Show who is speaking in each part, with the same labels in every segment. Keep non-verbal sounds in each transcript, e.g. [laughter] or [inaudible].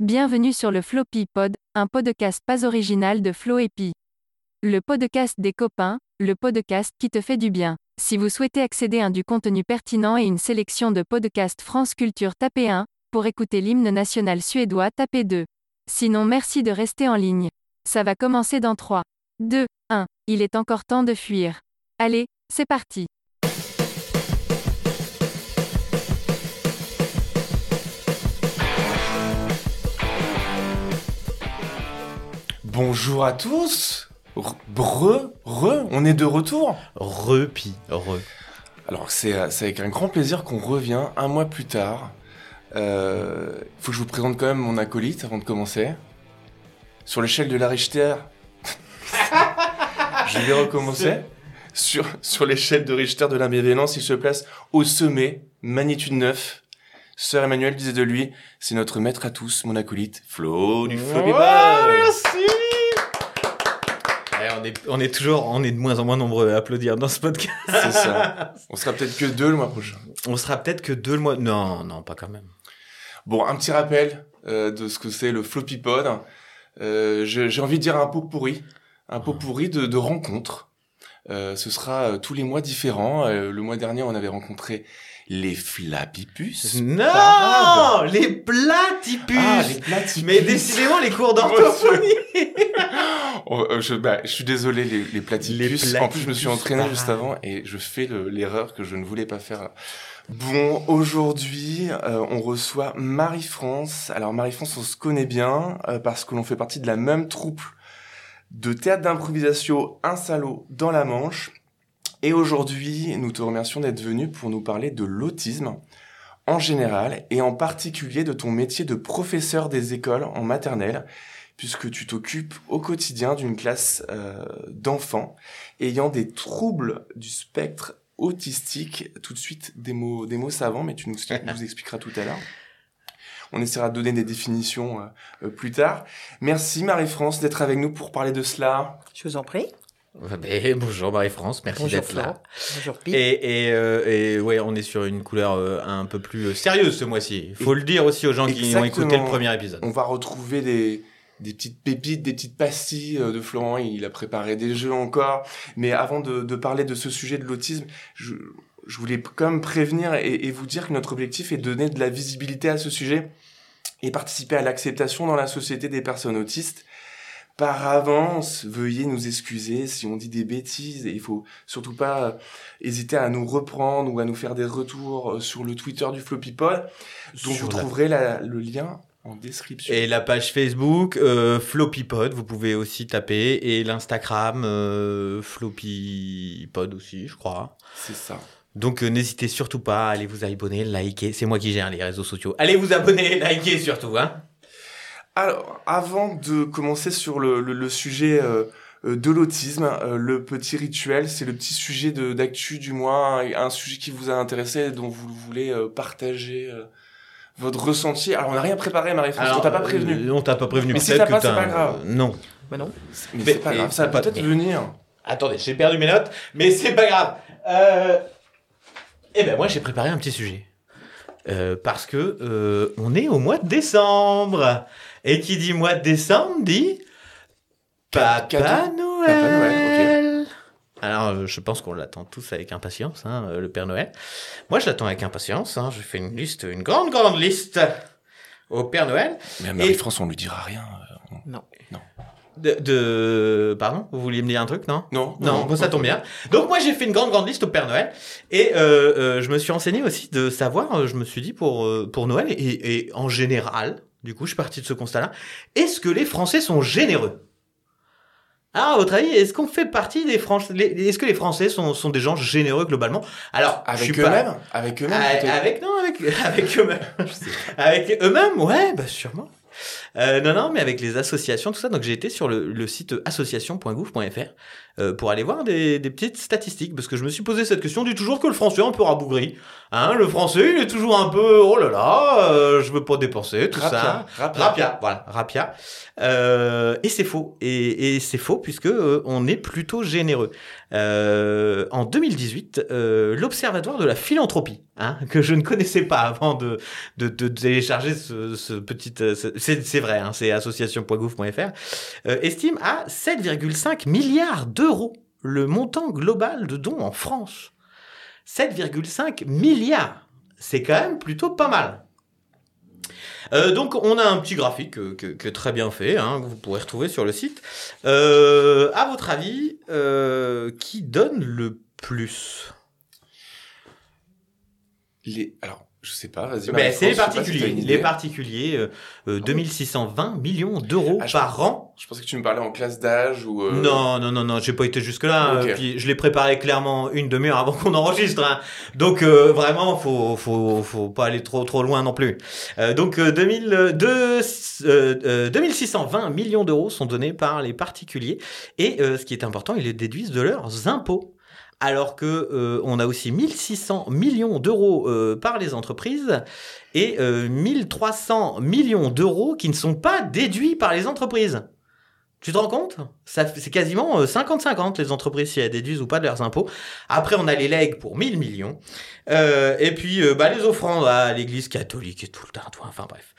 Speaker 1: Bienvenue sur le Floppy Pod, un podcast pas original de Flo et Pi. Le podcast des copains, le podcast qui te fait du bien. Si vous souhaitez accéder à du contenu pertinent et une sélection de podcasts France Culture, tapez 1. Pour écouter l'hymne national suédois, tapez 2. Sinon, merci de rester en ligne. Ça va commencer dans 3, 2, 1. Il est encore temps de fuir. Allez, c'est parti.
Speaker 2: Bonjour à tous. Re, re, on est de retour.
Speaker 3: Repi, re.
Speaker 2: Alors c'est euh, c'est avec un grand plaisir qu'on revient un mois plus tard. Euh, Il faut que je vous présente quand même mon acolyte avant de commencer. Sur l'échelle de la Richter, [laughs] je vais recommencer. Sur, sur l'échelle de Richter de la bienveillance, il se place au sommet, magnitude 9. Sœur Emmanuel disait de lui, c'est notre maître à tous, mon acolyte, Flo du Floppy
Speaker 3: Ouais,
Speaker 2: Pod.
Speaker 3: merci. Eh, on, est, on est toujours, on est de moins en moins nombreux à applaudir dans ce podcast.
Speaker 2: C'est ça. On sera peut-être que deux le mois prochain.
Speaker 3: On sera peut-être que deux le mois. Non, non, pas quand même.
Speaker 2: Bon, un petit rappel euh, de ce que c'est le Floppy Pod. Euh, J'ai envie de dire un pot pourri. Un pot pourri de, de rencontres. Euh, ce sera tous les mois différents. Le mois dernier, on avait rencontré les Flappipus.
Speaker 3: Non,
Speaker 2: Parade.
Speaker 3: les platypus.
Speaker 2: Ah, les Platypus.
Speaker 3: Mais décidément, les cours d'orthophonie. [laughs]
Speaker 2: Oh, euh, je, bah, je suis désolé, les, les Platypus.
Speaker 3: Les
Speaker 2: En plus, je me suis entraîné juste avant et je fais le- l'erreur que je ne voulais pas faire. Bon, aujourd'hui, euh, on reçoit Marie-France. Alors, Marie-France, on se connaît bien euh, parce que l'on fait partie de la même troupe de théâtre d'improvisation Un Salaud dans la Manche. Et aujourd'hui, nous te remercions d'être venu pour nous parler de l'autisme en général et en particulier de ton métier de professeur des écoles en maternelle puisque tu t'occupes au quotidien d'une classe euh, d'enfants ayant des troubles du spectre autistique. Tout de suite, des mots, des mots savants, mais tu nous, expliqueras tout à l'heure. On essaiera de donner des définitions euh, euh, plus tard. Merci Marie-France d'être avec nous pour parler de cela.
Speaker 4: Je vous en prie. [laughs]
Speaker 3: Bonjour Marie-France, merci d'être là.
Speaker 4: Bonjour.
Speaker 3: Et, et, euh, et ouais, on est sur une couleur euh, un peu plus euh, sérieuse ce mois-ci. Il faut le dire aussi aux gens qui ont écouté le premier épisode.
Speaker 2: On va retrouver des, des petites pépites, des petites pastilles de Florent. Il a préparé des jeux encore. Mais avant de, de parler de ce sujet de l'autisme, je, je voulais quand même prévenir et vous dire que notre objectif est de donner de la visibilité à ce sujet et participer à l'acceptation dans la société des personnes autistes. Par avance, veuillez nous excuser si on dit des bêtises et il faut surtout pas euh, hésiter à nous reprendre ou à nous faire des retours euh, sur le Twitter du Floppy Pod, dont
Speaker 3: Sur
Speaker 2: vous
Speaker 3: la-
Speaker 2: trouverez la- le lien en description.
Speaker 3: Et la page Facebook, euh, FloppyPod, vous pouvez aussi taper. Et l'Instagram, euh, FloppyPod aussi, je crois.
Speaker 2: C'est ça.
Speaker 3: Donc euh, n'hésitez surtout pas à aller vous abonner, liker. C'est moi qui gère les réseaux sociaux. Allez vous abonner, [laughs] liker surtout. Hein
Speaker 2: Alors, avant de commencer sur le, le- le sujet euh, euh, de l'autisme, euh, le petit rituel, c'est le petit sujet d'actu du mois, un, un sujet qui vous a intéressé, et dont vous voulez euh, partager euh, votre ressenti. Alors, on n'a rien préparé, Marie-France, on t'a pas prévenu.
Speaker 3: euh, on t'a pas prévenu.
Speaker 2: Mais si t'as pas, c'est pas grave.
Speaker 3: non.
Speaker 4: Bah non.
Speaker 2: Mais,
Speaker 3: Mais-
Speaker 2: c'est pas grave, ça va
Speaker 3: pas-
Speaker 2: peut-être venir.
Speaker 3: Attendez, j'ai perdu mes notes, mais c'est pas grave. Euh... Eh ben moi j'ai préparé un petit sujet. Euh, parce que euh, on est au mois de décembre. Et qui dit mois de décembre dit Papa
Speaker 2: Cadeau.
Speaker 3: Noël.
Speaker 2: Papa Noël,
Speaker 3: Alors euh, je pense qu'on l'attend tous avec impatience, hein, euh, le Père Noël. Moi je l'attends avec impatience. Hein, je fais une liste, une grande grande liste au Père Noël.
Speaker 2: Mais à Marie-France, on lui dira rien. euh, on-
Speaker 4: Non.
Speaker 3: De, de... Pardon Vous vouliez me dire un truc, non?
Speaker 2: Non,
Speaker 3: Non, bon, ça tombe bien. Donc moi j'ai fait une grande grande liste au Père Noël et euh, euh, je me suis renseigné aussi de savoir, je me suis dit pour pour Noël et, et en général, du coup je suis parti de ce constat-là, est-ce que les Français sont généreux? Ah, à votre avis, est-ce qu'on fait partie des Français Est-ce que les Français sont, sont des gens généreux globalement? Alors,
Speaker 2: Avec
Speaker 3: pas-
Speaker 2: eux-mêmes? Avec eux-mêmes
Speaker 3: avec, non, avec [laughs] avec eux-mêmes. [laughs] Avec eux-mêmes, ouais, bah sûrement. Euh, non, non, mais avec les associations, tout ça. Donc j'ai été sur le, le site association.gouv.fr euh, pour aller voir des, des petites statistiques, parce que je me suis posé cette question. On dit toujours que le français est un peu rabougri. Hein, le français, il est toujours un peu, oh là là, euh, je veux pas dépenser, tout ça.
Speaker 2: Rapia, rapia.
Speaker 3: Voilà, rapia. Euh, et c'est faux. Et, et c'est faux puisque euh, on est plutôt généreux. Euh, en 2018, euh, l'Observatoire de la philanthropie Hein, [laughs] que je ne connaissais pas avant de, de, de télécharger ce, ce petit... ce- C'est c'est vrai, hein, c'est association.gouv.fr, euh, estime à 7,5 milliards d'euros le montant global de dons en France. 7,5 milliards. C'est quand même plutôt pas mal. Euh, donc on a un petit graphique euh, que, que très bien fait, hein, que vous pourrez retrouver sur le site. Euh, à votre avis, euh, qui donne le plus?
Speaker 2: Les... Alors, je sais pas, vas-y.
Speaker 3: Ben, C'est les particuliers. les particuliers, euh, euh, 2620 millions d'euros
Speaker 2: Ah,
Speaker 3: par an.
Speaker 2: Je pensais que tu me parlais en classe d'âge ou. euh,
Speaker 3: Non, non, non, non, j'ai pas été jusque-là.
Speaker 2: Ok.
Speaker 3: euh, puis je l'ai préparé clairement une demi-heure avant qu'on enregistre. hein. Donc euh, vraiment, faut, faut, faut pas aller trop, trop loin non plus. Euh, donc euh, 2000, euh, deux- euh, euh, 2620 millions d'euros sont donnés par les particuliers. Et euh, ce qui est important, ils les déduisent de leurs impôts. Alors que euh, on a aussi 1600 millions d'euros euh, par les entreprises et euh, 1300 millions d'euros qui ne sont pas déduits par les entreprises. Tu te rends compte? C'est quasiment euh, 50-50 les entreprises si elles déduisent ou pas de leurs impôts. Après, on a les legs pour 1000 millions. Euh, et puis, euh, bah, les offrandes à l'église catholique et tout le tintouin. Enfin bref.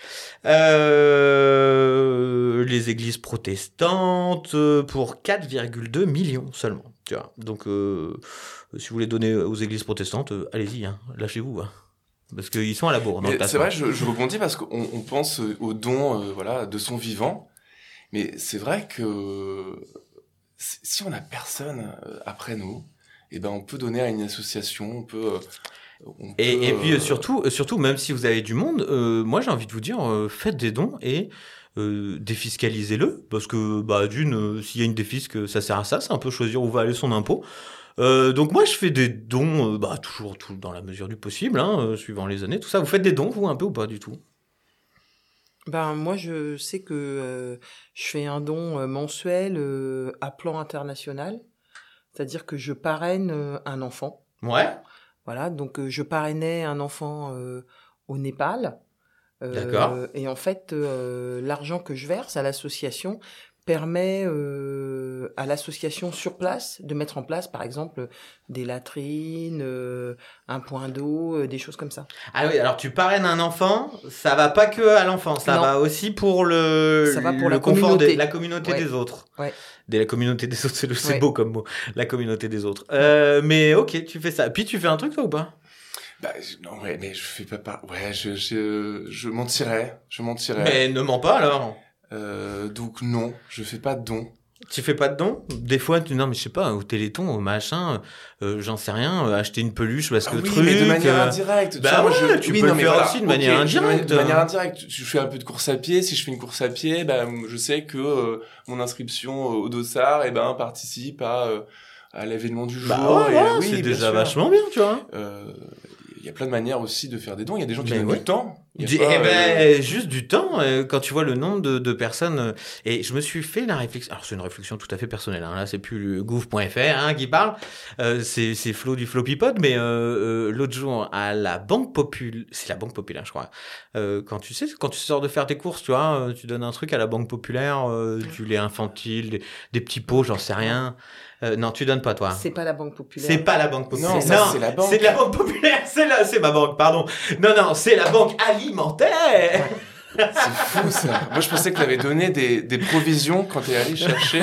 Speaker 3: Euh, les églises protestantes euh, pour 4,2 millions seulement. Tu vois. Donc, euh, si vous voulez donner aux églises protestantes, euh, allez-y, hein, lâchez-vous. hein. Parce qu'ils sont à la bourre.
Speaker 2: c'est vrai, je, je rebondis parce qu'on on pense euh, aux dons, euh, voilà, de son vivant. Mais c'est vrai que si on a personne euh, après nous, eh ben on peut donner à une association, on peut. euh, on
Speaker 3: Et,
Speaker 2: peut,
Speaker 3: et puis euh, surtout, surtout, même si vous avez du monde, euh, moi j'ai envie de vous dire, euh, faites des dons et euh, défiscalisez-le, parce que bah, d'une, s'il y a une défisque, ça sert à ça, c'est un peu choisir où va aller son impôt. Euh, donc moi je fais des dons, euh, bah, toujours tout dans la mesure du possible, hein, euh, suivant les années, tout ça. Vous faites des dons, vous, un peu ou pas du tout?
Speaker 4: Ben, moi, je sais que euh, je fais un don euh, mensuel euh, à plan international. C'est-à-dire que je parraine un enfant.
Speaker 3: Ouais.
Speaker 4: Voilà, donc je parrainais un enfant au Népal.
Speaker 3: D'accord.
Speaker 4: Et en fait, l'argent que je verse à l'association permet euh, à l'association sur place de mettre en place, par exemple, des latrines, euh, un point d'eau, euh, des choses comme ça.
Speaker 3: Ah oui, alors tu parraines un enfant, ça va pas que à l'enfant, ça
Speaker 4: Non.
Speaker 3: va aussi pour le,
Speaker 4: Ça va pour
Speaker 3: le
Speaker 4: la
Speaker 3: confort
Speaker 4: communauté.
Speaker 3: des- la communauté
Speaker 4: Ouais.
Speaker 3: des autres.
Speaker 4: Ouais.
Speaker 3: Des, la communauté des autres, [laughs] c'est
Speaker 4: Ouais.
Speaker 3: beau comme mot. La communauté des autres. Euh, mais ok, tu fais ça. Puis tu fais un truc toi ou pas?
Speaker 2: Bah, non, ouais, mais je fais pas part. Ouais, je, je, je mentirais. Je mentirais.
Speaker 3: Mais ne mens pas alors.
Speaker 2: Euh, donc, non, je fais pas de dons.
Speaker 3: Tu fais pas de dons? Des fois, tu non mais je sais pas, au Téléthon, au machin, euh, j'en sais rien, euh, acheter une peluche parce
Speaker 2: Ah
Speaker 3: que
Speaker 2: oui,
Speaker 3: truc.
Speaker 2: mais de manière
Speaker 3: euh,
Speaker 2: indirecte. Tu
Speaker 3: bah
Speaker 2: moi,
Speaker 3: ouais,
Speaker 2: je,
Speaker 3: tu
Speaker 2: oui,
Speaker 3: peux
Speaker 2: non,
Speaker 3: le faire
Speaker 2: voilà.
Speaker 3: aussi de manière indirecte.
Speaker 2: De manière indirecte. Je fais un peu de course à pied. Si je fais une course à pied, bah, je sais que mon inscription au dossard, eh ben, participe à, euh, à l'événement du jour.
Speaker 3: Bah ouais,
Speaker 2: Et,
Speaker 3: voilà,
Speaker 2: oui,
Speaker 3: c'est déjà
Speaker 2: sûr.
Speaker 3: vachement bien, tu vois.
Speaker 2: Euh, Il y a plein de manières aussi de faire des dons. Il y a des gens qui
Speaker 3: Mais
Speaker 2: donnent
Speaker 3: ouais.
Speaker 2: du temps.
Speaker 3: Du-
Speaker 2: pas,
Speaker 3: eh
Speaker 2: euh,
Speaker 3: ben, juste du temps, euh, quand tu vois le nombre de, de personnes. euh, et je me suis fait la réflexion. Alors, c'est une réflexion tout à fait personnelle. Hein, là, c'est plus le gouv.fr hein, qui parle. Euh, c'est c'est Flo du Floppypod. Mais euh, euh, l'autre jour, à la Banque Populaire. C'est la Banque Populaire, je crois. Euh, quand tu sais, quand tu sors de faire tes courses, tu vois, euh, tu donnes un truc à la Banque Populaire, euh, du lait infantile, des, des petits pots, j'en sais rien. Euh, non, tu donnes pas, toi.
Speaker 4: C'est pas la banque populaire.
Speaker 3: C'est pas la banque populaire.
Speaker 2: Non, c'est la banque.
Speaker 3: C'est de la banque populaire. C'est la, c'est ma banque, pardon. Non, non, c'est la banque alimentaire.
Speaker 2: C'est fou ça. Moi je pensais que tu avais donné des, des provisions quand tu es allé chercher.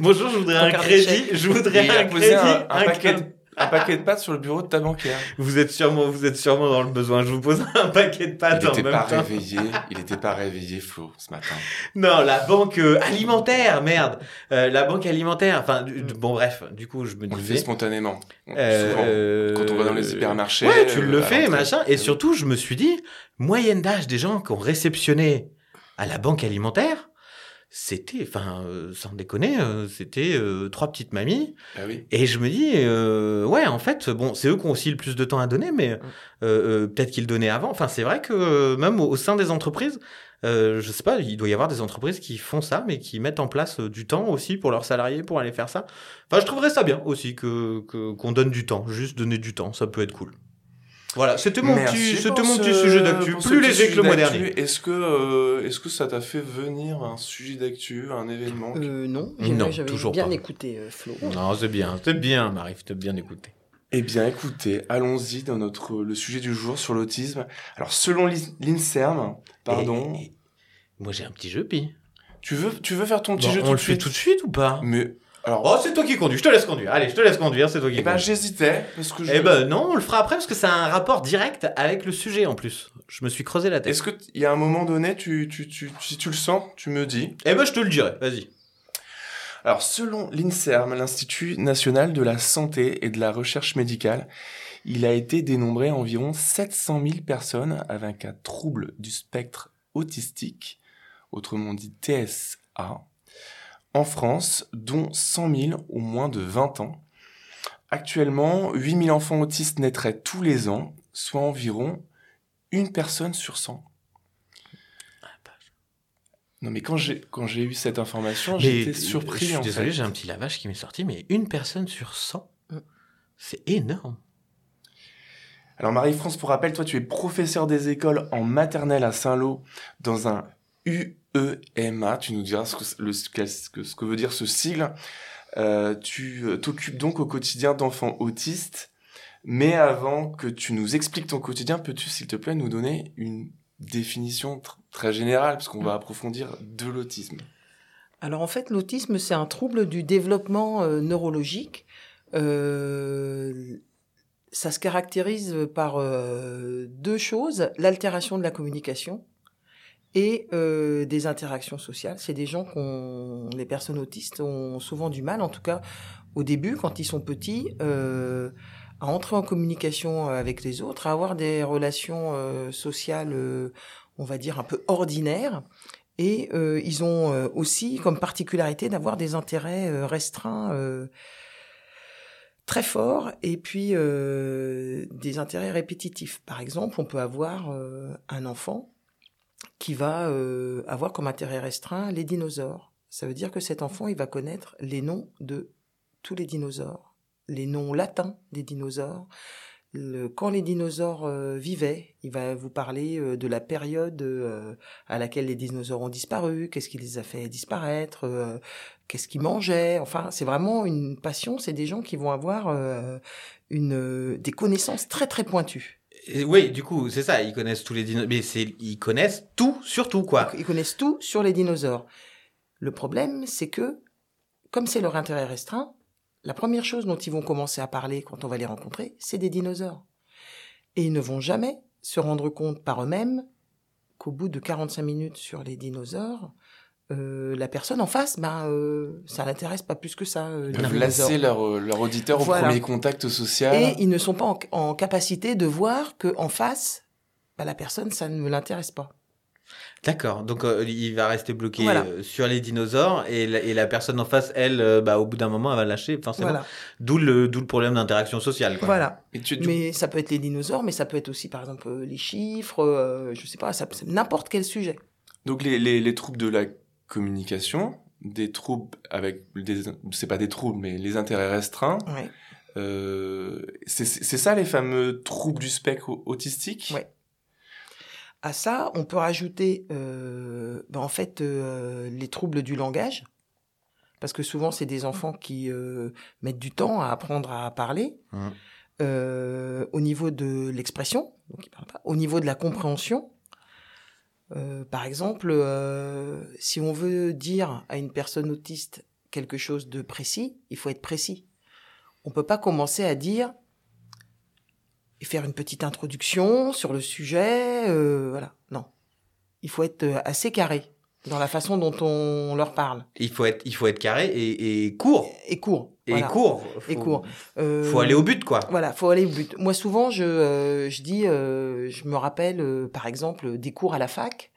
Speaker 3: Bonjour, je voudrais
Speaker 4: Ton
Speaker 3: un crédit. Je voudrais un
Speaker 2: a posé
Speaker 3: crédit.
Speaker 2: un, un
Speaker 3: un
Speaker 2: paquet, de, un paquet de pâtes sur le bureau de ta banquière.
Speaker 3: Vous êtes sûrement, vous êtes sûrement dans le besoin. Je vous pose un paquet de pâtes
Speaker 2: Il
Speaker 3: en
Speaker 2: n'était
Speaker 3: même
Speaker 2: pas
Speaker 3: temps.
Speaker 2: réveillé. Il n'était pas réveillé, Flo, ce matin.
Speaker 3: Non, la banque euh, alimentaire, merde. Euh, la banque alimentaire. Enfin, du- du- bon, bref. Du coup, je me
Speaker 2: On le fait
Speaker 3: disais.
Speaker 2: spontanément.
Speaker 3: Euh,
Speaker 2: Souvent. Quand on va dans les hypermarchés.
Speaker 3: Ouais, tu
Speaker 2: euh,
Speaker 3: le fais, machin. Et surtout, je me suis dit, moyenne d'âge des gens qui ont réceptionné à la banque alimentaire, c'était, enfin, euh, sans déconner, euh, c'était euh, trois petites mamies.
Speaker 2: Ah oui.
Speaker 3: Et je me dis, euh, ouais, en fait, bon, c'est eux qui ont aussi le plus de temps à donner, mais euh, euh, peut-être qu'ils le donnaient avant. Enfin, c'est vrai que euh, même au, au sein des entreprises, euh, je sais pas, il doit y avoir des entreprises qui font ça, mais qui mettent en place euh, du temps aussi pour leurs salariés pour aller faire ça. Enfin, je trouverais ça bien aussi que que- qu'on donne du temps, juste donner du temps, ça peut être cool. Voilà, c'était mon petit,
Speaker 2: pour
Speaker 3: c'était mon
Speaker 2: ce-
Speaker 3: petit sujet d'actu, plus léger que le mois dernier.
Speaker 2: Est-ce que, euh, est-ce que ça t'a fait venir un sujet d'actu, un événement
Speaker 4: Euh, non,
Speaker 3: Non,
Speaker 4: j'avais
Speaker 3: toujours
Speaker 4: bien
Speaker 3: pas.
Speaker 4: écouté euh, Flo.
Speaker 3: Non, c'est bien, c'est bien, Marie, t'as bien écouté.
Speaker 2: Eh bien, écoutez, allons-y dans notre le sujet du jour sur l'autisme. Alors, selon l'I- l'Inserm, pardon,
Speaker 3: Et- et- moi j'ai un petit jeu, Pi.
Speaker 2: tu veux tu veux faire ton petit
Speaker 3: Bon,
Speaker 2: jeu
Speaker 3: on
Speaker 2: tout
Speaker 3: le fait tout de suite ou pas?
Speaker 2: Mais alors,
Speaker 3: Oh, c'est toi qui conduis, je te laisse conduire. Allez, je te laisse conduire, c'est toi qui
Speaker 2: eh ben, j'hésitais parce que je...
Speaker 3: Eh ben non, on le fera après parce que ça a un rapport direct avec le sujet en plus. Je me suis creusé la tête.
Speaker 2: Est-ce que il y a un moment donné, tu, tu, tu, si tu le sens, tu me dis.
Speaker 3: Eh ben je te le dirai, vas-y.
Speaker 2: Alors, selon l'INSERM, l'Institut national de la santé et de la recherche médicale, il a été dénombré environ 700 000 personnes avec un trouble du spectre autistique, autrement dit TSA, en France, dont 100 000 ont moins de 20 ans. Actuellement, 8 000 enfants autistes naîtraient tous les ans, soit environ une personne sur 100. Non mais quand j'ai quand j'ai eu cette information, j'étais surpris
Speaker 3: Je suis
Speaker 2: en
Speaker 3: désolé, j'ai un petit lavage qui m'est sorti, mais une personne sur 100,
Speaker 4: Mm.
Speaker 3: c'est énorme.
Speaker 2: Alors Marie-France, pour rappel, toi tu es professeur des écoles en maternelle à Saint-Lô dans un UEMA. Tu nous diras ce que, ce que, ce que- veut dire ce sigle. Euh, tu euh, t'occupes donc au quotidien d'enfants autistes. Mais avant que tu nous expliques ton quotidien, peux-tu s'il te plaît nous donner une définition tr- très générale, parce qu'on va approfondir de l'autisme?
Speaker 4: Alors en fait, l'autisme, c'est un trouble du développement euh, neurologique. Ça se caractérise par deux choses, l'altération de la communication et euh, des interactions sociales. C'est des gens qu'on, les personnes autistes ont souvent du mal, en tout cas au début, quand ils sont petits, euh, à entrer en communication avec les autres, à avoir des relations euh, sociales, euh, on va dire, un peu ordinaires. Et euh, ils ont euh, aussi comme particularité d'avoir des intérêts euh, restreints euh, très forts et puis euh, des intérêts répétitifs. Par exemple, on peut avoir euh, un enfant qui va euh, avoir comme intérêt restreint les dinosaures. Ça veut dire que cet enfant, il va connaître les noms de tous les dinosaures, les noms latins des dinosaures. Le- quand les dinosaures euh, vivaient, il va vous parler euh, de la période euh, à laquelle les dinosaures ont disparu, qu'est-ce qui les a fait disparaître, qu'est-ce qu'ils mangeaient. Enfin, c'est vraiment une passion. C'est des gens qui vont avoir une, des connaissances très très pointues.
Speaker 3: Oui, du coup, c'est ça, ils connaissent tous les dinosaures, mais ils connaissent tout sur tout, quoi.
Speaker 4: Ils connaissent tout sur les dinosaures. Le problème, c'est que, comme c'est leur intérêt restreint, la première chose dont ils vont commencer à parler quand on va les rencontrer, c'est des dinosaures. Et ils ne vont jamais se rendre compte par eux-mêmes qu'au bout de 45 minutes sur les dinosaures, euh, la personne en face, ben, euh, ça l'intéresse pas plus que ça. euh,
Speaker 2: Ils lasser leur, euh, leur auditeur au premier contact social.
Speaker 4: Et ils ne sont pas en, en capacité de voir que en face, ben, la personne, ça ne l'intéresse pas.
Speaker 3: D'accord, donc euh, il va rester bloqué
Speaker 4: Voilà.
Speaker 3: euh, sur les dinosaures et la, et la personne en face, elle, euh, bah, au bout d'un moment, elle va lâcher forcément.
Speaker 4: Voilà.
Speaker 3: D'où le, d'où le problème d'interaction sociale. Quoi.
Speaker 4: Voilà.
Speaker 2: Et tu- du-
Speaker 4: Mais ça peut être les dinosaures, mais ça peut être aussi, par exemple, les chiffres, euh, je sais pas, n'importe quel sujet.
Speaker 2: Donc les, les, les troubles de la communication, des troubles avec des c'est pas des troubles mais les intérêts restreints.
Speaker 4: Ouais.
Speaker 2: Euh, c'est c'est ça les fameux troubles du spectre au- autistique?
Speaker 4: Ouais. À ça, on peut rajouter, euh, ben, en fait, euh, les troubles du langage, parce que souvent, c'est des enfants qui mettent du temps à apprendre à parler. Euh, au niveau de l'expression, donc ils parlent pas. Au niveau de la compréhension, euh, par exemple, euh, si on veut dire à une personne autiste quelque chose de précis, il faut être précis. On peut pas commencer à dire et faire une petite introduction sur le sujet, euh, voilà. Non, il faut être euh, assez carré dans la façon dont on leur parle
Speaker 3: Il, faut être, il faut être carré et, et court.
Speaker 4: et court.
Speaker 3: Et
Speaker 4: voilà.
Speaker 3: court.
Speaker 4: Et
Speaker 3: Faut-
Speaker 4: court. Euh,
Speaker 3: Faut aller au but, quoi.
Speaker 4: Voilà, faut aller au but. Moi, souvent, je, euh, je dis, euh, je me rappelle, euh, par exemple, des cours à la fac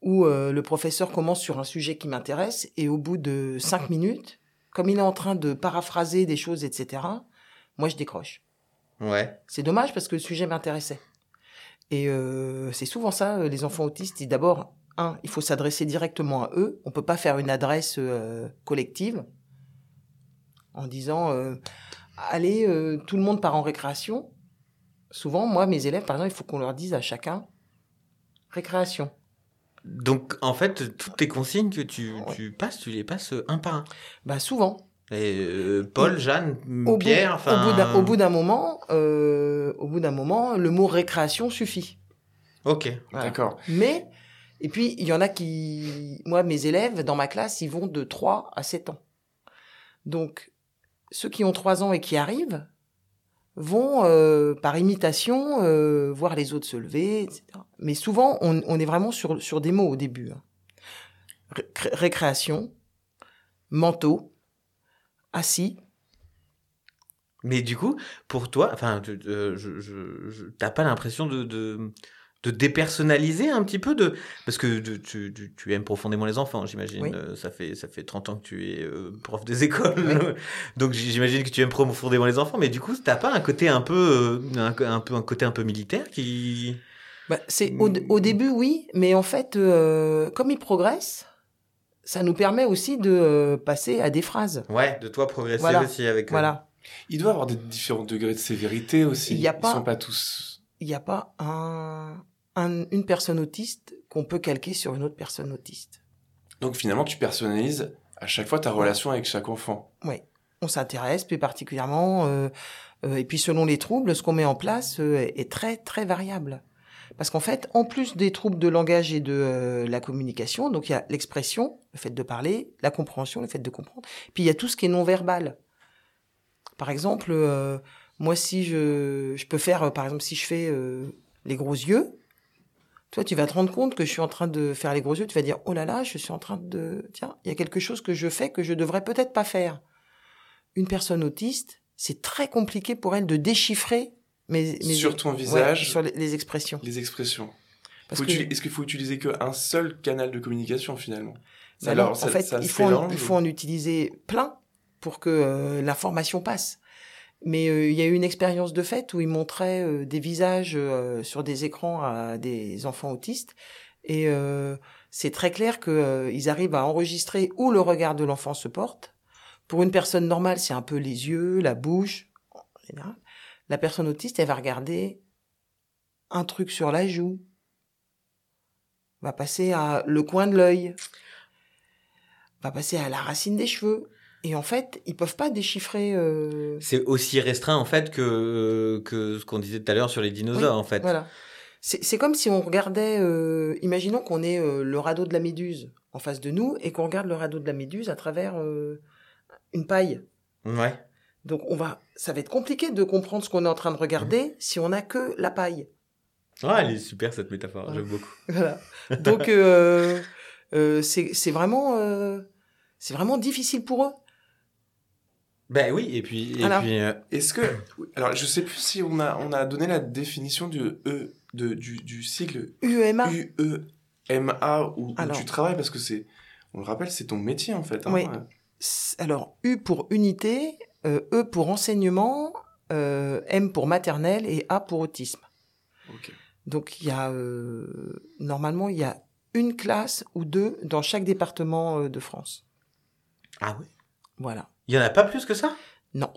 Speaker 4: où le professeur commence sur un sujet qui m'intéresse et au bout de cinq minutes, comme il est en train de paraphraser des choses, etc., moi, je décroche.
Speaker 3: Ouais.
Speaker 4: C'est dommage parce que le sujet m'intéressait. Et euh, c'est souvent ça, les enfants autistes. D'abord, un, il faut s'adresser directement à eux. On peut pas faire une adresse euh, collective en disant euh, allez, euh, tout le monde part en récréation. Souvent, moi, mes élèves, par exemple, il faut qu'on leur dise à chacun récréation.
Speaker 3: Donc, en fait, toutes tes consignes que tu,
Speaker 4: Ouais.
Speaker 3: tu passes, tu les passes un par un.
Speaker 4: Bah souvent.
Speaker 3: Et euh, Paul, Jeanne,
Speaker 4: Au
Speaker 3: Pierre,
Speaker 4: au
Speaker 3: enfin.
Speaker 4: bout d'un- au bout d'un moment, euh, au bout d'un moment, le mot récréation suffit.
Speaker 3: Ok.
Speaker 4: Voilà.
Speaker 2: D'accord.
Speaker 4: Mais, et puis, il y en a qui, moi, mes élèves, dans ma classe, ils vont de 3 à 7 ans. Donc, ceux qui ont 3 ans et qui arrivent vont, euh, par imitation, euh, voir les autres se lever, etc. Mais souvent, on, est vraiment sur, sur des mots au début. hein. Ré- récréation, manteau, assis.
Speaker 3: Mais du coup, pour toi, enfin, tu- euh, je, t'as pas l'impression de, de dépersonnaliser un petit peu de parce que tu, tu, tu- aimes profondément les enfants, j'imagine.
Speaker 4: Oui.
Speaker 3: Euh, Ça fait ça fait 30 ans que tu es euh, prof des [laughs] écoles,
Speaker 4: Oui.
Speaker 3: donc j'imagine que tu aimes profondément les enfants. Mais du coup, t'as pas un côté un peu euh, un, un peu un côté un peu militaire qui
Speaker 4: Bah, c'est au, au début oui, mais en fait, euh, comme il progresse, ça nous permet aussi de passer à des phrases.
Speaker 3: ouais de toi progresser
Speaker 4: Voilà.
Speaker 3: aussi avec euh,
Speaker 4: Voilà.
Speaker 2: Il doit y avoir des différents degrés de sévérité aussi.
Speaker 4: Il y a
Speaker 2: Ils
Speaker 4: pas-
Speaker 2: sont pas tous.
Speaker 4: Il n'y a pas un, un- une personne autiste qu'on peut calquer sur une autre personne autiste.
Speaker 2: Donc finalement, tu personnalises à chaque fois ta relation avec chaque enfant.
Speaker 4: On s'intéresse plus particulièrement, euh, euh, et puis selon les troubles, ce qu'on met en place euh, est très très variable. Parce qu'en fait, en plus des troubles de langage et de euh, la communication, donc il y a l'expression, le fait de parler, la compréhension, le fait de comprendre, puis il y a tout ce qui est non verbal. Par exemple, euh, moi si je, je peux faire, euh, par exemple si je fais euh, les gros yeux, toi tu vas te rendre compte que je suis en train de faire les gros yeux, tu vas dire oh là là, je suis en train de, tiens, il y a quelque chose que je fais que je devrais peut-être pas faire. Une personne autiste, c'est très compliqué pour elle de déchiffrer mes, mes-
Speaker 2: Sur ton
Speaker 4: Ouais,
Speaker 2: visage,
Speaker 4: sur les, les expressions.
Speaker 2: les expressions.
Speaker 4: Parce
Speaker 2: Faut
Speaker 4: que-
Speaker 2: utili- Est-ce qu'il faut utiliser qu'un seul canal de communication finalement?
Speaker 4: Bah non,
Speaker 2: alors,
Speaker 4: en
Speaker 2: ça-
Speaker 4: fait,
Speaker 2: ça
Speaker 4: il en, faut en utiliser plein pour que euh, l'information passe. Mais euh, il y a eu une expérience de fait où ils montraient euh, des visages euh, sur des écrans à des enfants autistes et c'est très clair euh, ils arrivent à enregistrer où le regard de l'enfant se porte. Pour une personne normale, c'est un peu les yeux, la bouche. La personne autiste, elle va regarder un truc sur la joue, va passer à le coin de l'œil, va passer à la racine des cheveux. Et en fait, ils peuvent pas déchiffrer. euh,
Speaker 3: c'est aussi restreint en fait que que ce qu'on disait tout à l'heure sur les dinosaures en fait.
Speaker 4: Voilà. C'est c'est comme si on regardait. euh, imaginons qu'on ait euh, le radeau de la méduse en face de nous et qu'on regarde le radeau de la méduse à travers euh, une paille.
Speaker 3: Ouais.
Speaker 4: Donc on va, ça va être compliqué de comprendre ce qu'on est en train de regarder
Speaker 3: Mhm.
Speaker 4: si on n'a que la paille.
Speaker 3: Ouais, elle est super cette métaphore, j'aime beaucoup. [laughs]
Speaker 4: Voilà. Donc euh, euh, c'est c'est vraiment euh, c'est vraiment difficile pour eux.
Speaker 3: Ben oui, et puis, et
Speaker 4: Voilà.
Speaker 3: puis euh,
Speaker 2: Est-ce que alors je sais plus si on a on a donné la définition du e de du, du sigle
Speaker 4: UEMA.
Speaker 2: U E M A où, où
Speaker 4: Alors.
Speaker 2: tu travailles parce que c'est on le rappelle c'est ton métier en fait. hein.
Speaker 4: Oui. S- Alors U pour unité, euh, E pour enseignement, euh, M pour maternelle et A pour autisme.
Speaker 2: Ok.
Speaker 4: Donc il y a euh, normalement il y a une classe ou deux dans chaque département euh, de France.
Speaker 3: ah oui,
Speaker 4: Voilà.
Speaker 3: Il y en a pas plus que ça?
Speaker 4: Non.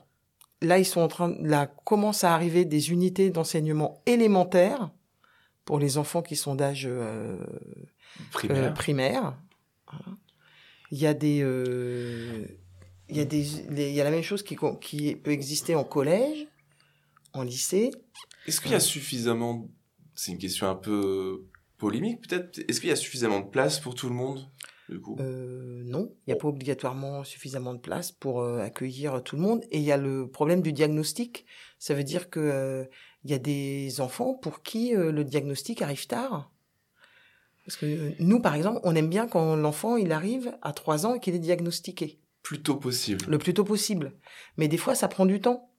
Speaker 4: Là ils sont en train là commencent à arriver des unités d'enseignement élémentaire pour les enfants qui sont d'âge euh,
Speaker 2: Primaire.
Speaker 4: euh, primaire. Voilà. Il y a des, euh, il y a des, les- il y a la même chose qui, qui peut exister en collège, en lycée.
Speaker 2: Est-ce qu'il y a suffisamment c'est une question un peu polémique peut-être est-ce qu'il y a suffisamment de place pour tout le monde? Du coup
Speaker 4: Euh, non, il n'y a pas obligatoirement suffisamment de place pour euh, accueillir tout le monde. Et il y a le problème du diagnostic. Ça veut dire que euh, il y a des enfants pour qui euh, le diagnostic arrive tard. Parce que nous, par exemple, on aime bien quand l'enfant il arrive à 3 ans et qu'il est diagnostiqué.
Speaker 2: plus tôt possible.
Speaker 4: le plus tôt possible. Mais des fois, ça prend du temps.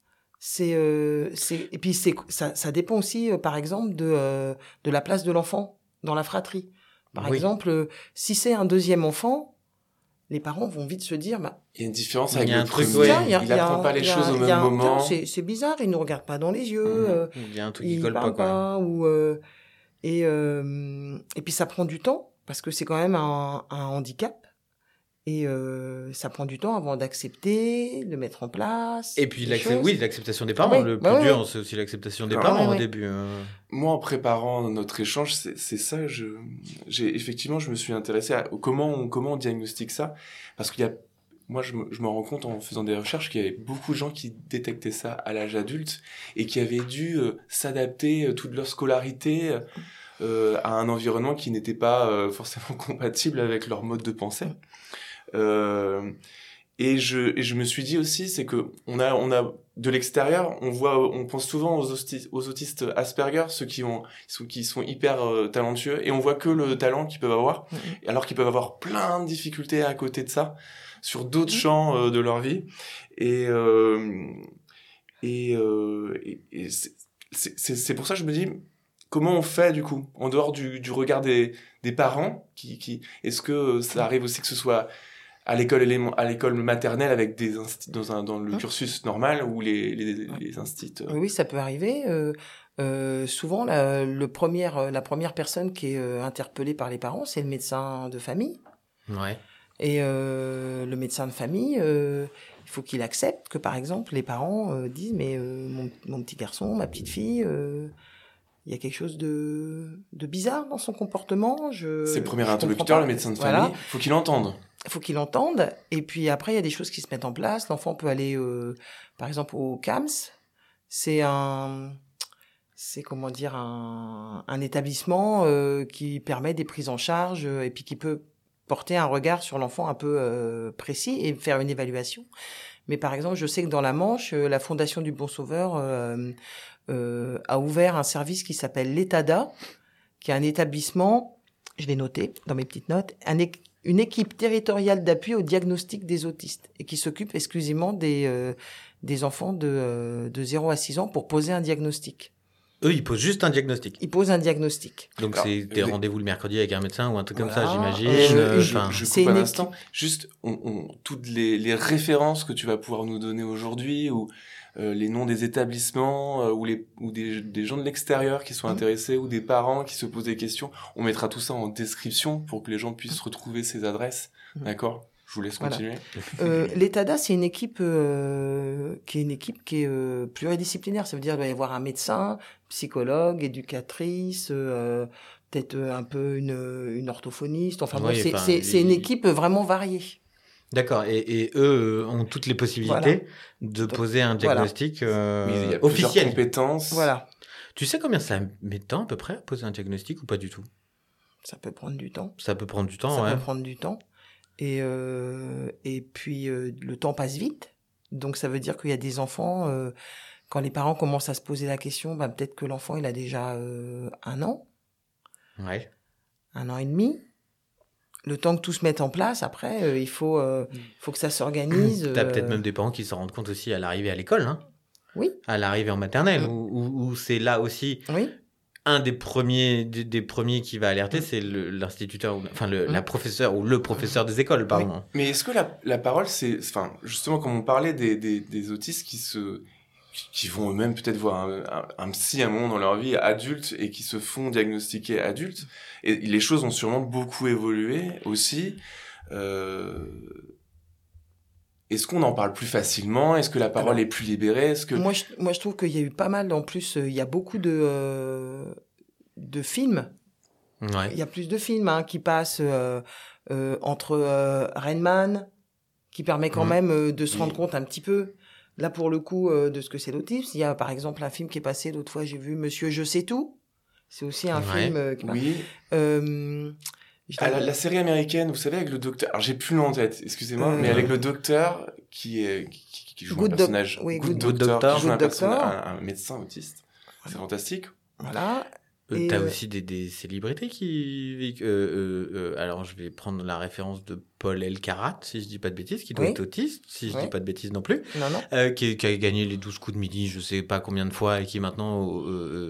Speaker 4: C'est, euh, et puis c'est, ça, ça dépend aussi, euh, par exemple, de, euh, de la place de l'enfant dans la fratrie. Par
Speaker 3: Oui.
Speaker 4: exemple, euh, si c'est un deuxième enfant, les parents vont vite se dire, bah,
Speaker 2: Il y a une différence
Speaker 3: Il y
Speaker 2: avec le
Speaker 3: un truc,
Speaker 2: premier.
Speaker 3: ouais.
Speaker 2: il
Speaker 4: y a- y a
Speaker 2: apprend
Speaker 4: un-
Speaker 2: pas les choses au même moment.
Speaker 4: C'est, bizarre, il nous regarde pas dans les yeux.
Speaker 2: Mhm.
Speaker 4: euh,
Speaker 3: Il y a un truc qui colle pas
Speaker 4: parle
Speaker 3: quoi.
Speaker 4: pas, ou euh, et euh, et puis ça prend du temps parce que c'est quand même un, un handicap et euh, ça prend du temps avant d'accepter, de mettre en place.
Speaker 3: Et puis oui, l'acceptation des parents.
Speaker 4: Oui,
Speaker 3: le
Speaker 4: bah
Speaker 3: plus
Speaker 4: ouais,
Speaker 3: dur, c'est aussi l'acceptation des
Speaker 2: Ah,
Speaker 3: parents
Speaker 4: ouais,
Speaker 3: au début. hein.
Speaker 2: Moi, en préparant notre échange, c'est ça. Je, j'ai effectivement, je me suis intéressé à comment on, comment on diagnostique ça, parce qu'il y a, moi, je me, je me rends compte en faisant des recherches qu'il y avait beaucoup de gens qui détectaient ça à l'âge adulte et qui avaient dû euh, s'adapter euh, toute leur scolarité euh, à un environnement qui n'était pas euh, forcément [laughs] compatible avec leur mode de pensée. Euh, et je, et je me suis dit aussi, c'est que on a, on a de l'extérieur, on voit, on pense souvent aux, autistes, aux autistes Asperger, ceux qui ont, ceux qui sont hyper euh, talentueux, et on voit que le talent qu'ils peuvent avoir,
Speaker 4: Mhm.
Speaker 2: alors qu'ils peuvent avoir plein de difficultés à côté de ça, sur d'autres
Speaker 4: Mhm.
Speaker 2: champs euh, de leur vie. Et euh, et, euh, et, et c'est- pour ça que je me dis, comment on fait du coup, en dehors du, du regard des, des parents, qui, qui, est-ce que ça arrive aussi que ce soit à l'école élément- à l'école maternelle avec des dans un dans le
Speaker 4: Hein?
Speaker 2: cursus normal ou les les, les instits euh,
Speaker 4: Oui, ça peut arriver. Euh, euh, souvent, la, le première, la première personne qui est interpellée par les parents, c'est le médecin de famille.
Speaker 3: Ouais.
Speaker 4: Et euh, le médecin de famille, euh, il faut qu'il accepte que, par exemple, les parents euh, disent Mais euh, mon, mon petit garçon, ma petite fille, euh, il y a quelque chose de, de bizarre dans son comportement. Je,
Speaker 2: c'est le premier interlocuteur, le médecin de
Speaker 4: Voilà.
Speaker 2: famille. Faut qu'il entende.
Speaker 4: Faut qu'il entende. Et puis après, il y a des choses qui se mettent en place. L'enfant peut aller, euh, par exemple, au CAMS. C'est un, c'est comment dire, un, un établissement euh, qui permet des prises en charge euh, et puis qui peut porter un regard sur l'enfant un peu euh, précis et faire une évaluation. Mais par exemple, je sais que dans la Manche, euh, la Fondation du Bon Sauveur euh, a ouvert un service qui s'appelle l'ETADA, qui est un établissement, je l'ai noté dans mes petites notes, un, une équipe territoriale d'appui au diagnostic des autistes et qui s'occupe exclusivement des, euh, des enfants de, euh, de 0 à 6 ans pour poser un diagnostic.
Speaker 3: Eux, ils posent juste un diagnostic.
Speaker 4: Ils posent un diagnostic.
Speaker 3: Donc c'est des rendez-vous le mercredi avec un médecin ou un truc comme ça, j'imagine.
Speaker 4: Euh,
Speaker 3: euh,
Speaker 2: je,
Speaker 3: enfin,
Speaker 2: je
Speaker 4: c'est
Speaker 2: coupe un
Speaker 4: une
Speaker 2: instant. Juste, on, on- toutes les, les références que tu vas pouvoir nous donner aujourd'hui, ou euh, les noms des établissements, euh, ou, les, ou des, des gens de l'extérieur qui sont
Speaker 4: Mhm.
Speaker 2: intéressés, ou des parents qui se posent des questions, on mettra tout ça en description pour que les gens puissent retrouver ces adresses.
Speaker 4: Mhm.
Speaker 2: D'accord? Je vous laisse
Speaker 4: Voilà.
Speaker 2: continuer.
Speaker 4: Euh, L'ETADA, c'est une équipe euh, qui est une équipe qui est euh, pluridisciplinaire. Ça veut dire qu'il doit y avoir un médecin, psychologue, éducatrice, euh, peut-être euh, un peu une, une orthophoniste. Enfin, bon,
Speaker 3: Oui,
Speaker 4: c'est
Speaker 3: enfin,
Speaker 4: c'est- c'est une équipe vraiment variée.
Speaker 3: D'accord. Et, et eux euh, ont toutes les possibilités de poser un
Speaker 4: voilà.
Speaker 3: diagnostic euh,
Speaker 2: Oui, il y a plusieurs
Speaker 3: officiel.
Speaker 2: compétences.
Speaker 4: Voilà.
Speaker 3: Tu sais combien ça met de temps à peu près à poser un diagnostic ou pas du tout?
Speaker 4: Ça peut prendre du temps.
Speaker 3: Ça peut prendre du temps,
Speaker 4: ça
Speaker 3: ouais.
Speaker 4: peut prendre du temps. Et, euh, et puis, euh, le temps passe vite. Donc, ça veut dire qu'il y a des enfants, euh, quand les parents commencent à se poser la question, bah, peut-être que l'enfant, il a déjà euh, un an,
Speaker 3: Ouais.
Speaker 4: un an et demi. Le temps que tout se mette en place, après, euh, il faut, euh, faut que ça s'organise.
Speaker 3: T'as
Speaker 4: euh,
Speaker 3: peut-être même des parents qui s'en rendent compte aussi à l'arrivée à l'école, hein
Speaker 4: Oui.
Speaker 3: À l'arrivée en maternelle,
Speaker 4: Mm.
Speaker 3: où, où- où c'est là aussi
Speaker 4: Oui,
Speaker 3: un des premiers, des, des premiers qui va alerter,
Speaker 4: Mm.
Speaker 3: c'est le- l'instituteur, ou- enfin le,
Speaker 4: Mm.
Speaker 3: la professeure ou le professeur des écoles, pardon.
Speaker 2: Mais est-ce que la, la parole, c'est, enfin, justement, comme on parlait des, des, des autistes qui se, qui vont eux-mêmes peut-être voir un, un, un psy à un moment dans leur vie adulte et qui se font diagnostiquer adultes, et les choses ont sûrement beaucoup évolué aussi. Euh, est-ce qu'on en parle plus facilement? Est-ce que la parole
Speaker 4: Alors,
Speaker 2: est plus libérée? Est-ce que
Speaker 4: moi je, moi je trouve qu'il y a eu pas mal, en plus, euh, il y a beaucoup de, euh, de films
Speaker 3: Ouais.
Speaker 4: Il y a plus de films hein, qui passent euh, euh, entre euh, Rainman, qui permet quand
Speaker 3: Mhm.
Speaker 4: même euh, de se rendre compte un petit peu, là pour le coup, euh, de ce que c'est l'autisme. Il y a par exemple un film qui est passé l'autre fois, j'ai vu Monsieur Je sais tout. C'est aussi un
Speaker 3: Ouais.
Speaker 4: film euh, qui
Speaker 2: oui
Speaker 4: euh,
Speaker 2: Ah, la, série américaine, vous savez, avec le docteur. Alors, j'ai plus le nom en tête, excusez-moi,
Speaker 4: Euh,
Speaker 2: mais avec le docteur qui, est, qui, qui- qui joue
Speaker 4: Good
Speaker 2: un personnage.
Speaker 4: oui,
Speaker 2: Good,
Speaker 4: Good
Speaker 2: Doctor,
Speaker 3: Doctor.
Speaker 2: qui joue
Speaker 4: Good Doctor.
Speaker 2: un, un médecin autiste. C'est fantastique.
Speaker 4: Voilà.
Speaker 3: Euh, T'as
Speaker 4: euh,
Speaker 3: aussi des, des célébrités qui. euh, euh, alors, je vais prendre la référence de Paul Elkarat, si je dis pas de bêtises, qui doit
Speaker 4: Oui.
Speaker 3: être autiste, si je
Speaker 4: Oui.
Speaker 3: dis pas de bêtises non plus,
Speaker 4: Non, non.
Speaker 3: qui, qui a gagné les 12 coups de midi, je sais pas combien de fois, et qui est maintenant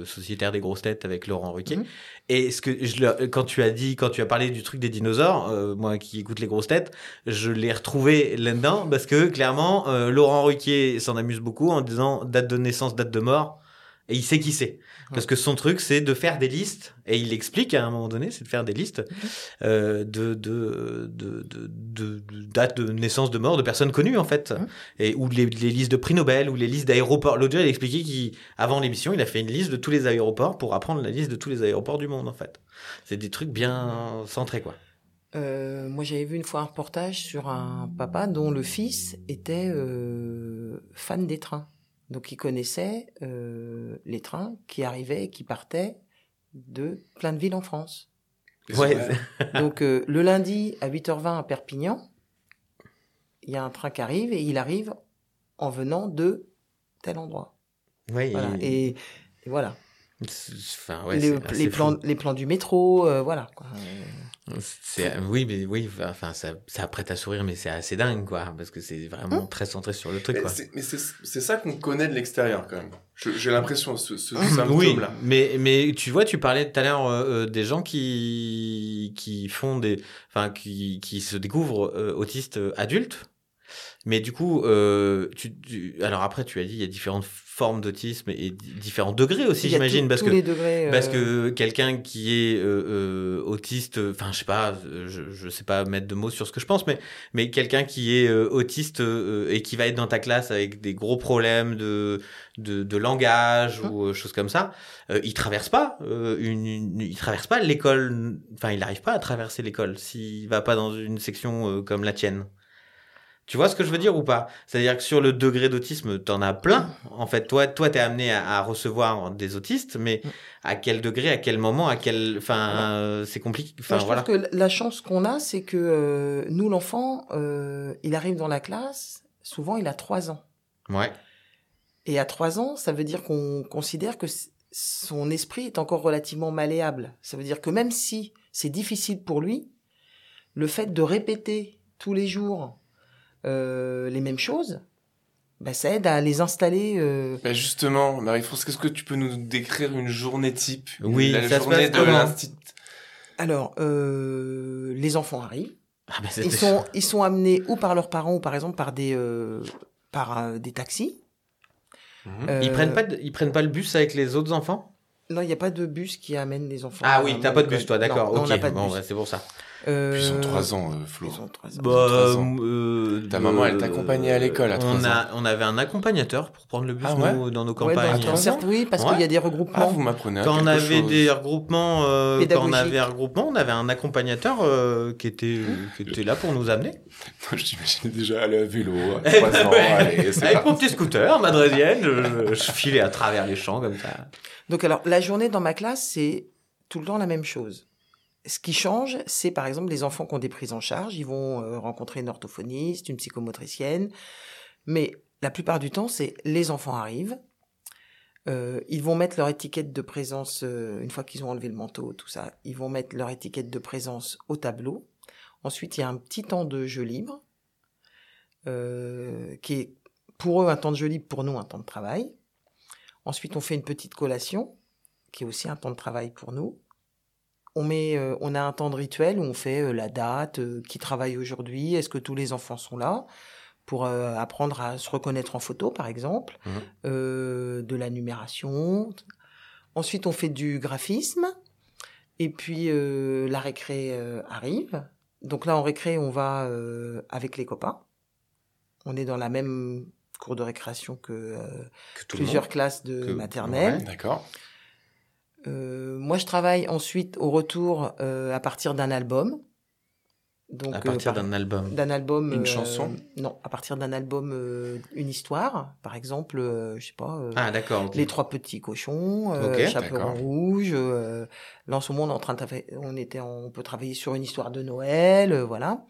Speaker 3: sociétaire des grosses têtes avec Laurent Ruquier.
Speaker 4: Mhm.
Speaker 3: Et ce que je, quand tu as dit, quand tu as parlé du truc des dinosaures, moi qui écoute les grosses têtes, je l'ai retrouvé là-dedans parce que clairement, Laurent Ruquier s'en amuse beaucoup en disant date de naissance, date de mort. Et il sait qui c'est. Parce que son truc, c'est de faire des listes. Et il explique à un moment donné, c'est de faire des listes euh, de, de, de, de, dates de naissance, de mort de personnes connues, en fait.
Speaker 4: Mhm.
Speaker 3: Et, ou les, les listes de prix Nobel, ou les listes d'aéroports. L'autre jour, il expliquait qu'avant l'émission, il a fait une liste de tous les aéroports pour apprendre la liste de tous les aéroports du monde, en fait. C'est des trucs bien centrés, quoi.
Speaker 4: Euh, moi, j'avais vu une fois un reportage sur un papa dont le fils était euh, fan des trains. Donc, il connaissait euh, les trains qui arrivaient et qui partaient de plein de villes en France.
Speaker 3: Ouais. [laughs]
Speaker 4: Donc, euh, le lundi à 8h20 à Perpignan, il y a un train qui arrive et il arrive en venant de tel endroit.
Speaker 3: Oui.
Speaker 4: Voilà. Et, et voilà.
Speaker 3: C'est- Enfin, ouais,
Speaker 4: les, plans, les plans du métro, euh, voilà. quoi.
Speaker 3: Oui, mais oui, enfin, ça, ça prête à sourire, mais c'est assez dingue, quoi, parce que c'est vraiment très centré sur le truc,
Speaker 2: Mais
Speaker 3: quoi.
Speaker 2: c'est- mais c'est c'est ça qu'on connaît de l'extérieur quand même. J'ai l'impression, ce, ce
Speaker 3: Oui,
Speaker 2: symptôme-là.
Speaker 3: mais, mais tu vois, tu parlais tout à l'heure euh, euh, des gens qui, qui font des, enfin, qui, qui se découvrent euh, autistes adultes. Mais du coup, euh, tu, tu- alors après, tu as dit, il y a différentes formes d'autisme et di- différents degrés aussi, j'imagine, parce que. Parce
Speaker 4: euh,
Speaker 3: que quelqu'un qui est euh, euh, autiste, enfin je sais pas, euh, je, je sais pas mettre de mots sur ce que je pense, mais mais quelqu'un qui est autiste euh, et qui va être dans ta classe avec des gros problèmes de de, de langage
Speaker 4: Hum.
Speaker 3: ou choses comme ça, euh, il traverse pas euh, une, une- il traverse pas l'école, enfin il n'arrive pas à traverser l'école s'il va pas dans une section euh, comme la tienne. Tu vois ce que je veux dire ou pas? C'est-à-dire que sur le degré d'autisme, t'en as plein. En fait, toi, toi, t'es amené à, à recevoir des autistes, mais
Speaker 4: Mm.
Speaker 3: à quel degré, à quel moment, à quel, enfin, euh, c'est compliqué. Enfin,
Speaker 4: je
Speaker 3: voilà.
Speaker 4: trouve que la chance qu'on a, c'est que euh, nous, l'enfant, euh, il arrive dans la classe, souvent il a trois ans.
Speaker 3: Ouais.
Speaker 4: Et à trois ans, ça veut dire qu'on considère que son esprit est encore relativement malléable. Ça veut dire que même si c'est difficile pour lui, le fait de répéter tous les jours les mêmes choses, bah, ça aide à les installer. euh,
Speaker 2: Bah justement, Marie-France, qu'est-ce que tu peux nous décrire une journée type?
Speaker 3: Oui,
Speaker 2: la
Speaker 3: ça se
Speaker 2: journée
Speaker 3: passe
Speaker 2: de l'institut.
Speaker 4: Alors, euh, les enfants arrivent.
Speaker 3: Ah, bah,
Speaker 4: Ils sont, ils sont amenés ou par leurs parents ou par exemple par des, euh, par euh, des taxis.
Speaker 2: Mhm.
Speaker 3: Ils
Speaker 4: Euh,
Speaker 3: prennent pas, de- ils prennent pas le bus avec les autres enfants?
Speaker 4: Non, il n'y a pas de bus qui amène les enfants.
Speaker 3: Ah oui, t'as pas de bus, toi, d'accord. Ok,
Speaker 4: on n'a pas de
Speaker 3: bon, c'est pour ça.
Speaker 4: Euh,
Speaker 2: Puis ils ont trois ans, euh, Flo.
Speaker 4: Ils ont trois ans.
Speaker 2: Bah, ans.
Speaker 3: euh,
Speaker 2: Ta maman, elle t'accompagnait à l'école à trois
Speaker 3: on a, on avait un accompagnateur pour prendre le bus
Speaker 2: Ah ouais
Speaker 3: nous, dans nos
Speaker 4: Ouais, dans-
Speaker 3: campagnes.
Speaker 2: ans
Speaker 4: certes, oui, parce
Speaker 3: Ouais.
Speaker 4: qu'il y a des
Speaker 2: Ah,
Speaker 4: regroupements.
Speaker 2: vous m'apprenez à
Speaker 3: Quand on avait
Speaker 2: chose.
Speaker 3: des regroupements, euh, quand on avait un regroupement, on avait un accompagnateur euh, qui était euh, qui était là pour nous amener. [laughs]
Speaker 2: Je t'imaginais déjà aller à vélo, à
Speaker 3: Eh
Speaker 2: trois
Speaker 3: ben
Speaker 2: ans,
Speaker 3: ouais.
Speaker 2: allez,
Speaker 3: Avec mon petit scooter madresienne, je, je filais à travers les champs comme ça.
Speaker 4: Donc alors, la journée dans ma classe, c'est tout le temps la même chose. Ce qui change, c'est par exemple les enfants qui ont des prises en charge. Ils vont euh, rencontrer une orthophoniste, une psychomotricienne. Mais la plupart du temps, c'est les enfants arrivent. euh, ils vont mettre leur étiquette de présence, euh, une fois qu'ils ont enlevé le manteau, tout ça, ils vont mettre leur étiquette de présence au tableau. Ensuite, il y a un petit temps de jeu libre, qui est pour eux un temps de jeu libre, pour nous un temps de travail. Ensuite, on fait une petite collation, qui est aussi un temps de travail pour nous. On met, euh, on a un temps de rituel où on fait euh, la date, euh, qui travaille aujourd'hui, est-ce que tous les enfants sont là, pour euh, apprendre à se reconnaître en photo, par exemple,
Speaker 3: Mhm.
Speaker 4: euh, de la numération. Ensuite, on fait du graphisme, et puis euh, la récré euh, arrive. Donc là, en récré, on va euh, avec les copains. On est dans la même cour de récréation que euh, plusieurs classes de
Speaker 3: Que-
Speaker 4: maternelle.
Speaker 2: D'accord.
Speaker 4: Euh, moi, je travaille ensuite au retour euh, à partir d'un album. Donc,
Speaker 3: à
Speaker 4: euh,
Speaker 3: partir
Speaker 4: par-
Speaker 3: d'un album.
Speaker 4: d'un album.
Speaker 2: Une
Speaker 4: euh,
Speaker 2: chanson
Speaker 4: Non, à partir d'un album, euh, une histoire, par exemple, euh, je sais pas. euh,
Speaker 3: Ah d'accord.
Speaker 4: les trois petits cochons, euh,
Speaker 3: Ok,
Speaker 4: Chaperon rouge. Euh, là, en ce moment, on est en train de on était, on peut travailler sur une histoire de Noël, euh, voilà.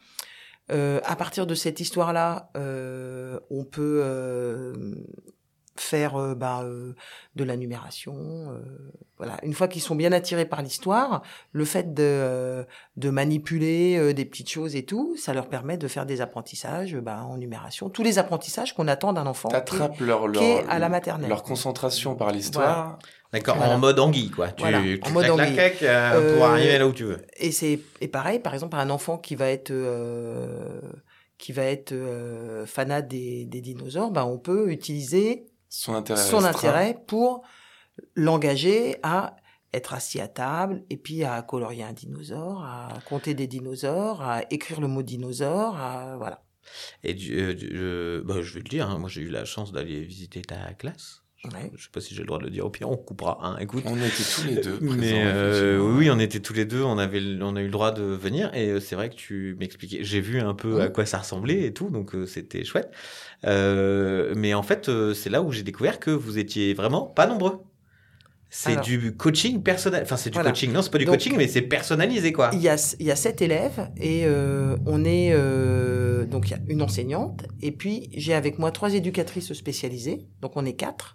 Speaker 4: Euh, à partir de cette histoire-là, euh, on peut euh, faire euh, bah, euh, de la numération. euh, voilà. Une fois qu'ils sont bien attirés par l'histoire, le fait de, euh, de manipuler euh, des petites choses et tout, ça leur permet de faire des apprentissages bah, en numération. Tous les apprentissages qu'on attend d'un enfant. qui est-
Speaker 2: T'attrapes leur,
Speaker 4: qui est
Speaker 2: leur,
Speaker 4: à la maternelle.
Speaker 2: leur concentration par l'histoire.
Speaker 3: D'accord.
Speaker 4: Voilà.
Speaker 3: En mode anguille quoi. Tu,
Speaker 4: Voilà,
Speaker 3: tu
Speaker 4: en mode
Speaker 3: la
Speaker 4: anguille.
Speaker 3: euh, pour arriver là où tu veux.
Speaker 4: Et c'est et pareil, par exemple, un enfant qui va être euh, qui va être euh, fanat des, des dinosaures, ben on peut utiliser
Speaker 2: Son intérêt.
Speaker 4: son
Speaker 2: restreint.
Speaker 4: intérêt pour l'engager à être assis à table et puis à colorier un dinosaure, à compter des dinosaures, à écrire le mot dinosaure, à voilà.
Speaker 3: Et du- euh, du- je, bah, je vais le dire, hein, moi j'ai eu la chance d'aller visiter ta classe.
Speaker 4: Ouais.
Speaker 3: Je sais pas si j'ai le droit de le dire. Au pire, on coupera. Hein. Écoute.
Speaker 2: On était tous les deux présents.
Speaker 3: Mais euh, oui, on était tous les deux, on avait, on a eu le droit de venir et euh, c'est vrai que tu m'expliquais. J'ai vu un peu à quoi ça ressemblait et tout, donc euh, c'était chouette. Euh, mais en fait, euh, c'est là où j'ai découvert que vous étiez vraiment pas nombreux. C'est
Speaker 4: Alors.
Speaker 3: du coaching personnel. Enfin, c'est du
Speaker 4: Voilà.
Speaker 3: coaching. Non, c'est pas du
Speaker 4: Donc,
Speaker 3: coaching, mais c'est personnalisé quoi.
Speaker 4: Il y a, il y a sept élèves et euh, on est euh, donc il y a une enseignante et puis j'ai avec moi trois éducatrices spécialisées donc on est quatre.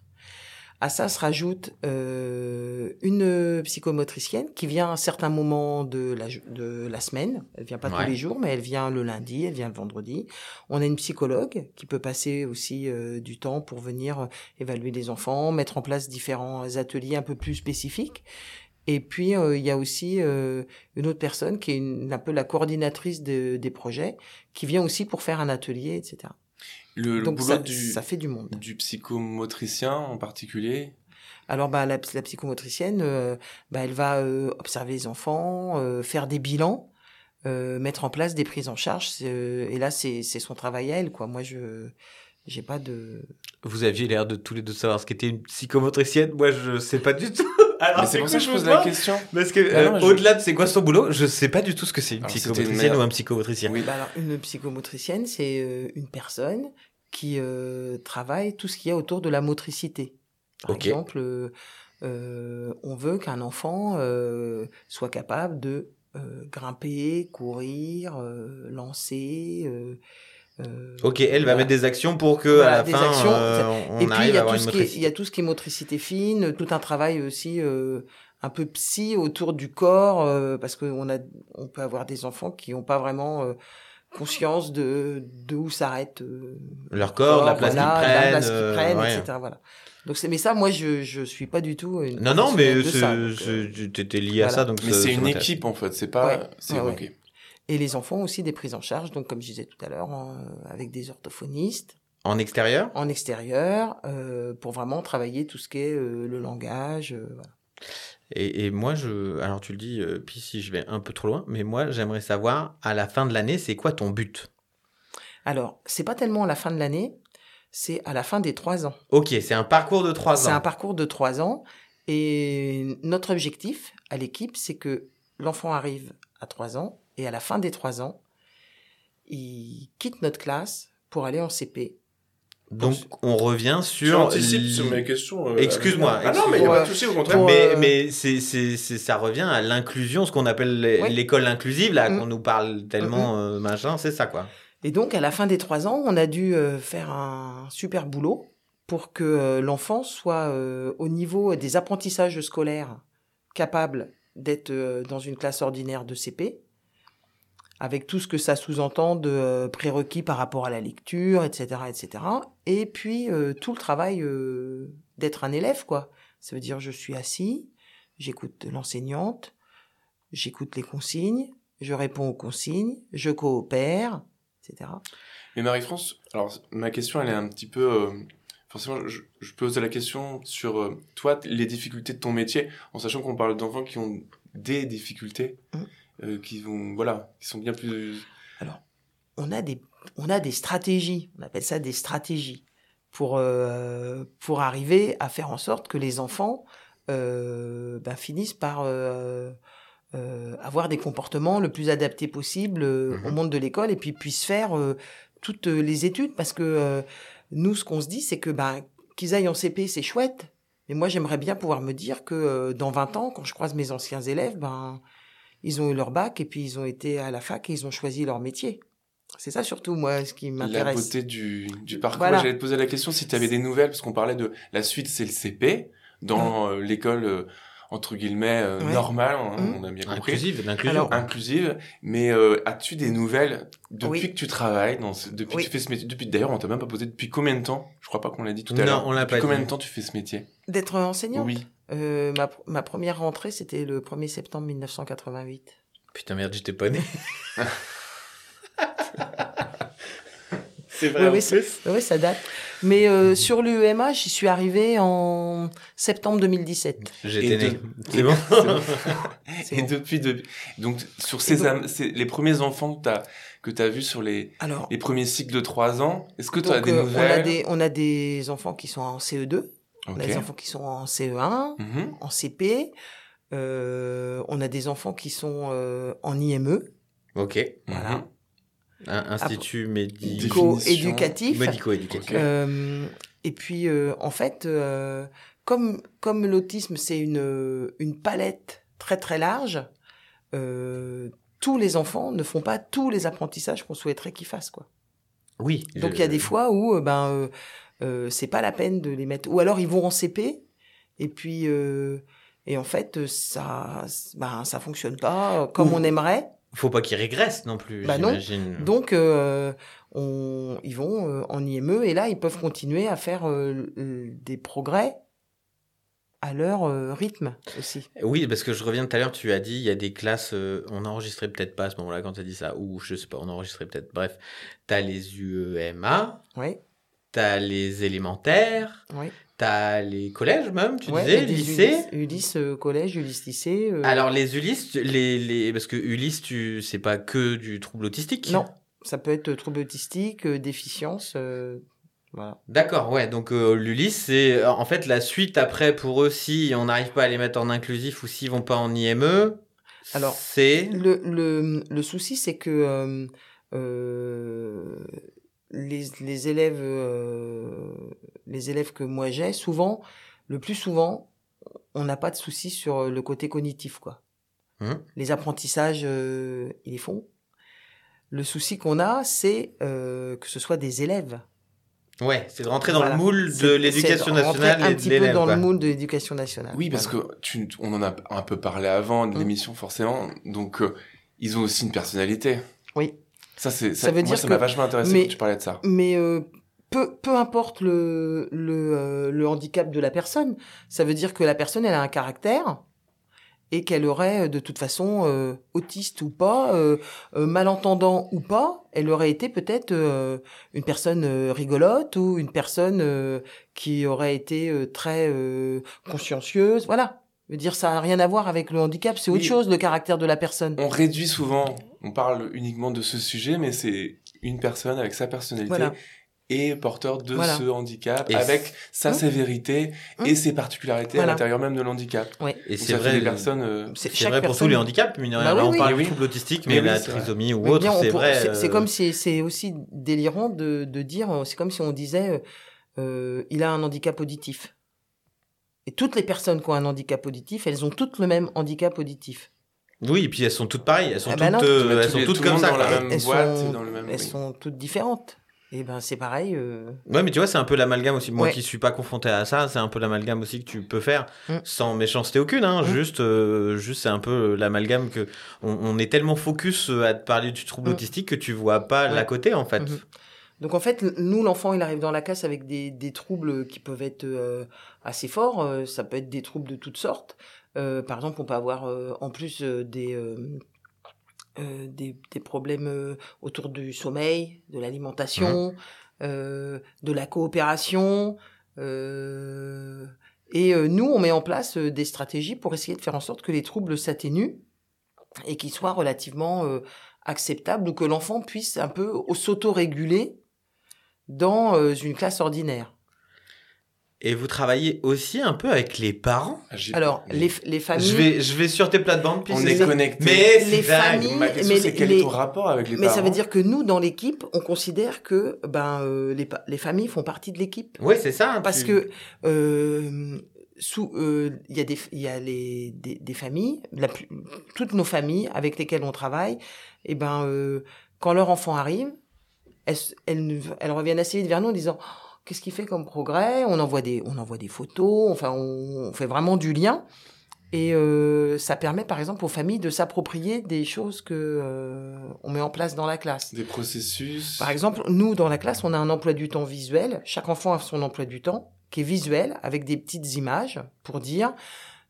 Speaker 4: À ça se rajoute euh, une psychomotricienne qui vient à un certain moment de la de la semaine. Elle vient pas
Speaker 3: Ouais.
Speaker 4: tous les jours mais elle vient le lundi, elle vient le vendredi. On a une psychologue qui peut passer aussi euh, du temps pour venir euh, évaluer les enfants, mettre en place différents ateliers un peu plus spécifiques. Et puis euh, il y a aussi euh, une autre personne qui est une, un peu la coordinatrice de- des projets, qui vient aussi pour faire un atelier, etc.
Speaker 2: Le, le
Speaker 4: Donc
Speaker 2: boulot
Speaker 4: ça,
Speaker 2: du,
Speaker 4: ça fait du monde.
Speaker 2: du psychomotricien en particulier.
Speaker 4: Alors bah la, la psychomotricienne, euh, bah, elle va euh, observer les enfants, euh, faire des bilans, euh, mettre en place des prises en charge. euh, et là c'est c'est son travail à elle quoi. Moi je j'ai pas de
Speaker 3: Vous aviez l'air de tous les deux savoir ce qu'était une psychomotricienne. Moi, je sais pas du tout. [laughs] Alors,
Speaker 2: c'est pour ça que je pose la question.
Speaker 3: Parce que
Speaker 2: Ah
Speaker 3: euh,
Speaker 2: je-
Speaker 3: au-delà de c'est quoi son boulot, je sais pas du tout ce que c'est une
Speaker 2: Alors, c'était une
Speaker 3: psychomotricienne ou un psychomotricien.
Speaker 2: Oui.
Speaker 4: Bah alors, une psychomotricienne, c'est euh, une personne qui euh, travaille tout ce qu'il y a autour de la motricité. Par exemple, euh, euh, on veut qu'un enfant euh, soit capable de euh, grimper, courir, euh, lancer.
Speaker 3: Ok, elle va mettre des actions pour que
Speaker 4: Voilà,
Speaker 3: à la
Speaker 4: des
Speaker 3: fin
Speaker 4: actions.
Speaker 3: on
Speaker 4: Et puis,
Speaker 3: arrive
Speaker 4: y,
Speaker 3: à
Speaker 4: a
Speaker 3: avoir
Speaker 4: tout
Speaker 3: une
Speaker 4: ce qui est, il
Speaker 3: motricité.
Speaker 4: y a tout ce qui est motricité fine, tout un travail aussi euh, un peu psy autour du corps, euh, parce qu'on a, on peut avoir des enfants qui n'ont pas vraiment euh, conscience de, de où s'arrête euh,
Speaker 3: Leur corps, la place
Speaker 4: voilà,
Speaker 3: qu'ils
Speaker 4: la
Speaker 3: prennent,
Speaker 4: place qu'ils
Speaker 3: euh,
Speaker 4: prennent,
Speaker 3: ouais.
Speaker 4: etc. Voilà. Donc c'est, mais ça, moi, je je suis pas du tout. Une
Speaker 3: Non, non, mais
Speaker 4: euh,
Speaker 3: c'est- t'étais lié à ça, donc
Speaker 2: Mais
Speaker 3: ça-
Speaker 2: c'est une équipe en fait. C'est pas.
Speaker 4: Ouais.
Speaker 2: C'est
Speaker 4: Ouais. Et les enfants ont aussi des prises en charge, donc comme je disais tout à l'heure, avec des orthophonistes
Speaker 3: En extérieur?
Speaker 4: En extérieur, euh, pour vraiment travailler tout ce qui est euh, le langage. euh, voilà.
Speaker 3: Et, et moi, je. Alors, tu le dis, euh, puis si je vais un peu trop loin, mais moi, j'aimerais savoir, à la fin de l'année, c'est quoi ton but?
Speaker 4: Alors, c'est pas tellement à la fin de l'année, c'est à la fin des trois ans.
Speaker 3: Ok, c'est un parcours de trois
Speaker 4: C'est
Speaker 3: ans.
Speaker 4: un parcours de trois ans. Et notre objectif à l'équipe, c'est que l'enfant arrive à trois ans et à la fin des trois ans, il quitte notre classe pour aller en CP.
Speaker 3: Donc, on revient sur.
Speaker 2: sur mes questions. euh,
Speaker 3: Excuse-moi,
Speaker 2: Ah non, mais il n'y a pas de souci, au contraire.
Speaker 3: Mais
Speaker 4: euh,
Speaker 3: mais c'est, c'est, c'est- ça revient à l'inclusion, ce qu'on appelle
Speaker 4: Oui.
Speaker 3: l'école inclusive, là,
Speaker 4: Mm.
Speaker 3: qu'on nous parle tellement, euh, machin, c'est ça, quoi.
Speaker 4: Et donc, à la fin des trois ans, on a dû euh, faire un super boulot pour que l'enfant soit euh, au niveau des apprentissages scolaires capable d'être euh, dans une classe ordinaire de CP, avec tout ce que ça sous-entend de euh, prérequis par rapport à la lecture, etc., etc. Et puis euh, tout le travail euh, d'être un élève, quoi. Ça veut dire je suis assis, j'écoute l'enseignante, j'écoute les consignes, je réponds aux consignes, je coopère, etc.
Speaker 2: Mais Marie-France, alors ma question, elle est un petit peu. euh, forcément, je, je pose la question sur toi, les difficultés de ton métier, en sachant qu'on parle d'enfants qui ont des difficultés,
Speaker 4: Mm.
Speaker 2: Euh, qui vont, voilà, qui sont bien plus.
Speaker 4: on a des on a des stratégies, on appelle ça des stratégies pour euh, pour arriver à faire en sorte que les enfants euh, ben, finissent par euh, euh, avoir des comportements le plus adaptés possible euh,
Speaker 3: Mhm.
Speaker 4: au monde de l'école et puis puissent faire euh, toutes les études parce que euh, nous ce qu'on se dit c'est que ben qu'ils aillent en CP c'est chouette mais moi j'aimerais bien pouvoir me dire que euh, dans 20 ans quand je croise mes anciens élèves ben ils ont eu leur bac et puis ils ont été à la fac et ils ont choisi leur métier. C'est ça surtout, moi, ce qui
Speaker 2: La
Speaker 4: m'intéresse.
Speaker 2: beauté du, du parcours.
Speaker 4: Voilà.
Speaker 2: J'allais te poser la question si tu avais des nouvelles, parce qu'on parlait de la suite, c'est le CP, dans euh, l'école, euh, entre guillemets, euh,
Speaker 4: Ouais.
Speaker 2: normale, on,
Speaker 4: Mhm.
Speaker 2: on a bien compris.
Speaker 3: Inclusive, l'inclusion.
Speaker 4: Alors,
Speaker 2: inclusive, mais euh, as-tu des nouvelles depuis
Speaker 4: Oui.
Speaker 2: que tu travailles dans ce, depuis
Speaker 4: Oui.
Speaker 2: que tu fais ce métier depuis d'ailleurs on t'a même pas posé depuis combien de temps? Je crois pas qu'on l'a dit tout à
Speaker 3: Non,
Speaker 2: l'heure.
Speaker 3: on l'a
Speaker 2: Depuis
Speaker 3: pas
Speaker 2: combien
Speaker 3: dit.
Speaker 2: de temps tu fais ce métier?
Speaker 4: D'être enseignant
Speaker 2: Oui.
Speaker 4: Euh, ma, ma première rentrée, c'était le 1er septembre 1988.
Speaker 3: Putain, merde, j'étais pas né. [laughs]
Speaker 2: C'est
Speaker 4: Oui, oui, c'est- oui, ça date. Mais euh, sur l'UEMA, j'y suis arrivée en septembre 2017.
Speaker 3: J'étais
Speaker 2: Et
Speaker 3: né.
Speaker 2: de-
Speaker 3: C'est bon [laughs]
Speaker 2: Et
Speaker 4: bon.
Speaker 2: depuis, de... donc sur ces,
Speaker 4: donc-
Speaker 2: am- les premiers enfants que t'as que t'as vus sur les
Speaker 4: Alors,
Speaker 2: les premiers cycles de 3 ans, est-ce que tu as des
Speaker 4: euh, on, a
Speaker 2: nouvelles?
Speaker 4: des, on a des enfants qui sont en CE2, On a des enfants qui sont en CE1,
Speaker 2: Mhm.
Speaker 4: en CP. euh, on a des enfants qui sont euh, en IME.
Speaker 3: Ok.
Speaker 4: Voilà.
Speaker 2: Mhm.
Speaker 3: Un institut médico
Speaker 4: Médico-éducatif. Euh, et puis, euh, en fait, euh, comme, comme l'autisme, c'est une, une palette très très large, euh, tous les enfants ne font pas tous les apprentissages qu'on souhaiterait qu'ils fassent. Quoi.
Speaker 3: Oui.
Speaker 4: Donc,
Speaker 3: je-
Speaker 4: il y a des fois où euh, ben, euh, c'est pas la peine de les mettre. Ou alors, ils vont en CP, et puis, euh, et en fait, ça ben, ça fonctionne pas comme on aimerait.
Speaker 3: Faut pas qu'ils régressent non plus.
Speaker 4: Bah non. Donc, euh, on, ils vont euh, en IME et là, ils peuvent continuer à faire euh, des progrès à leur euh, rythme aussi.
Speaker 3: Oui, parce que je reviens tout à l'heure, tu as dit, il y a des classes, euh, on enregistrait peut-être pas à ce moment-là quand tu as dit ça, ou je sais pas, on enregistrait peut-être. Bref, tu as les UEMA,
Speaker 4: Oui,
Speaker 3: tu as les élémentaires,
Speaker 4: oui.
Speaker 3: tu as les collèges même, tu
Speaker 4: Ouais,
Speaker 3: disais,
Speaker 4: et des
Speaker 3: lycée.
Speaker 4: Ulysse, Ulysse, euh, collège, Ulysse lycée. euh,
Speaker 3: Alors les Ulysse, tu- les, les... parce que Ulysse, tu... c'est pas que du trouble autistique.
Speaker 4: Non, ça peut être trouble autistique, euh, déficience. euh, voilà.
Speaker 3: D'accord, ouais. Donc euh, l'Ulysse, c'est en fait la suite après pour eux si on n'arrive pas à les mettre en inclusif ou s'ils vont pas en IME.
Speaker 4: Alors,
Speaker 3: c'est
Speaker 4: Le, le, le souci, c'est que euh, euh, les, les élèves, euh, les élèves que moi j'ai, souvent, le plus souvent, on n'a pas de souci sur le côté cognitif, quoi.
Speaker 3: Hum.
Speaker 4: Les apprentissages, euh, ils les font. Le souci qu'on a, c'est euh, que ce soit des élèves.
Speaker 3: ouais, c'est de rentrer dans
Speaker 4: Voilà.
Speaker 3: le moule de l'éducation nationale
Speaker 4: un
Speaker 3: et
Speaker 4: petit
Speaker 3: de
Speaker 4: peu dans
Speaker 3: quoi.
Speaker 4: le moule de l'éducation nationale.
Speaker 2: Oui, parce
Speaker 4: Voilà.
Speaker 2: que tu, on en a un peu parlé avant de
Speaker 4: Mm.
Speaker 2: l'émission, forcément. Donc, euh, ils ont aussi une personnalité.
Speaker 4: Oui.
Speaker 2: Ça, c'est,
Speaker 4: Ça
Speaker 2: ça,
Speaker 4: veut
Speaker 2: moi,
Speaker 4: dire
Speaker 2: ça m'a vachement intéressé
Speaker 4: mais-
Speaker 2: que tu parlais de ça.
Speaker 4: Mais euh, peu, peu importe le, le, euh, le handicap de la personne, ça veut dire que la personne, elle a un caractère et qu'elle aurait euh, de toute façon, euh, autiste ou pas, euh, malentendant ou pas, elle aurait été peut-être euh, une personne rigolote ou une personne euh, qui aurait été euh, très euh, consciencieuse. Voilà. Je veux dire, ça n'a rien à voir avec le handicap, c'est autre
Speaker 2: Oui.
Speaker 4: chose, le caractère de la personne.
Speaker 2: On réduit souvent, on parle uniquement de ce sujet, mais c'est une personne avec sa personnalité
Speaker 4: Voilà.
Speaker 2: et porteur de
Speaker 4: Voilà.
Speaker 2: ce handicap,
Speaker 3: Et
Speaker 2: avec sa
Speaker 4: Hum.
Speaker 2: sévérité
Speaker 4: Hum.
Speaker 2: et ses particularités
Speaker 4: Voilà.
Speaker 2: à l'intérieur même de l'handicap.
Speaker 3: Et c'est
Speaker 2: ça fait
Speaker 3: vrai,
Speaker 2: des personnes. euh,
Speaker 4: C'est
Speaker 3: vrai pour tous les handicaps, mine de rien.
Speaker 4: Bah
Speaker 3: Là,
Speaker 4: oui,
Speaker 3: on
Speaker 4: oui.
Speaker 3: parle du
Speaker 2: oui.
Speaker 3: trouble autistique,
Speaker 2: Mais
Speaker 3: mais,
Speaker 2: oui,
Speaker 3: la trisomie ou
Speaker 4: Mais
Speaker 3: autre, c'est vrai.
Speaker 4: C'est
Speaker 3: euh,
Speaker 4: comme si c'est aussi délirant de, de dire, euh, c'est comme si on disait, euh, il a un handicap auditif. Et toutes les personnes qui ont un handicap auditif, elles ont toutes le même handicap auditif.
Speaker 3: Oui, et puis elles sont toutes pareilles, elles sont
Speaker 4: Ah
Speaker 3: toutes,
Speaker 4: bah non.
Speaker 3: euh, elles sont toutes comme ça.
Speaker 2: dans la
Speaker 3: quoi.
Speaker 2: même
Speaker 4: Elles
Speaker 2: boîte
Speaker 4: sont-
Speaker 2: et dans le même.
Speaker 4: Elles
Speaker 2: oui.
Speaker 4: sont toutes différentes. Et ben c'est pareil. euh,
Speaker 3: Ouais, mais tu vois, c'est un peu l'amalgame aussi. Moi
Speaker 4: Ouais.
Speaker 3: qui suis pas confronté à ça, c'est un peu l'amalgame aussi que tu peux faire
Speaker 4: Mm.
Speaker 3: sans méchanceté aucune. Hein,
Speaker 4: Mm.
Speaker 3: Juste, euh, juste c'est un peu l'amalgame que on, on est tellement focus euh, à te parler du trouble
Speaker 4: Mm.
Speaker 3: autistique que tu vois pas
Speaker 4: Ouais.
Speaker 3: l'à côté en fait.
Speaker 4: Mhm. Donc en fait, nous, l'enfant, il arrive dans la classe avec des, des troubles qui peuvent être euh, assez forts. Euh, ça peut être des troubles de toutes sortes. Euh, par exemple, on peut avoir euh, en plus euh, des, des, des problèmes autour du sommeil, de l'alimentation, euh, de la coopération. et nous, on met en place des stratégies pour essayer de faire en sorte que les troubles s'atténuent et qu'ils soient relativement acceptables ou que l'enfant puisse un peu s'auto-réguler dans une classe ordinaire.
Speaker 3: Et vous travaillez aussi un peu avec les parents.
Speaker 2: Ah,
Speaker 4: Alors, les, les familles...
Speaker 3: Je vais, je vais sur tes plates-bandes. puis
Speaker 2: On est connectés.
Speaker 3: Mais
Speaker 4: Les
Speaker 3: c'est dingue.
Speaker 4: familles-
Speaker 2: Ma question,
Speaker 4: mais
Speaker 2: c'est quel
Speaker 4: les-
Speaker 2: est ton rapport avec les
Speaker 4: Mais
Speaker 2: parents
Speaker 4: ça veut dire que nous, dans l'équipe, on considère que ben, euh, les, les familles font partie de l'équipe.
Speaker 3: Oui, c'est ça. hein,
Speaker 4: Parce
Speaker 3: tu-
Speaker 4: que euh, sous euh, il y a des il y a les des, des familles, la plus- toutes nos familles avec lesquelles on travaille, et ben euh, quand leur enfant arrive, elles, elles, elles reviennent assez vite vers nous en disant Oh, qu'est-ce qu'il fait comme progrès? On envoie des on envoie des photos, enfin on, on fait vraiment du lien. Et euh, ça permet, par exemple, aux familles de s'approprier des choses que euh, on met en place dans la classe.
Speaker 2: Des processus.
Speaker 4: Par exemple, nous, dans la classe, on a un emploi du temps visuel. Chaque enfant a son emploi du temps qui est visuel, avec des petites images pour dire,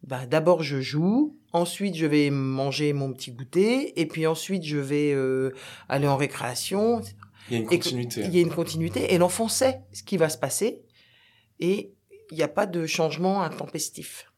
Speaker 4: bah, d'abord je joue, ensuite je vais manger mon petit goûter, et puis ensuite je vais euh, aller en récréation.
Speaker 2: Il y a une continuité.
Speaker 4: Il y a une continuité, et l'enfant sait ce qui va se passer, et il n'y a pas de changement intempestif.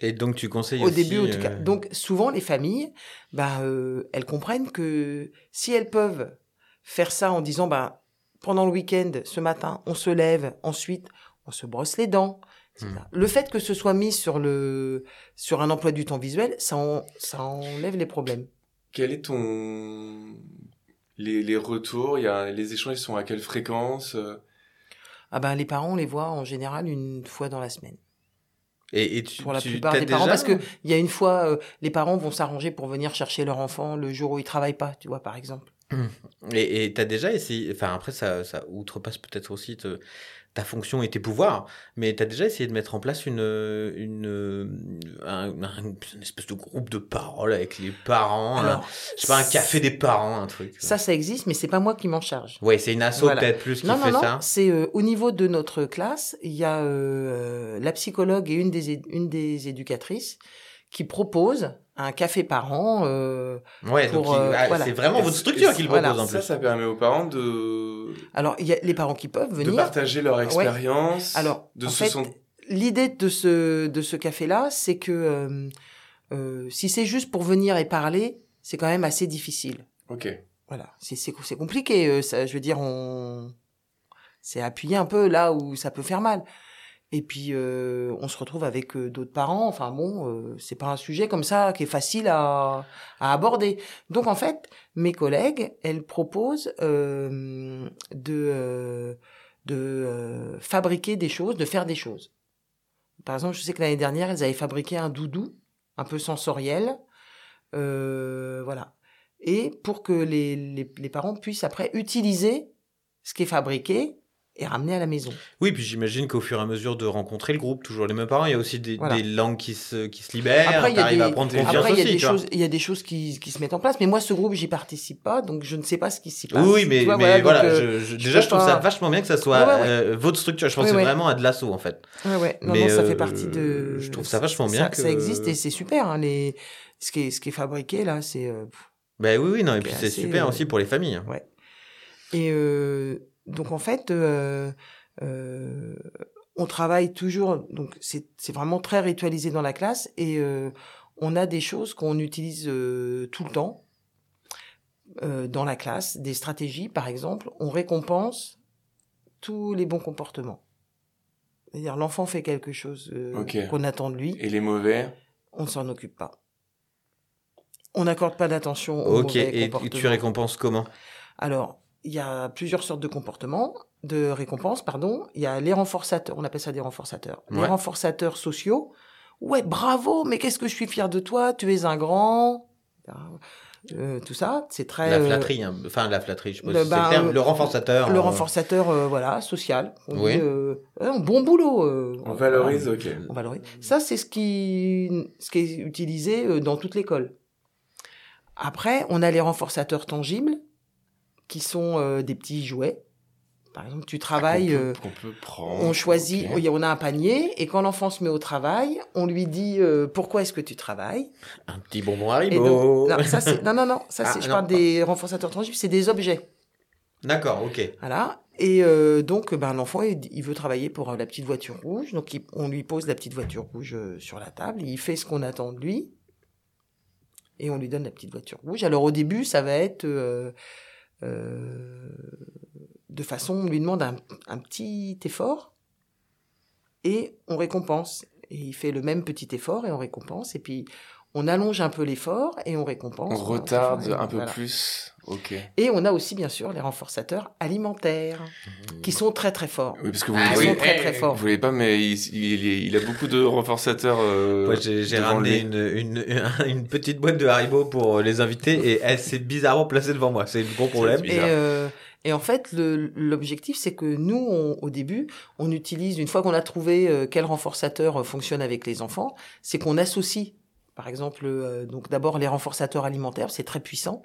Speaker 3: Et donc tu conseilles
Speaker 4: Au
Speaker 3: aussi,
Speaker 4: début, en tout cas.
Speaker 3: euh,
Speaker 4: Donc, souvent, les familles, bah, euh, elles comprennent que si elles peuvent faire ça en disant, bah, pendant le week-end, ce matin, on se lève, ensuite, on se brosse les dents,
Speaker 3: Hmm.
Speaker 4: Le fait que ce soit mis sur le sur un emploi du temps visuel, ça, en- ça enlève les problèmes.
Speaker 2: Quel est ton les, les retours Il y a les échanges ils sont à quelle fréquence euh?
Speaker 4: Ah ben les parents on les voit en général une fois dans la semaine.
Speaker 3: Et, et tu,
Speaker 4: Pour la
Speaker 3: tu-
Speaker 4: plupart des parents, parce que il y a une fois, euh, les parents vont s'arranger pour venir chercher leur enfant le jour où ils travaillent pas, tu vois, par exemple.
Speaker 3: Et et t'as déjà essayé, enfin après ça, ça outrepasse peut-être aussi te- ta fonction et tes pouvoirs, mais t'as déjà essayé de mettre en place une, une, un- un- une espèce de groupe de parole avec les parents, un-
Speaker 4: Alors,
Speaker 3: je sais pas, un café des parents, un truc.
Speaker 4: ça, ça existe, mais c'est pas moi qui m'en charge.
Speaker 3: Ouais, c'est une asso
Speaker 4: Voilà.
Speaker 3: peut-être plus qui
Speaker 4: Non,
Speaker 3: fait
Speaker 4: non, non,
Speaker 3: ça.
Speaker 4: c'est euh, au niveau de notre classe, il y a euh, la psychologue et une des, une des éducatrices qui proposent un café par an. euh,
Speaker 3: Ouais, donc
Speaker 4: pour,
Speaker 3: il-
Speaker 4: euh,
Speaker 3: ah,
Speaker 4: voilà.
Speaker 3: c'est vraiment votre structure qui le
Speaker 4: voilà.
Speaker 3: propose en
Speaker 2: Ça,
Speaker 3: plus.
Speaker 2: ça permet aux parents de
Speaker 4: alors, il y a les parents qui peuvent
Speaker 2: de
Speaker 4: venir.
Speaker 2: partager leur expérience,
Speaker 4: Alors,
Speaker 2: de
Speaker 4: en fait, l'idée de ce, de ce café-là, c'est que euh, euh, si c'est juste pour venir et parler, c'est quand même assez difficile.
Speaker 2: Ok.
Speaker 4: Voilà, c'est c'est c'est compliqué. euh, ça, je veux dire, on c'est appuyer un peu là où ça peut faire mal. Et puis euh, on se retrouve avec euh, d'autres parents. Enfin bon, euh, c'est pas un sujet comme ça qui est facile à, aborder. Donc en fait, mes collègues, elles proposent euh, de fabriquer des choses, de faire des choses. Par exemple, je sais que l'année dernière, elles avaient fabriqué un doudou un peu sensoriel. Voilà et pour que les parents puissent après utiliser ce qui est fabriqué et ramener à la maison.
Speaker 3: Oui, puis j'imagine qu'au fur et à mesure de rencontrer le groupe, toujours les mêmes parents, il y a aussi des,
Speaker 4: Voilà.
Speaker 3: des langues qui se, qui se libèrent,
Speaker 4: Après, il y a
Speaker 3: t'arrives
Speaker 4: des,
Speaker 3: à prendre
Speaker 2: après,
Speaker 3: confiance
Speaker 4: après, il y a
Speaker 3: aussi,
Speaker 4: des choses, il y a des choses qui, qui se mettent en place. Mais moi, ce groupe, j'y participe pas, donc je ne sais pas ce qui s'y passe.
Speaker 3: Oui, mais,
Speaker 4: vois,
Speaker 3: mais voilà,
Speaker 4: donc, euh,
Speaker 3: je, je-
Speaker 4: je
Speaker 3: déjà, je trouve
Speaker 4: pas-
Speaker 3: ça vachement bien que ça soit
Speaker 4: Ouais, ouais, ouais.
Speaker 3: euh, votre structure. Je
Speaker 4: Ouais, ouais.
Speaker 3: c'est vraiment à de l'assaut, en fait.
Speaker 4: ouais, ouais. Non,
Speaker 3: mais,
Speaker 4: non, ça
Speaker 3: euh,
Speaker 4: fait partie de.
Speaker 3: je trouve ça vachement bien
Speaker 4: Ça,
Speaker 3: que-
Speaker 4: ça existe et c'est super. Hein, les, ce qui est, ce qui est fabriqué là, c'est.
Speaker 3: Ben oui, oui, non, et puis c'est super aussi pour les familles. hein.
Speaker 4: Et euh, donc en fait, euh, euh, on travaille toujours. Donc c'est c'est vraiment très ritualisé dans la classe et euh, on a des choses qu'on utilise euh, tout le temps euh, dans la classe, des stratégies par exemple. On récompense tous les bons comportements. C'est-à-dire l'enfant fait quelque chose euh,
Speaker 2: Ok.
Speaker 4: qu'on attend de lui,
Speaker 2: Et les mauvais?
Speaker 4: On ne s'en occupe pas. On n'accorde pas d'attention aux
Speaker 3: Ok,
Speaker 4: mauvais
Speaker 3: et tu récompenses comment?
Speaker 4: Alors, il y a plusieurs sortes de comportements, de récompenses, pardon. Il y a les renforçateurs, on appelle ça des renforçateurs. Les renforçateurs sociaux. Ouais, bravo, mais qu'est-ce que je suis fier de toi, tu es un grand. Euh, tout ça, c'est très.
Speaker 3: La
Speaker 4: euh,
Speaker 3: flatterie, hein. enfin la flatterie, je sais pas
Speaker 4: le- bah,
Speaker 3: le terme,
Speaker 4: euh,
Speaker 3: le renforçateur.
Speaker 4: le
Speaker 3: euh,
Speaker 4: renforçateur, euh, voilà, social. On
Speaker 3: Oui.
Speaker 4: dit, euh, bon boulot. euh,
Speaker 2: On valorise, ok.
Speaker 4: On valorise. Ça, c'est ce qui, ce qui est utilisé euh, dans toute l'école. Après, on a les renforçateurs tangibles, qui sont euh, des petits jouets. Par exemple, tu travailles,
Speaker 2: Qu'on peut-
Speaker 4: euh,
Speaker 2: qu'on peut prendre.
Speaker 4: on choisit,
Speaker 2: ok.
Speaker 4: on a un panier, et quand l'enfant se met au travail, on lui dit euh, pourquoi est-ce que tu travailles?
Speaker 3: Un petit bonbon Haribo.
Speaker 4: non, ça c'est, non, non, non, ça
Speaker 3: Ah,
Speaker 4: c'est, je
Speaker 3: non.
Speaker 4: parle des renforçateurs tangibles, c'est des objets.
Speaker 3: D'accord, ok.
Speaker 4: Voilà. Et euh, donc, ben, l'enfant, il, il veut travailler pour euh, la petite voiture rouge. Donc, il- on lui pose la petite voiture rouge euh, sur la table. Il fait ce qu'on attend de lui. Et on lui donne la petite voiture rouge. Alors, au début, ça va être... euh, de façon, on lui demande un, un petit effort. Et on récompense. Et il fait le même petit effort et on récompense. Et puis, on allonge un peu l'effort et on récompense.
Speaker 2: On retarde un peu
Speaker 4: Voilà.
Speaker 2: plus. Ok.
Speaker 4: Et on a aussi, bien sûr, les renforçateurs alimentaires, qui sont très très forts.
Speaker 2: Oui, parce que vous,
Speaker 3: Ah
Speaker 2: oui,
Speaker 4: sont très très
Speaker 2: vous
Speaker 4: forts.
Speaker 2: voulez pas, mais il, il, a beaucoup de renforçateurs. Euh,
Speaker 3: Moi, j'ai ramené une, une, [laughs] une petite boîte de Haribo pour les invités et elle s'est bizarrement placée devant moi. C'est le gros problème.
Speaker 4: Et,
Speaker 2: bizarre.
Speaker 4: euh, et en fait, l'objectif, c'est que nous, on- au début, on utilise, une fois qu'on a trouvé euh, quel renforçateur euh, fonctionne avec les enfants, c'est qu'on associe, par exemple, euh, donc d'abord les renforçateurs alimentaires, c'est très puissant.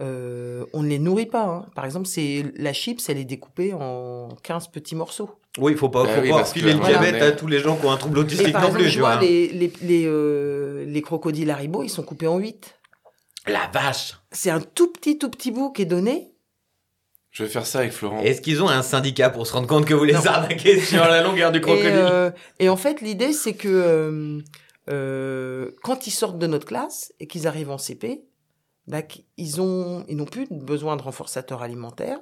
Speaker 4: Euh, on ne les nourrit pas. hein. Par exemple, c'est la chips, elle est découpée en 15 petits morceaux.
Speaker 3: Oui, il faut pas,
Speaker 2: Bah
Speaker 3: faut
Speaker 2: oui,
Speaker 3: pas filer le
Speaker 2: voilà.
Speaker 3: diabète à tous les gens qui ont un trouble autistique
Speaker 4: par
Speaker 3: non
Speaker 4: exemple,
Speaker 3: plus,
Speaker 4: je vois
Speaker 3: vois.
Speaker 4: les, les, les, euh, les crocodiles Haribo, ils sont coupés en 8.
Speaker 3: La vache
Speaker 4: C'est un tout petit, tout petit bout qui est donné.
Speaker 2: Je vais faire ça avec Florent.
Speaker 3: Est-ce qu'ils ont un syndicat pour se rendre compte que vous les
Speaker 4: Non.
Speaker 3: arnaquez sur la longueur du
Speaker 4: Et,
Speaker 3: crocodile
Speaker 4: euh, et en fait, l'idée, c'est que euh, euh, quand ils sortent de notre classe et qu'ils arrivent en CP, bah, ils ont, ils n'ont plus besoin de renforçateurs alimentaires.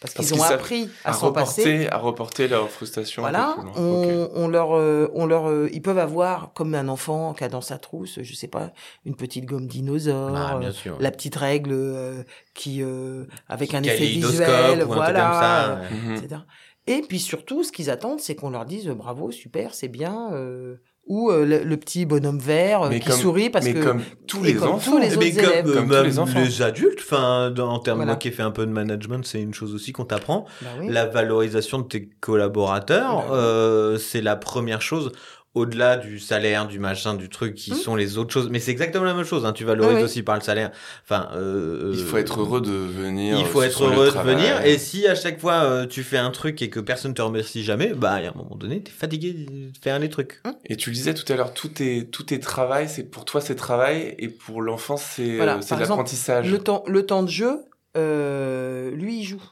Speaker 4: parce
Speaker 2: Parce
Speaker 4: qu'ils ont appris à,
Speaker 2: à
Speaker 4: s'en passer.
Speaker 2: reporter, à reporter leur frustration.
Speaker 4: Voilà, on, leur, euh, on leur, euh, ils peuvent avoir comme un enfant qui a dans sa trousse, je sais pas, une petite gomme dinosaure,
Speaker 3: Ah, bien
Speaker 4: euh,
Speaker 3: sûr.
Speaker 4: la petite règle euh, qui, euh, avec un effet visuel,
Speaker 3: ou un truc
Speaker 4: voilà,
Speaker 3: comme ça. ouais.
Speaker 4: Etc. Et puis surtout, ce qu'ils attendent, c'est qu'on leur dise bravo, super, c'est bien, euh, ou euh, le, le petit bonhomme vert euh,
Speaker 2: Mais
Speaker 4: qui
Speaker 2: comme-
Speaker 4: sourit parce
Speaker 2: mais
Speaker 4: que
Speaker 2: comme tous les
Speaker 4: comme
Speaker 2: enfants.
Speaker 4: tous les
Speaker 3: Mais
Speaker 4: autres
Speaker 3: comme,
Speaker 4: élèves.
Speaker 3: euh,
Speaker 2: Comme tous les enfants.
Speaker 3: les adultes, enfin, en termes,
Speaker 4: Voilà.
Speaker 3: moi qui ai fait un peu de management, c'est une chose aussi qu'on t'apprend.
Speaker 4: Bah oui.
Speaker 3: La valorisation de tes collaborateurs,
Speaker 4: Bah oui.
Speaker 3: euh, c'est la première chose. Au-delà du salaire, du machin, du truc, qui
Speaker 4: Hmm.
Speaker 3: sont les autres choses. Mais c'est exactement la même chose. Hein. Tu valorises
Speaker 4: Ah oui.
Speaker 3: aussi par le salaire. Enfin, euh,
Speaker 2: Il faut être heureux de venir.
Speaker 3: Il faut
Speaker 2: euh,
Speaker 3: être heureux de
Speaker 2: travail.
Speaker 3: venir. Et si à chaque fois euh, tu fais un truc et que personne te remercie jamais, bah à un moment donné, t'es fatigué de faire les trucs.
Speaker 2: Et tu le disais tout à l'heure, tout est tout est travail. C'est pour toi c'est travail et pour l'enfant c'est
Speaker 4: Voilà,
Speaker 2: euh, c'est l'apprentissage.
Speaker 4: Le temps, le temps de jeu, euh, lui, il joue.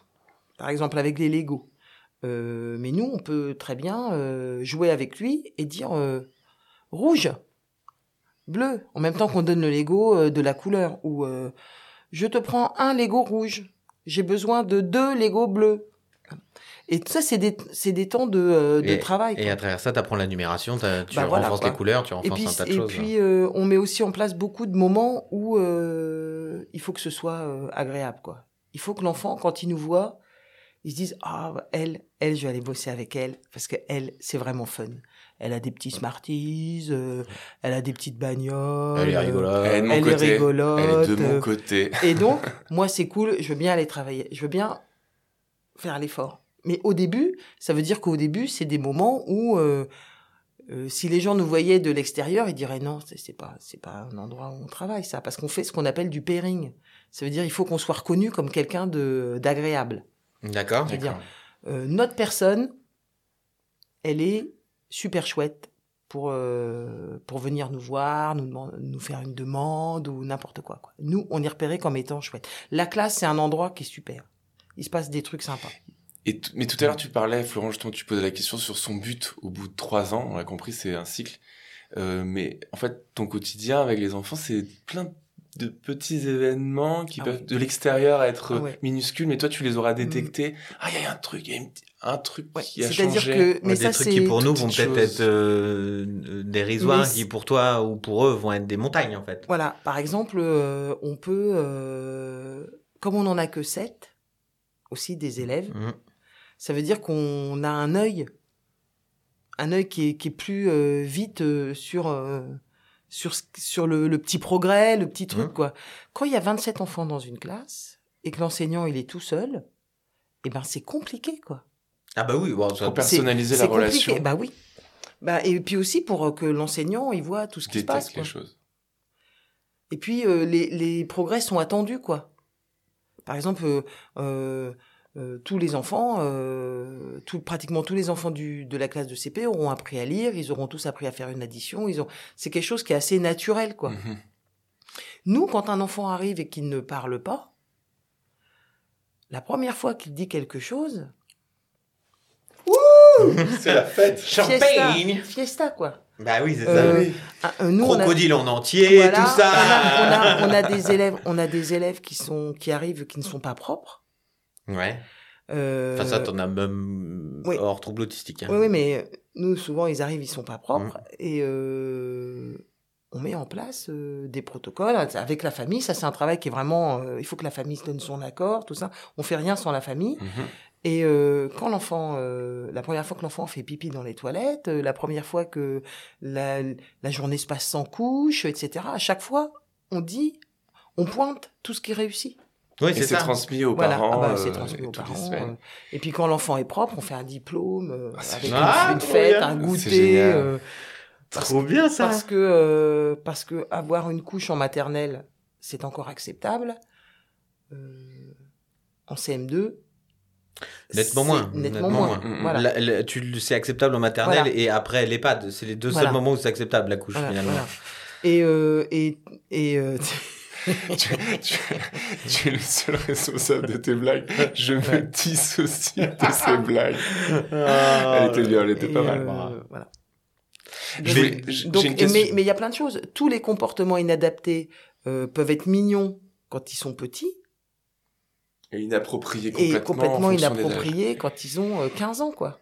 Speaker 4: Par exemple, avec les Lego. Euh, mais nous, on peut très bien euh, jouer avec lui et dire euh, rouge, bleu, en même temps qu'on donne le Lego euh, de la couleur. Ou euh, je te prends un Lego rouge, j'ai besoin de deux Lego bleus. Et ça, c'est des, c'est des temps de, de travail.
Speaker 3: Et
Speaker 4: quoi.
Speaker 3: à travers ça, t'apprends la numération, t'as- tu
Speaker 4: Bah
Speaker 3: renforces les couleurs, tu
Speaker 4: Et
Speaker 3: renforces
Speaker 4: puis,
Speaker 3: un tas de
Speaker 4: et
Speaker 3: choses.
Speaker 4: puis euh, on met aussi en place beaucoup de moments où euh, il faut que ce soit agréable, quoi. Il faut que l'enfant, quand il nous voit, il se dise ah elle, elle, je vais aller bosser avec elle parce que elle, c'est vraiment fun. Elle a des petits Smarties, euh, elle a des petites bagnoles.
Speaker 3: Elle est rigolote.
Speaker 2: Elle est de mon
Speaker 4: elle est rigolote,
Speaker 2: Elle est de mon côté. [laughs]
Speaker 4: Et donc, moi, c'est cool. Je veux bien aller travailler. Je veux bien faire l'effort. Mais au début, ça veut dire qu'au début, c'est des moments où, euh, euh, si les gens nous voyaient de l'extérieur, ils diraient non, c'est c'est pas, c'est pas un endroit où on travaille, ça, parce qu'on fait ce qu'on appelle du pairing. Ça veut dire il faut qu'on soit reconnu comme quelqu'un de d'agréable.
Speaker 3: D'accord.
Speaker 4: veux dire,
Speaker 2: D'accord.
Speaker 4: Euh, notre personne, elle est super chouette pour euh, pour venir nous voir, nous demand- nous faire une demande ou n'importe quoi, quoi. Nous, on est repéré comme étant chouette. La classe, c'est un endroit qui est super. Il se passe des trucs sympas.
Speaker 2: Et t- mais tout à l'heure, tu parlais, Florent, justement, tu posais la question sur son but au bout de trois ans. On l'a compris, c'est un cycle. Euh, mais en fait, ton quotidien avec les enfants, c'est plein de petits événements qui
Speaker 4: Ah
Speaker 2: peuvent
Speaker 4: oui.
Speaker 2: de l'extérieur être
Speaker 4: Ah ouais.
Speaker 2: minuscules, mais toi, tu les auras détectés. Ah, il y a un truc, il y a un truc
Speaker 4: Ouais,
Speaker 2: qui a
Speaker 4: C'est-à-dire
Speaker 2: changé.
Speaker 4: que, mais
Speaker 3: Ouais,
Speaker 4: ça
Speaker 3: des trucs qui pour nous vont peut-être être euh, dérisoires,
Speaker 4: Mais
Speaker 3: qui pour toi ou pour eux vont être des montagnes en fait.
Speaker 4: Voilà, par exemple, euh, on peut, euh, comme on n'en a que sept, aussi des élèves,
Speaker 3: Mhm.
Speaker 4: ça veut dire qu'on a un œil, un œil qui est, qui est plus euh, vite euh, sur, euh, sur, sur le, le petit progrès, le petit truc,
Speaker 3: Mhm.
Speaker 4: quoi. Quand il y a 27 enfants dans une classe et que l'enseignant, il est tout seul, eh ben, c'est compliqué, quoi.
Speaker 3: Ah bah oui, bon,
Speaker 2: Pour personnaliser
Speaker 4: C'est
Speaker 2: la
Speaker 4: compliqué.
Speaker 2: relation,
Speaker 4: Bah oui. Bah, et puis aussi pour euh, que l'enseignant, il voit tout ce qui se passe, quoi.
Speaker 2: les choses.
Speaker 4: Et puis euh, les, les progrès sont attendus, quoi. Par exemple, euh, euh, euh, tous les enfants, euh, tout, pratiquement tous les enfants du, de la classe de CP auront appris à lire, ils auront tous appris à faire une addition, ils ont, c'est quelque chose qui est assez naturel, quoi.
Speaker 2: Mhm.
Speaker 4: Nous, quand un enfant arrive et qu'il ne parle pas, la première fois qu'il dit quelque chose, [laughs]
Speaker 2: c'est la fête.
Speaker 4: fiesta, fiesta, quoi.
Speaker 3: Bah oui, c'est
Speaker 4: Euh,
Speaker 3: ça.
Speaker 2: oui.
Speaker 4: Ah, euh, nous, on a-
Speaker 3: Crocodile en entier,
Speaker 4: Voilà,
Speaker 3: tout ça.
Speaker 4: On a, on a- on a des élèves, on a des élèves qui sont, qui arrivent, qui ne sont pas propres.
Speaker 3: Ouais.
Speaker 4: Euh,
Speaker 3: Enfin, ça, t'en as même
Speaker 4: oui.
Speaker 3: hors trouble autistique. hein.
Speaker 4: Oui, oui, mais nous, souvent, ils arrivent, ils sont pas propres.
Speaker 3: Mm.
Speaker 4: Et euh, on met en place euh, des protocoles avec la famille. Ça, c'est un travail qui est vraiment... euh, il faut que la famille se donne son accord, tout ça. On fait rien sans la famille.
Speaker 2: Mhm.
Speaker 4: Et euh, quand l'enfant... euh, la première fois que l'enfant fait pipi dans les toilettes, euh, la première fois que la, la journée se passe sans couche, etc., à chaque fois, on dit... On pointe tout ce qui réussit.
Speaker 3: Oui,
Speaker 2: Et
Speaker 3: c'est
Speaker 2: c'est
Speaker 3: ça.
Speaker 2: transmis aux
Speaker 4: Voilà,
Speaker 2: parents.
Speaker 4: ah bah, c'est
Speaker 2: euh,
Speaker 4: transmis aux parents. euh. Et puis quand l'enfant est propre, on fait un diplôme euh,
Speaker 2: Ah, c'est
Speaker 4: avec une,
Speaker 3: Ah,
Speaker 4: une fête,
Speaker 3: bien.
Speaker 4: un
Speaker 2: C'est
Speaker 4: goûter. euh, parce,
Speaker 3: Trop bien ça.
Speaker 4: parce que euh, parce que avoir une couche en maternelle, c'est encore acceptable. Euh, en CM2,
Speaker 3: Nettement
Speaker 4: c'est
Speaker 3: moins.
Speaker 4: Nettement, moins.
Speaker 2: moins.
Speaker 4: Voilà.
Speaker 3: La- la- tu le- c'est acceptable en maternelle
Speaker 4: Voilà.
Speaker 3: et après l'EHPAD. C'est les deux
Speaker 4: Voilà.
Speaker 3: seuls moments où c'est acceptable la couche
Speaker 4: Voilà,
Speaker 3: finalement.
Speaker 4: voilà. Et euh, et et euh, [laughs] [laughs]
Speaker 2: tu, tu- tu es le seul responsable de tes blagues. Je me dissocie de ces blagues.
Speaker 3: Ah,
Speaker 2: Elle était bien, elle était
Speaker 4: et,
Speaker 2: pas mal.
Speaker 4: euh, voilà.
Speaker 2: Je
Speaker 4: Donc,
Speaker 2: une
Speaker 4: et- mais il y a plein de choses. Tous les comportements inadaptés euh, peuvent être mignons quand ils sont petits,
Speaker 2: Et inapproprié
Speaker 4: et
Speaker 2: complètement.
Speaker 4: complètement
Speaker 2: en fonction des âges.
Speaker 4: inapproprié quand ils ont euh, 15 ans, quoi.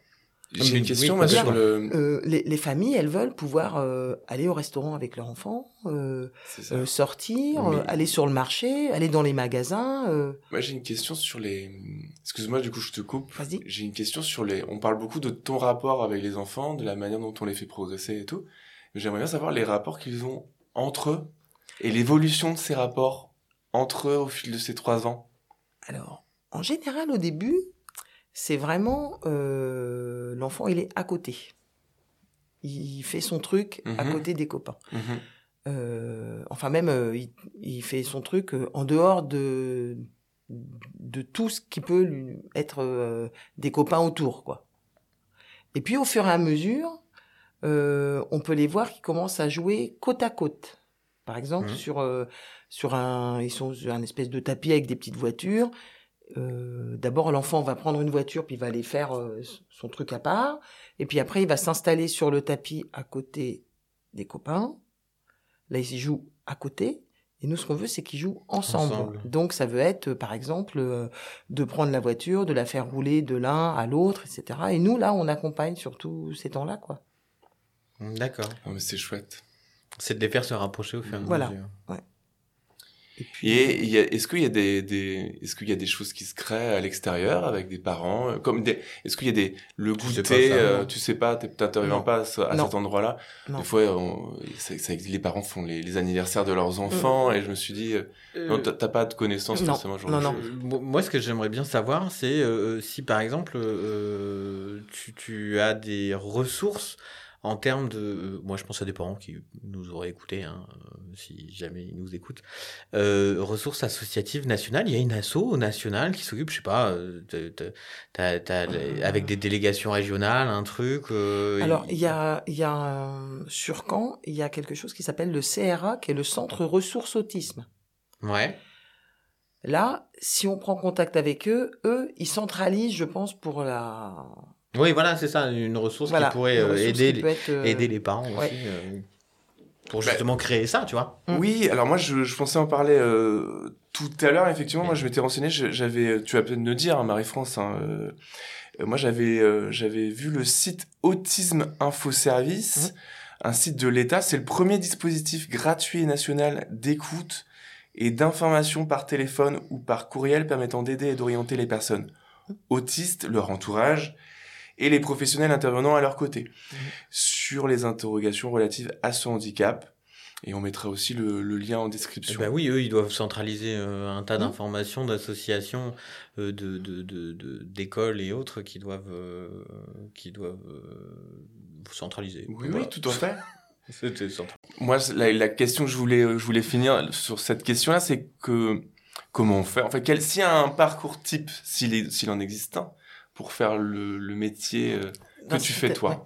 Speaker 2: J'ai une question, moi,
Speaker 3: oui,
Speaker 2: sur
Speaker 3: bien.
Speaker 2: le.
Speaker 4: Euh, les, les familles, elles veulent pouvoir euh, aller au restaurant avec leur enfant, euh, euh, sortir,
Speaker 2: Mais-
Speaker 4: euh, aller sur le marché, aller dans les magasins. euh,
Speaker 2: Moi, j'ai une question sur les. Excuse-moi, du coup, je te coupe.
Speaker 4: Vas-y.
Speaker 2: J'ai une question sur les. On parle beaucoup de ton rapport avec les enfants, de la manière dont on les fait progresser et tout. Mais j'aimerais bien savoir les rapports qu'ils ont entre eux et l'évolution de ces rapports entre eux au fil de ces trois ans.
Speaker 4: Alors, en général, au début, c'est vraiment euh, l'enfant, il est à côté. Il fait son truc à
Speaker 2: Mhm.
Speaker 4: côté des copains.
Speaker 2: Mhm.
Speaker 4: Euh, enfin, même, euh, il, il fait son truc en dehors de, de tout ce qui peut lui être des copains autour, quoi. Et puis, au fur et à mesure, on peut les voir qui commencent à jouer côte à côte. Par exemple,
Speaker 3: Mhm.
Speaker 4: sur, sur un, ils sont sur un espèce de tapis avec des petites voitures. Euh, D'abord, l'enfant va prendre une voiture, puis il va aller faire euh, son truc à part. Et puis après, il va s'installer sur le tapis à côté des copains. Là, ils y jouent à côté. Et nous, ce qu'on veut, c'est qu'ils jouent ensemble.
Speaker 3: Ensemble.
Speaker 4: Donc, ça veut être, euh, par exemple, euh, de prendre la voiture, de la faire rouler de l'un à l'autre, etc. Et nous, là, on accompagne sur tous ces temps-là, quoi.
Speaker 3: D'accord.
Speaker 2: C'est chouette.
Speaker 3: C'est de les faire se rapprocher au fur et à
Speaker 4: Voilà.
Speaker 3: mesure.
Speaker 4: Et puis,
Speaker 2: est-ce qu'il y a des, des est-ce qu'il y a des choses qui se créent à l'extérieur avec des parents euh, comme des est-ce qu'il y a des le
Speaker 3: Tu sais
Speaker 2: goûter
Speaker 3: pas ça,
Speaker 2: euh, tu sais pas t'es- t'interviens pas à, à cet endroit-là
Speaker 4: Non.
Speaker 2: des fois on- ça, ça existe, les parents font les, les anniversaires de leurs enfants et je me suis dit euh, non t'as pas de connaissances
Speaker 4: non.
Speaker 2: forcément genre
Speaker 4: Non, non.
Speaker 3: Euh, Moi, ce que j'aimerais bien savoir, c'est euh, si par exemple euh, tu, tu as des ressources en termes de. euh, moi, je pense à des parents qui nous auraient écoutés, hein, euh, si jamais ils nous écoutent. Euh, ressources associatives nationales. Il y a une asso nationale qui s'occupe, je sais pas, avec des délégations régionales, un truc. euh,
Speaker 4: Alors, il y a, il y a sur Caen, il y a quelque chose qui s'appelle le CRA, qui est le Centre Ressources Autisme.
Speaker 3: Ouais.
Speaker 4: Là, si on prend contact avec eux, eux, ils centralisent, je pense, pour la.
Speaker 3: Oui, voilà, c'est ça, une ressource
Speaker 4: Voilà,
Speaker 3: qui pourrait euh,
Speaker 4: ressource
Speaker 3: aider,
Speaker 4: qui être, euh,
Speaker 3: aider les parents
Speaker 4: ouais.
Speaker 3: aussi. euh, pour
Speaker 2: Bah,
Speaker 3: justement créer ça, tu vois.
Speaker 4: Mm.
Speaker 2: Oui, alors moi je, je pensais en parler euh, tout à l'heure. Effectivement, moi je m'étais renseigné. J'avais, tu vas peut-être me le dire, hein, Marie-France. hein, moi j'avais, euh, j'avais vu le site Autisme Info Service, un site de l'État. C'est le premier dispositif gratuit et national d'écoute et d'information par téléphone ou par courriel permettant d'aider et d'orienter les personnes autistes, leur entourage et les professionnels intervenant à leur côté sur les interrogations relatives à ce handicap. Et on mettra aussi le, le lien en
Speaker 3: Eh
Speaker 2: description.
Speaker 3: ben oui, eux, ils doivent centraliser euh, un tas
Speaker 4: Mhm.
Speaker 3: d'informations, d'associations, euh, de, de, de, de- d'écoles et autres qui doivent, euh, qui doivent euh, centraliser.
Speaker 2: Oui,
Speaker 3: Voilà.
Speaker 2: oui, tout à fait. [laughs]
Speaker 3: C'était central.
Speaker 2: Moi, la, la question que je voulais, je voulais finir sur cette question-là, c'est que comment on fait? En fait, quel, s'il y a un parcours type, s'il, est, s'il en existe un, pour faire le, le métier euh, que
Speaker 4: Non,
Speaker 2: tu fais toi
Speaker 4: ouais.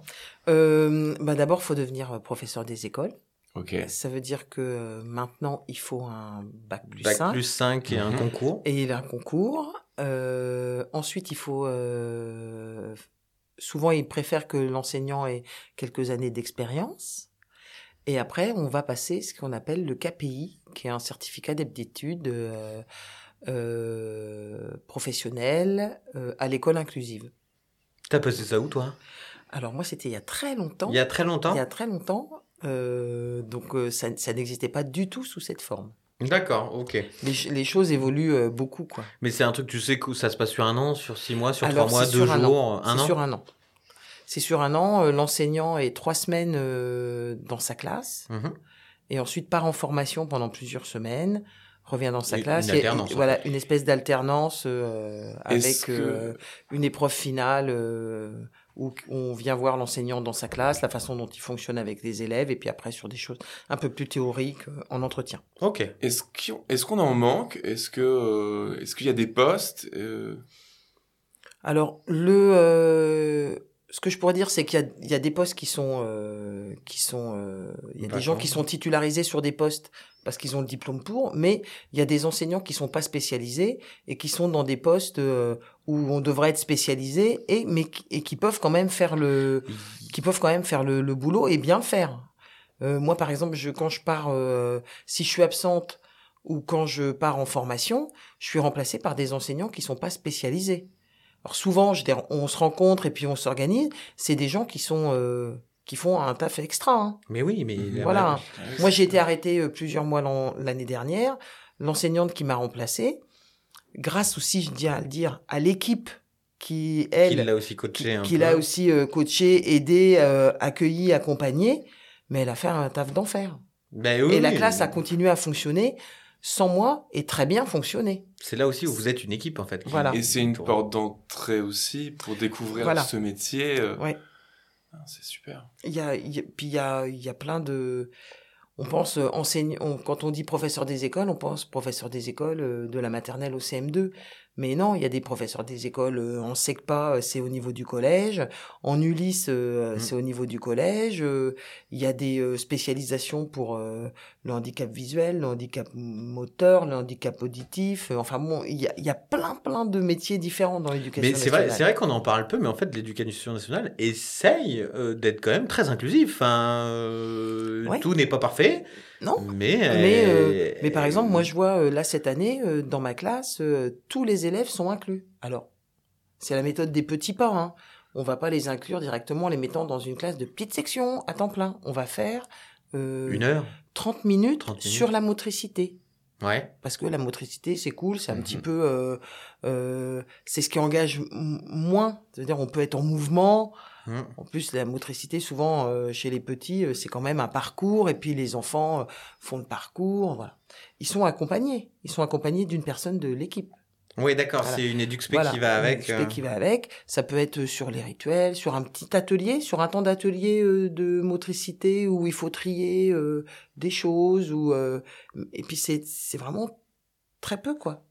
Speaker 4: Euh, bah D'abord, faut devenir euh, professeur des écoles.
Speaker 2: Ok.
Speaker 4: Ça veut dire que maintenant, il faut un bac plus
Speaker 3: Bac
Speaker 4: 5
Speaker 3: plus 5 et un
Speaker 2: Mhm.
Speaker 3: concours.
Speaker 4: et il a un concours. Euh, ensuite, il faut... euh, souvent, ils préfèrent que l'enseignant ait quelques années d'expérience. Et après, on va passer ce qu'on appelle le KPI, qui est un certificat d'aptitude euh, professionnelle euh, à l'école inclusive.
Speaker 3: T'as passé ça où, toi?
Speaker 4: Alors moi, c'était il y a très longtemps.
Speaker 3: Il y a très longtemps?
Speaker 4: Il y a très longtemps. euh, donc euh, ça, ça n'existait pas du tout sous cette forme.
Speaker 3: D'accord, ok.
Speaker 4: Les, ch- les choses évoluent euh, beaucoup, quoi.
Speaker 3: Mais c'est un truc, tu sais que ça se passe sur un an, sur six mois, sur
Speaker 4: Alors,
Speaker 3: trois mois, deux
Speaker 4: sur un
Speaker 3: jours,
Speaker 4: an.
Speaker 3: un
Speaker 4: C'est sur un an. C'est sur un an. euh, L'enseignant est trois semaines euh, dans sa classe
Speaker 3: Mhm.
Speaker 4: et ensuite part en formation pendant plusieurs semaines, revient dans sa
Speaker 3: Une-
Speaker 4: classe.
Speaker 3: une
Speaker 4: voilà, une espèce d'alternance euh, avec
Speaker 2: que-
Speaker 4: euh, une épreuve finale euh, où on vient voir l'enseignant dans sa classe, la façon dont il fonctionne avec les élèves, et puis après sur des choses un peu plus théoriques euh, en entretien.
Speaker 3: Ok.
Speaker 2: Est-ce qu'on, qu'on en manque? Est-ce que, euh, est-ce qu'il y a des postes euh,
Speaker 4: Alors, le, euh, ce que je pourrais dire, c'est qu'il y a, il y a des postes qui sont, euh, qui sont, euh, il y a des gens qui sont titularisés sur des postes parce qu'ils ont le diplôme pour, mais il y a des enseignants qui sont pas spécialisés et qui sont dans des postes euh, où on devrait être spécialisé et mais qui- et qui peuvent quand même faire le, qui peuvent quand même faire le, le boulot et bien le faire. Euh, moi, par exemple, je, quand je pars, euh, si je suis absente ou quand je pars en formation, je suis remplacé par des enseignants qui sont pas spécialisés. Alors souvent, je, on se rencontre et puis on s'organise. C'est des gens qui sont euh, qui font un taf extra. Hein.
Speaker 3: Mais oui, mais
Speaker 4: voilà. Moi, j'ai été arrêté euh, plusieurs mois l'année dernière. L'enseignante qui m'a remplacé, grâce aussi, je dis à le dire, à l'équipe qui elle,
Speaker 3: qui l'a aussi coaché,
Speaker 4: qui l'a aussi euh, coaché, aidé, euh, accueilli, accompagné, mais elle a fait un taf d'enfer.
Speaker 3: Ben oui,
Speaker 4: et la classe a continué à fonctionner sans moi et très bien fonctionné.
Speaker 3: C'est là aussi où vous êtes une équipe en fait.
Speaker 2: Voilà. Et c'est une porte d'entrée aussi pour découvrir ce métier.
Speaker 4: Ouais.
Speaker 2: Ah, c'est super.
Speaker 4: Il y a, puis il y a, il y a plein de. On pense enseignant. quand on dit professeur des écoles, on pense professeur des écoles de la maternelle au CM2. Mais non, il y a des professeurs des écoles euh, en SECPA, euh, c'est au niveau du collège. En Ulysse, euh, mmh. c'est au niveau du collège. Il y a des spécialisations pour le handicap visuel, le handicap moteur, le handicap auditif. Enfin bon, il y y a plein, plein de métiers différents dans l'éducation nationale.
Speaker 3: Mais c'est vrai, c'est vrai qu'on en parle peu, mais en fait, l'éducation nationale essaye d'être quand même très inclusif. Enfin, Tout n'est pas parfait.
Speaker 4: Non.
Speaker 3: Mais,
Speaker 4: mais, euh, mais par exemple, moi, je vois euh, là cette année, euh, dans ma classe, tous les élèves sont inclus. Alors, c'est la méthode des petits pas. Hein. On va pas les inclure directement en les mettant dans une classe de petite section à temps plein. On va faire
Speaker 3: une heure,
Speaker 4: 30 minutes, sur la motricité.
Speaker 3: Ouais.
Speaker 4: Parce que la motricité, c'est cool, c'est un mhm. petit peu, c'est ce qui engage moins. C'est-à-dire, on peut être en mouvement, Mmh. En plus, la motricité, souvent, euh, chez les petits, euh, c'est quand même un parcours, et puis les enfants euh, font le parcours, voilà. Ils sont accompagnés, ils sont accompagnés d'une personne de l'équipe.
Speaker 3: Oui, d'accord, c'est une éduxpé qui va avec.
Speaker 4: Une qui va avec. Ça peut être sur les rituels, sur un petit atelier, sur un temps d'atelier de motricité où il faut trier des choses, ou et puis c'est c'est vraiment très peu quoi.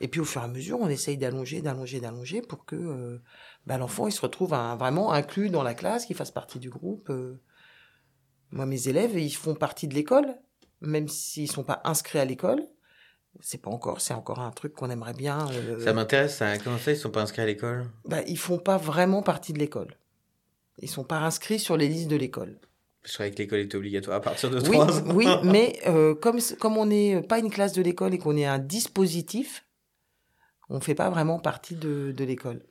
Speaker 4: Et puis au fur et à mesure, on essaye d'allonger, d'allonger, d'allonger pour que bah, l'enfant il se retrouve vraiment inclus dans la classe, qu'il fasse partie du groupe. Euh. Moi, mes élèves, ils font partie de l'école, même s'ils sont pas inscrits à l'école. C'est pas encore, c'est encore un truc qu'on aimerait bien.
Speaker 3: Euh, ça m'intéresse. Ça. Comment ça, ils sont pas inscrits à l'école?
Speaker 4: Bah, ils font pas vraiment partie de l'école. Ils sont pas inscrits sur les listes de l'école.
Speaker 3: Je croyais que l'école était obligatoire à partir de
Speaker 4: 3
Speaker 3: ans.
Speaker 4: Oui, [laughs] mais euh, comme comme on n'est pas une classe de l'école et qu'on est un dispositif, on fait pas vraiment partie de, de l'école.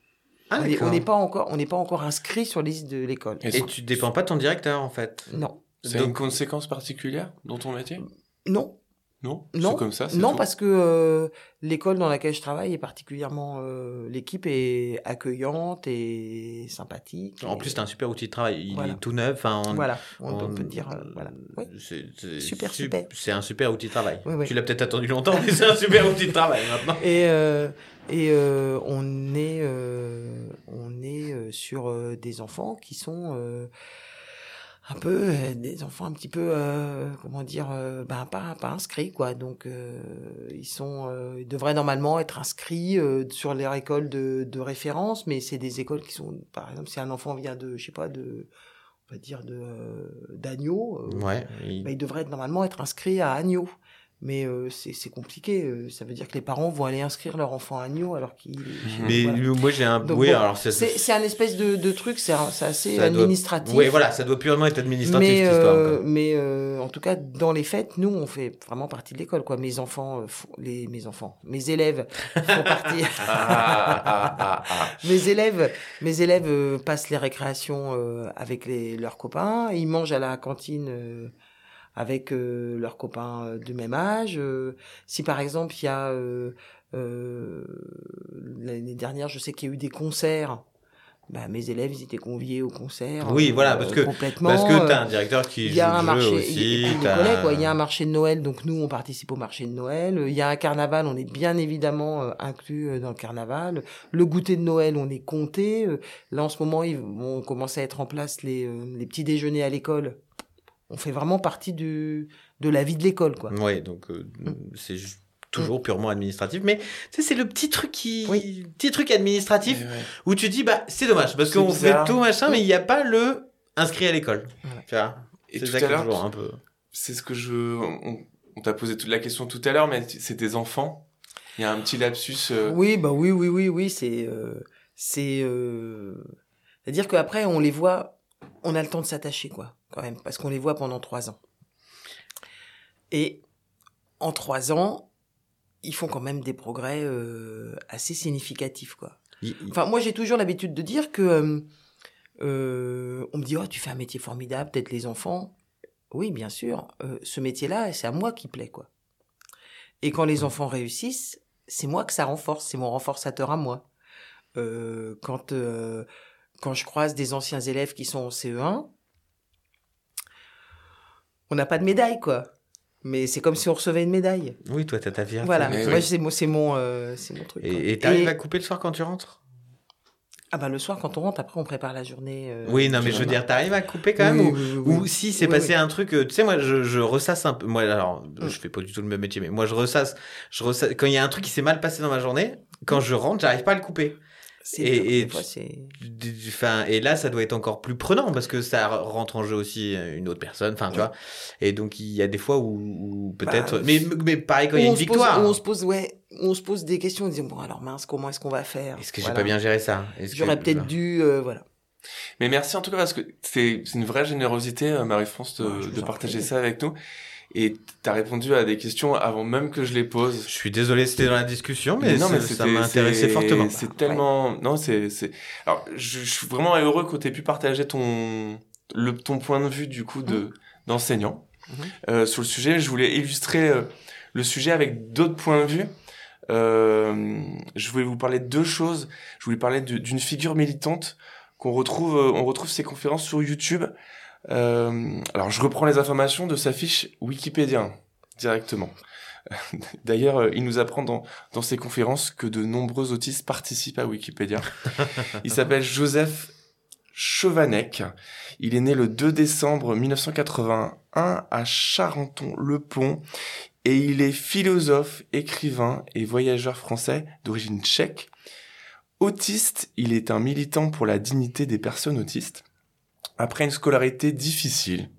Speaker 4: Ah, on n'est pas encore, on n'est pas encore inscrit sur la liste de l'école.
Speaker 3: Et, tu dépends pas de ton directeur en fait?
Speaker 4: Non.
Speaker 2: C'est une conséquence particulière dans ton métier?
Speaker 4: Non.
Speaker 2: Non,
Speaker 4: non,
Speaker 2: comme ça.
Speaker 4: Non, parce que euh, l'école dans laquelle je travaille est particulièrement, euh, l'équipe est accueillante et sympathique.
Speaker 3: En plus, c'est un super outil de travail. Il est tout neuf.
Speaker 4: voilà, on, peut dire, euh, voilà.
Speaker 3: C'est
Speaker 4: super, super.
Speaker 3: C'est un super outil de travail. Tu l'as peut-être attendu longtemps, mais c'est un super outil de travail maintenant.
Speaker 4: Et et on est, on est sur des enfants qui sont un peu euh, des enfants un petit peu euh, comment dire euh, ben pas pas inscrits quoi. Donc ils sont ils devraient normalement être inscrits sur leur école de, de référence mais c'est des écoles qui sont par exemple si un enfant vient de je sais pas de on va dire de d'Agneau
Speaker 3: ouais,
Speaker 4: il... Ben, il devrait normalement être inscrit à Agneau mais euh, c'est compliqué. Euh, ça veut dire que les parents vont aller inscrire leur enfant à agneau alors qu'il.
Speaker 3: Mais moi j'ai un. oui, alors
Speaker 4: c'est un espèce de, de truc, c'est assez administratif.
Speaker 3: Oui, voilà, ça doit purement être administratif
Speaker 4: mais,
Speaker 3: cette histoire.
Speaker 4: Euh, mais euh, en tout cas, dans les fêtes, nous on fait vraiment partie de l'école, quoi. Mes enfants, les mes enfants, mes élèves font partie. Ah, ah, ah, mes élèves, mes élèves passent les récréations avec les, leurs copains. Ils mangent à la cantine avec euh, leurs copains euh, de même âge. Euh, si par exemple il y a l'année dernière, je sais qu'il y a eu des concerts. Bah, mes élèves ils étaient conviés au concert.
Speaker 3: Oui, voilà, parce que
Speaker 4: complètement,
Speaker 3: parce que t'as un directeur qui
Speaker 4: il y a un marché,
Speaker 3: aussi.
Speaker 4: Il y, a, il y a un marché de Noël, donc nous on participe au marché de Noël. Il y a un carnaval, on est bien évidemment inclus dans le carnaval. Le goûter de Noël, on est compté. Là en ce moment, ils vont commencer à être en place les, les petits déjeuners à l'école on fait vraiment partie du, de la vie de l'école, quoi.
Speaker 3: Oui, donc euh, mm. c'est toujours mm. purement administratif, mais tu sais, c'est le petit truc qui, petit truc administratif où tu dis bah c'est dommage parce qu'on fait tout machin, mais il n'y a pas le inscrit à l'école.
Speaker 2: C'est ça un peu. C'est ce que je, on, t'a posé toute la question tout à l'heure, mais c'est tes enfants. Il y a un petit lapsus. Euh,
Speaker 4: oui, bah oui, oui, oui, oui, c'est, euh, c'est, c'est-à-dire qu'après on les voit, on a le temps de s'attacher, quoi quand même, parce qu'on les voit pendant trois ans. Et en trois ans, ils font quand même des progrès euh, assez significatifs, quoi. Enfin, moi, j'ai toujours l'habitude de dire que euh, euh, on me dit, oh, tu fais un métier formidable, peut-être les enfants. Oui, bien sûr. ce métier-là, c'est à moi qui plaît, quoi. Et quand les enfants réussissent, c'est moi que ça renforce, c'est mon renforçateur à moi. Quand quand je croise des anciens élèves qui sont en CE1, on n'a pas de médaille, quoi. Mais c'est comme si on recevait une médaille.
Speaker 3: Oui, toi, t'as ta fierté.
Speaker 4: Voilà,
Speaker 2: Mais
Speaker 4: moi
Speaker 2: oui.
Speaker 4: c'est mon c'est mon euh, c'est mon truc.
Speaker 3: Et t'arrives
Speaker 4: Et-
Speaker 3: à couper le soir quand tu rentres?
Speaker 4: Ah bah le soir quand on rentre, après on prépare la journée. euh,
Speaker 3: Oui, non, mais je veux dire, t'arrives à couper quand même
Speaker 4: Oui,
Speaker 3: ou,
Speaker 4: oui, oui, oui.
Speaker 3: ou si c'est
Speaker 4: Oui,
Speaker 3: passé
Speaker 4: oui.
Speaker 3: un truc, euh, tu sais, moi, je, je ressasse un peu. Moi, alors,
Speaker 4: Mm.
Speaker 3: je fais pas du tout le même métier, mais moi, je ressasse. Je ressasse quand il y a un truc qui s'est mal passé dans ma journée, quand je rentre, j'arrive pas à le couper.
Speaker 4: C'est
Speaker 3: Et-
Speaker 4: dur,
Speaker 3: et
Speaker 4: fois, c'est
Speaker 3: Du- du- Enfin, et là, ça doit être encore plus prenant parce que ça rentre en jeu aussi euh, une autre personne. Enfin, tu vois. Et donc, il y a des fois où, où peut-être.
Speaker 4: Bah,
Speaker 3: mais, mais pareil, quand il y a une
Speaker 4: se pose-
Speaker 3: victoire.
Speaker 4: on se pose ouais, on se pose des questions, on se dit bon alors mince, comment est-ce qu'on va faire?
Speaker 3: Est-ce que j'ai
Speaker 4: Voilà.
Speaker 3: pas bien géré ça? Est-ce que-
Speaker 4: J'aurais peut-être dû euh, voilà.
Speaker 2: Mais merci en tout cas parce que c'est c'est une vraie générosité, euh, Marie-France, de,
Speaker 4: Ouais,
Speaker 2: partager ça avec nous. Et t'as répondu à des questions avant même que je les pose.
Speaker 3: Je suis désolé, c'était dans la discussion, mais,
Speaker 2: non,
Speaker 3: ça-
Speaker 2: mais
Speaker 3: ça m'a intéressé
Speaker 2: c'est-
Speaker 3: fortement.
Speaker 2: C'est tellement, non, c'est, c'est. Alors, je, je suis vraiment heureux que tu aies pu partager ton, le, ton point de vue du coup de
Speaker 4: Mhm.
Speaker 2: d'enseignant
Speaker 4: Mhm.
Speaker 2: euh, sur le sujet. Je voulais illustrer euh, le sujet avec d'autres points de vue. Euh, je voulais vous parler de deux choses. Je voulais parler d'une figure militante qu'on retrouve, euh, on retrouve ses conférences sur YouTube. Euh, alors, je reprends les informations de sa fiche Wikipédia directement. [laughs] D'ailleurs, euh, il nous apprend dans, dans ses conférences que de nombreux autistes participent à Wikipédia. [laughs] Il s'appelle Joseph Chovanec. Il est né le 2 décembre 1981 à Charenton-le-Pont et il est philosophe, écrivain et voyageur français d'origine tchèque. Autiste, il est un militant pour la dignité des personnes autistes. Après une scolarité difficile,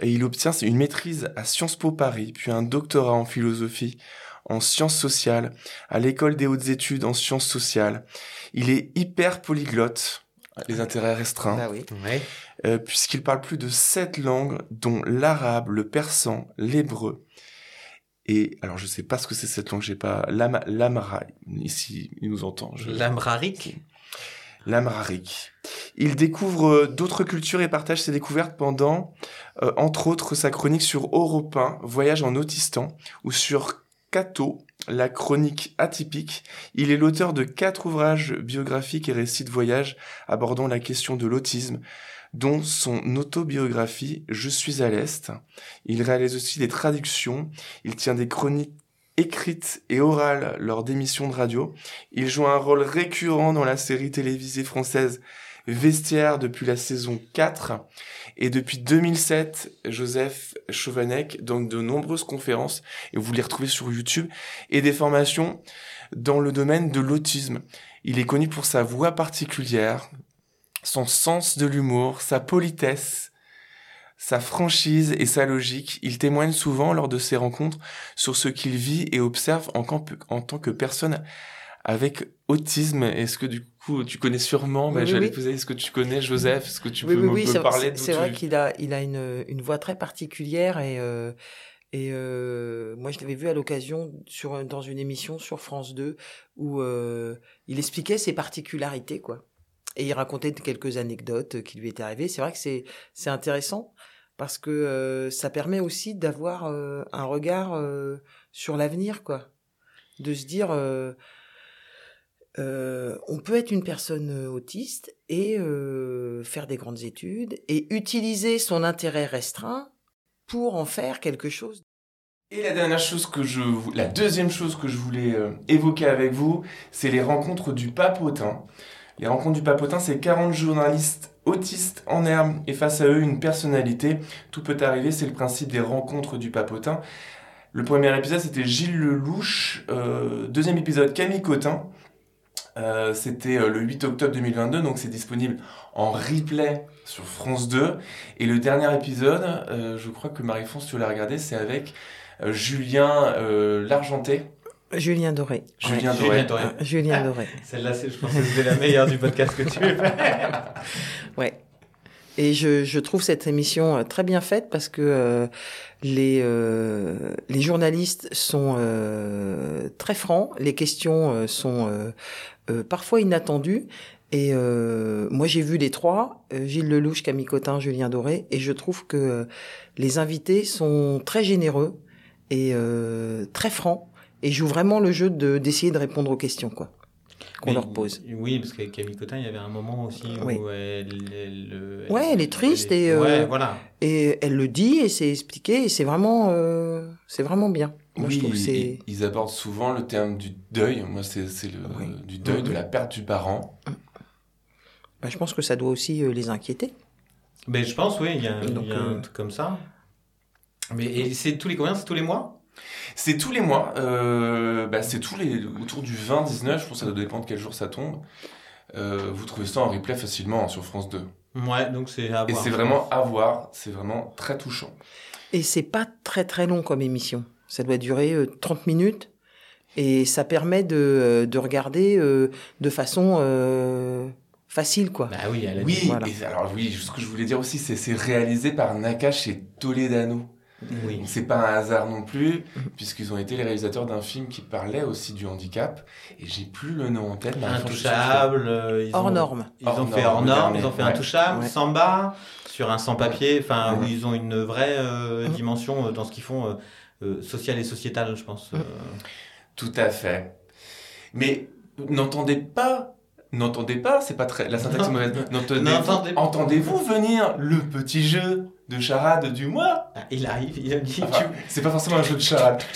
Speaker 2: et il obtient une maîtrise à Sciences Po Paris, puis un doctorat en philosophie, en sciences sociales, à l'école des hautes études en sciences sociales. Il est hyper polyglotte, les intérêts restreints,
Speaker 4: Bah oui.
Speaker 2: Euh, puisqu'il parle plus de sept langues, dont l'arabe, le persan, l'hébreu. Et alors je sais pas ce que c'est cette langue, j'ai pas l'am l'amra ici il nous entend. Je...
Speaker 3: L'amrarique
Speaker 2: Il découvre euh, d'autres cultures et partage ses découvertes pendant, euh, entre autres, sa chronique sur Europe 1, Voyage en Autistan, ou sur Cato, la chronique atypique. Il est l'auteur de quatre ouvrages biographiques et récits de voyage abordant la question de l'autisme, dont son autobiographie Je suis à l'Est. Il réalise aussi des traductions. Il tient des chroniques écrites et orales lors d'émissions de radio. Il joue un rôle récurrent dans la série télévisée française Vestiaire depuis la saison 4. Et depuis 2007, Joseph Chauvanec donne de nombreuses conférences, et vous les retrouvez sur YouTube, et des formations dans le domaine de l'autisme. Il est connu pour sa voix particulière, son sens de l'humour, sa politesse, sa franchise et sa logique. Il témoigne souvent lors de ses rencontres sur ce qu'il vit et observe en, tant que personne avec autisme. Est-ce que du coup, tu connais sûrement, bah,
Speaker 4: oui,
Speaker 2: j'allais
Speaker 4: oui.
Speaker 2: poser, est-ce que tu connais Joseph? Est-ce que tu
Speaker 4: oui,
Speaker 2: peux me, parler
Speaker 4: c'est
Speaker 2: d'où
Speaker 4: c'est
Speaker 2: tu-
Speaker 4: vrai qu'il a, il a une, une voix très particulière et, euh, et euh, moi je l'avais vu à l'occasion sur dans une émission sur France 2 où euh, il expliquait ses particularités quoi. Et il racontait quelques anecdotes qui lui étaient arrivées. C'est vrai que c'est c'est intéressant parce que euh, ça permet aussi d'avoir euh, un regard euh, sur l'avenir quoi, de se dire. euh, euh, on peut être une personne euh, autiste et faire des grandes études et utiliser son intérêt restreint pour en faire quelque chose.
Speaker 2: Et la dernière chose que je, la deuxième chose que je voulais évoquer avec vous, c'est les rencontres du papotin. Les rencontres du papotin, c'est 40 journalistes autistes en herbe et face à eux une personnalité. Tout peut arriver, c'est le principe des rencontres du papotin. Le premier épisode, c'était Gilles Lelouch. Euh, deuxième épisode, Camille Cotin. Euh, c'était euh, le 8 octobre 2022, donc c'est disponible en replay sur France 2. Et le dernier épisode, je crois que Marie-France, tu l'as regardé, c'est avec Julien Largenté.
Speaker 4: Julien Doré.
Speaker 2: Julien
Speaker 3: Julien
Speaker 2: Doré.
Speaker 3: Doré.
Speaker 4: Ah, Julien Doré.
Speaker 3: Celle-là, c'est- je pense que c'était la meilleure du podcast que tu aies fait. [laughs]
Speaker 4: Ouais. Et je, je trouve cette émission euh, très bien faite parce que euh, les, euh, les journalistes sont euh, très francs, les questions euh, sont euh, euh, parfois inattendues. Et euh, moi, j'ai vu les trois, euh, Gilles Lelouch, Camille Cotin, Julien Doré, et je trouve que euh, les invités sont très généreux et euh, très francs et jouent vraiment le jeu de d'essayer de répondre aux questions quoi qu'on leur pose.
Speaker 3: Oui, parce qu'avec Camille Cotin, il y avait un moment aussi où
Speaker 4: Oui.
Speaker 3: elle, elle-
Speaker 4: Ouais, elle est triste
Speaker 3: elle est-
Speaker 4: et, euh,
Speaker 3: Ouais, voilà.
Speaker 4: Et elle le dit et c'est expliqué et c'est vraiment euh, c'est vraiment bien. Moi, je
Speaker 2: oui,
Speaker 4: que
Speaker 2: ils, ils abordent souvent le terme du deuil. Moi, c'est c'est le
Speaker 4: Oui.
Speaker 2: du deuil, de la perte du parent.
Speaker 4: bah, je pense que ça doit aussi euh, les inquiéter.
Speaker 3: Mais je pense, oui, il y a, il y a un truc comme ça. Mais et c'est tous les combien? C'est tous les mois?
Speaker 2: C'est tous les mois. euh, bah, c'est tous les autour du 20-19. Je pense que ça doit dépendre quel jour ça tombe. Euh, vous trouvez ça en replay facilement hein, sur France 2.
Speaker 3: Ouais, donc c'est à
Speaker 2: Et
Speaker 3: voir.
Speaker 2: c'est vraiment à voir. C'est vraiment très touchant.
Speaker 4: Et c'est pas très très long comme émission. Ça doit durer euh, 30 minutes et ça permet de, euh, de regarder euh, de façon euh, facile quoi.
Speaker 3: Bah oui, elle a
Speaker 2: Oui.
Speaker 4: Voilà.
Speaker 2: et alors oui, ce que je voulais dire aussi, c'est c'est réalisé par Nakash et Toledano.
Speaker 3: Oui.
Speaker 2: C'est pas un hasard non plus, puisqu'ils ont été les réalisateurs d'un film qui parlait aussi du handicap. Et j'ai plus le nom en tête.
Speaker 3: Intouchable. euh, ils
Speaker 4: Hors
Speaker 3: ont-
Speaker 4: norme.
Speaker 3: Ils
Speaker 2: Hors
Speaker 3: ont fait hors norme, ils ont fait
Speaker 2: ouais.
Speaker 3: Intouchable,
Speaker 4: Ouais.
Speaker 3: Samba, sur un sans-papier, enfin, où ils ont une vraie euh,
Speaker 4: Mhm.
Speaker 3: dimension euh, dans ce qu'ils font, euh, euh, social et sociétal, je pense. euh.
Speaker 2: Tout à fait. Mais n'entendez pas, n'entendez pas, c'est pas très, la syntaxe est mauvaise. N'entendez-
Speaker 3: N'entendez-
Speaker 2: Entendez-vous venir le petit jeu de charade du mois?
Speaker 3: Ah, il arrive, il a dit
Speaker 2: Enfin, C'est pas forcément un jeu de charade. [laughs]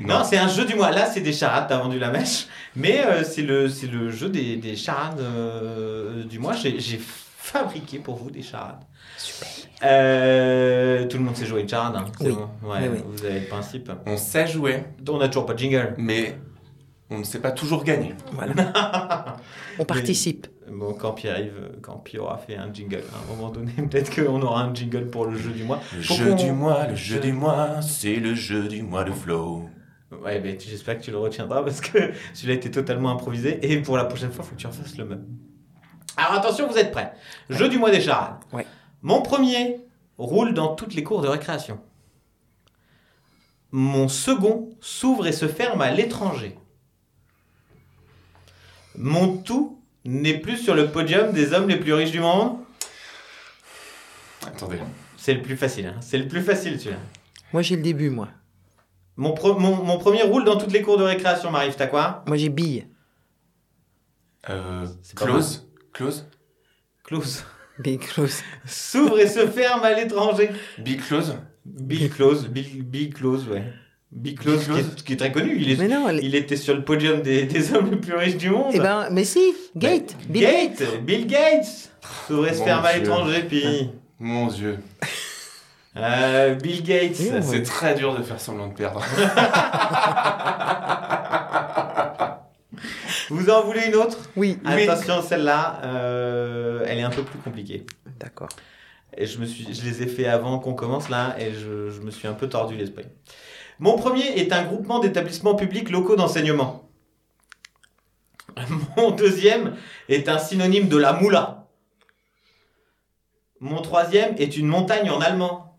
Speaker 3: Non, c'est un jeu du mois. Là, c'est des charades, t'as vendu la mèche. Mais euh, c'est le, c'est le jeu des, des charades euh, du mois. J'ai j'ai fabriqué pour vous des charades.
Speaker 4: Super.
Speaker 3: Euh, tout le monde sait jouer une charade. Hein,
Speaker 4: Oui.
Speaker 3: bon. Ouais,
Speaker 4: Oui, oui.
Speaker 3: Vous avez le principe.
Speaker 2: On sait jouer,
Speaker 3: On n'a toujours pas de jingle.
Speaker 2: mais on ne sait pas toujours gagner.
Speaker 4: Voilà. [laughs] On participe.
Speaker 3: Bon, quand Pierre arrive, quand Pierre aura fait un jingle, à un moment donné, [laughs] peut-être qu'on aura un jingle pour le jeu du mois.
Speaker 2: Le jeu du mois, le jeu
Speaker 3: Je-
Speaker 2: du mois, c'est le jeu du mois de Flow.
Speaker 3: Ouais, mais j'espère que tu le retiendras parce que [laughs] celui-là était totalement improvisé et pour la prochaine fois, il faut que tu refasses le même. Alors attention, vous êtes prêts. Jeu du mois des charades.
Speaker 4: Ouais.
Speaker 3: Mon premier roule dans toutes les cours de récréation. Mon second s'ouvre et se ferme à l'étranger. Mon tout n'est plus sur le podium des hommes les plus riches du monde.
Speaker 2: Attendez.
Speaker 3: C'est le plus facile, hein. c'est le plus facile celui-là.
Speaker 4: Moi j'ai le début moi.
Speaker 3: Mon, pro- mon, mon premier roule dans toutes les cours de récréation, Marie, t'as quoi?
Speaker 4: Moi j'ai bille.
Speaker 2: Euh, close, close,
Speaker 3: Close.
Speaker 4: Bille close.
Speaker 3: S'ouvre et se ferme à l'étranger.
Speaker 2: big close.
Speaker 3: Bill Close, Bill, Bill Close, ouais. Bill Qui, est, qui est très connu. Il, est,
Speaker 4: Mais non, elle...
Speaker 3: il était sur le podium des, des hommes les plus riches du monde.
Speaker 4: eh ben mais si, Gate,
Speaker 3: Bah,
Speaker 4: Bill
Speaker 3: Gates,
Speaker 4: Gates.
Speaker 3: Bill Gates. S'ouvre et se ferme à l'étranger, puis. [laughs]
Speaker 2: Mon dieu.
Speaker 3: Euh, Bill Gates.
Speaker 4: Oui,
Speaker 2: C'est très dur de faire semblant de perdre. [laughs] [laughs]
Speaker 3: Vous en voulez une autre?
Speaker 4: Oui,
Speaker 2: Oui.
Speaker 3: Attention, celle-là, euh, elle est un peu plus compliquée.
Speaker 4: d'accord.
Speaker 3: Et je, me suis, je les ai fait avant qu'on commence là et je, je me suis un peu tordu l'esprit. Mon premier est un groupement d'établissements publics locaux d'enseignement. Mon deuxième est un synonyme de la moula. Mon troisième est une montagne en allemand.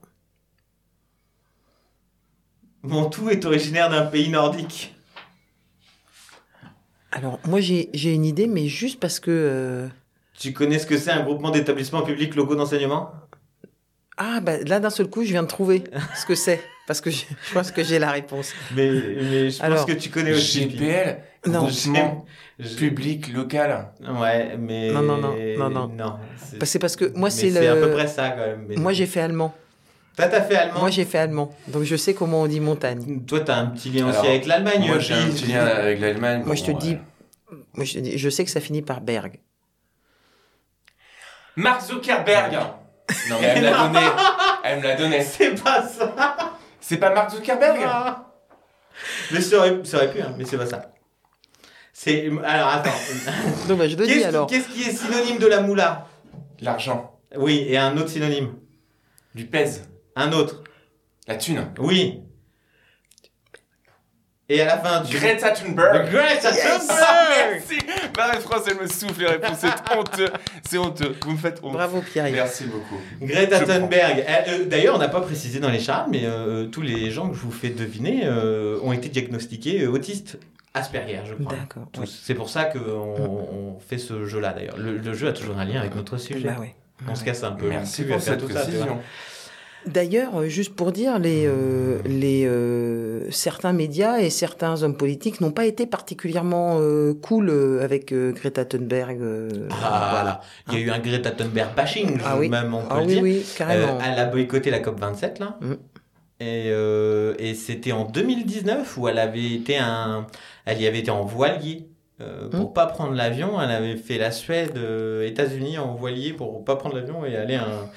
Speaker 3: Mon tout est originaire d'un pays nordique.
Speaker 4: Alors moi j'ai une idée mais juste parce que euh,
Speaker 3: Tu connais ce que c'est un groupement d'établissements publics locaux d'enseignement?
Speaker 4: Ah bah là d'un seul coup je viens de trouver ce que c'est [laughs] parce que je, je pense que j'ai la réponse.
Speaker 3: mais, mais je pense que tu connais aussi.
Speaker 2: GPL,
Speaker 4: Non.
Speaker 2: groupement
Speaker 3: Je-
Speaker 2: public local.
Speaker 3: Ouais, mais.
Speaker 4: Non, non, non, non, non.
Speaker 3: c'est
Speaker 4: Bah, c'est parce que moi c'est
Speaker 3: c'est à peu
Speaker 4: le
Speaker 3: près ça quand même. mais-
Speaker 4: moi j'ai fait allemand.
Speaker 3: Toi, t'as fait allemand
Speaker 4: Moi j'ai fait allemand. Donc je sais comment on dit montagne.
Speaker 3: Toi, t'as un petit lien aussi avec l'Allemagne.
Speaker 2: Moi,
Speaker 3: euh,
Speaker 2: j'ai un petit lien avec l'Allemagne.
Speaker 4: Moi je te dis moi je, te dis- je sais que ça finit par Berg.
Speaker 2: Mark Zuckerberg. Non, mais elle me l'a donné. [laughs] Elle me l'a donné.
Speaker 3: C'est pas ça
Speaker 2: C'est pas Mark Zuckerberg
Speaker 3: Mais ça aurait, ça aurait pu, hein, mais c'est pas ça. C'est. Alors, attends. [laughs]
Speaker 4: Le dis
Speaker 3: Qu'est-ce
Speaker 4: alors.
Speaker 3: qui, qu'est-ce qui est synonyme de la moula?
Speaker 2: L'argent.
Speaker 3: Oui, et un autre synonyme.
Speaker 2: Du pèse.
Speaker 3: Un autre.
Speaker 2: La thune.
Speaker 3: Oui. Et à la fin du.
Speaker 2: Greta Thunberg.
Speaker 3: Greta
Speaker 4: Yes.
Speaker 3: Thunberg
Speaker 2: Merci. Marie-France, elle me souffle les réponses. C'est [laughs] honteux. C'est honteux. Vous me faites honte.
Speaker 4: Bravo Pierre.
Speaker 2: Merci beaucoup.
Speaker 3: Greta
Speaker 2: Je.
Speaker 3: Thunberg. Euh, euh, D'ailleurs, on n'a pas précisé dans les charts, mais euh, tous les gens que je vous fais deviner euh, ont été diagnostiqués euh, autistes Asperger, je crois.
Speaker 4: D'accord. Ouais.
Speaker 3: C'est pour ça qu'on on fait ce jeu-là, d'ailleurs. Le, le jeu a toujours un lien avec notre sujet.
Speaker 4: Bah ouais.
Speaker 3: On se casse un peu.
Speaker 2: Merci pour cette précision.
Speaker 4: D'ailleurs, euh, juste pour dire, les, euh, les euh, certains médias et certains hommes politiques n'ont pas été particulièrement euh, cool avec Greta Thunberg.
Speaker 3: Ah,
Speaker 4: voilà.
Speaker 3: Il y a eu un Greta Thunberg bashing,
Speaker 4: Ah oui.
Speaker 3: même on peut
Speaker 4: Ah
Speaker 3: le
Speaker 4: oui,
Speaker 3: dire.
Speaker 4: oui, carrément.
Speaker 3: Elle a boycotté la COP27 là.
Speaker 4: Mm.
Speaker 3: Et, et c'était en 2019 où elle avait été un, elle y avait été en voilier. Euh, pour
Speaker 4: Mm.
Speaker 3: pas prendre l'avion, elle avait fait la Suède, euh, États-Unis en voilier pour pas prendre l'avion et aller à un.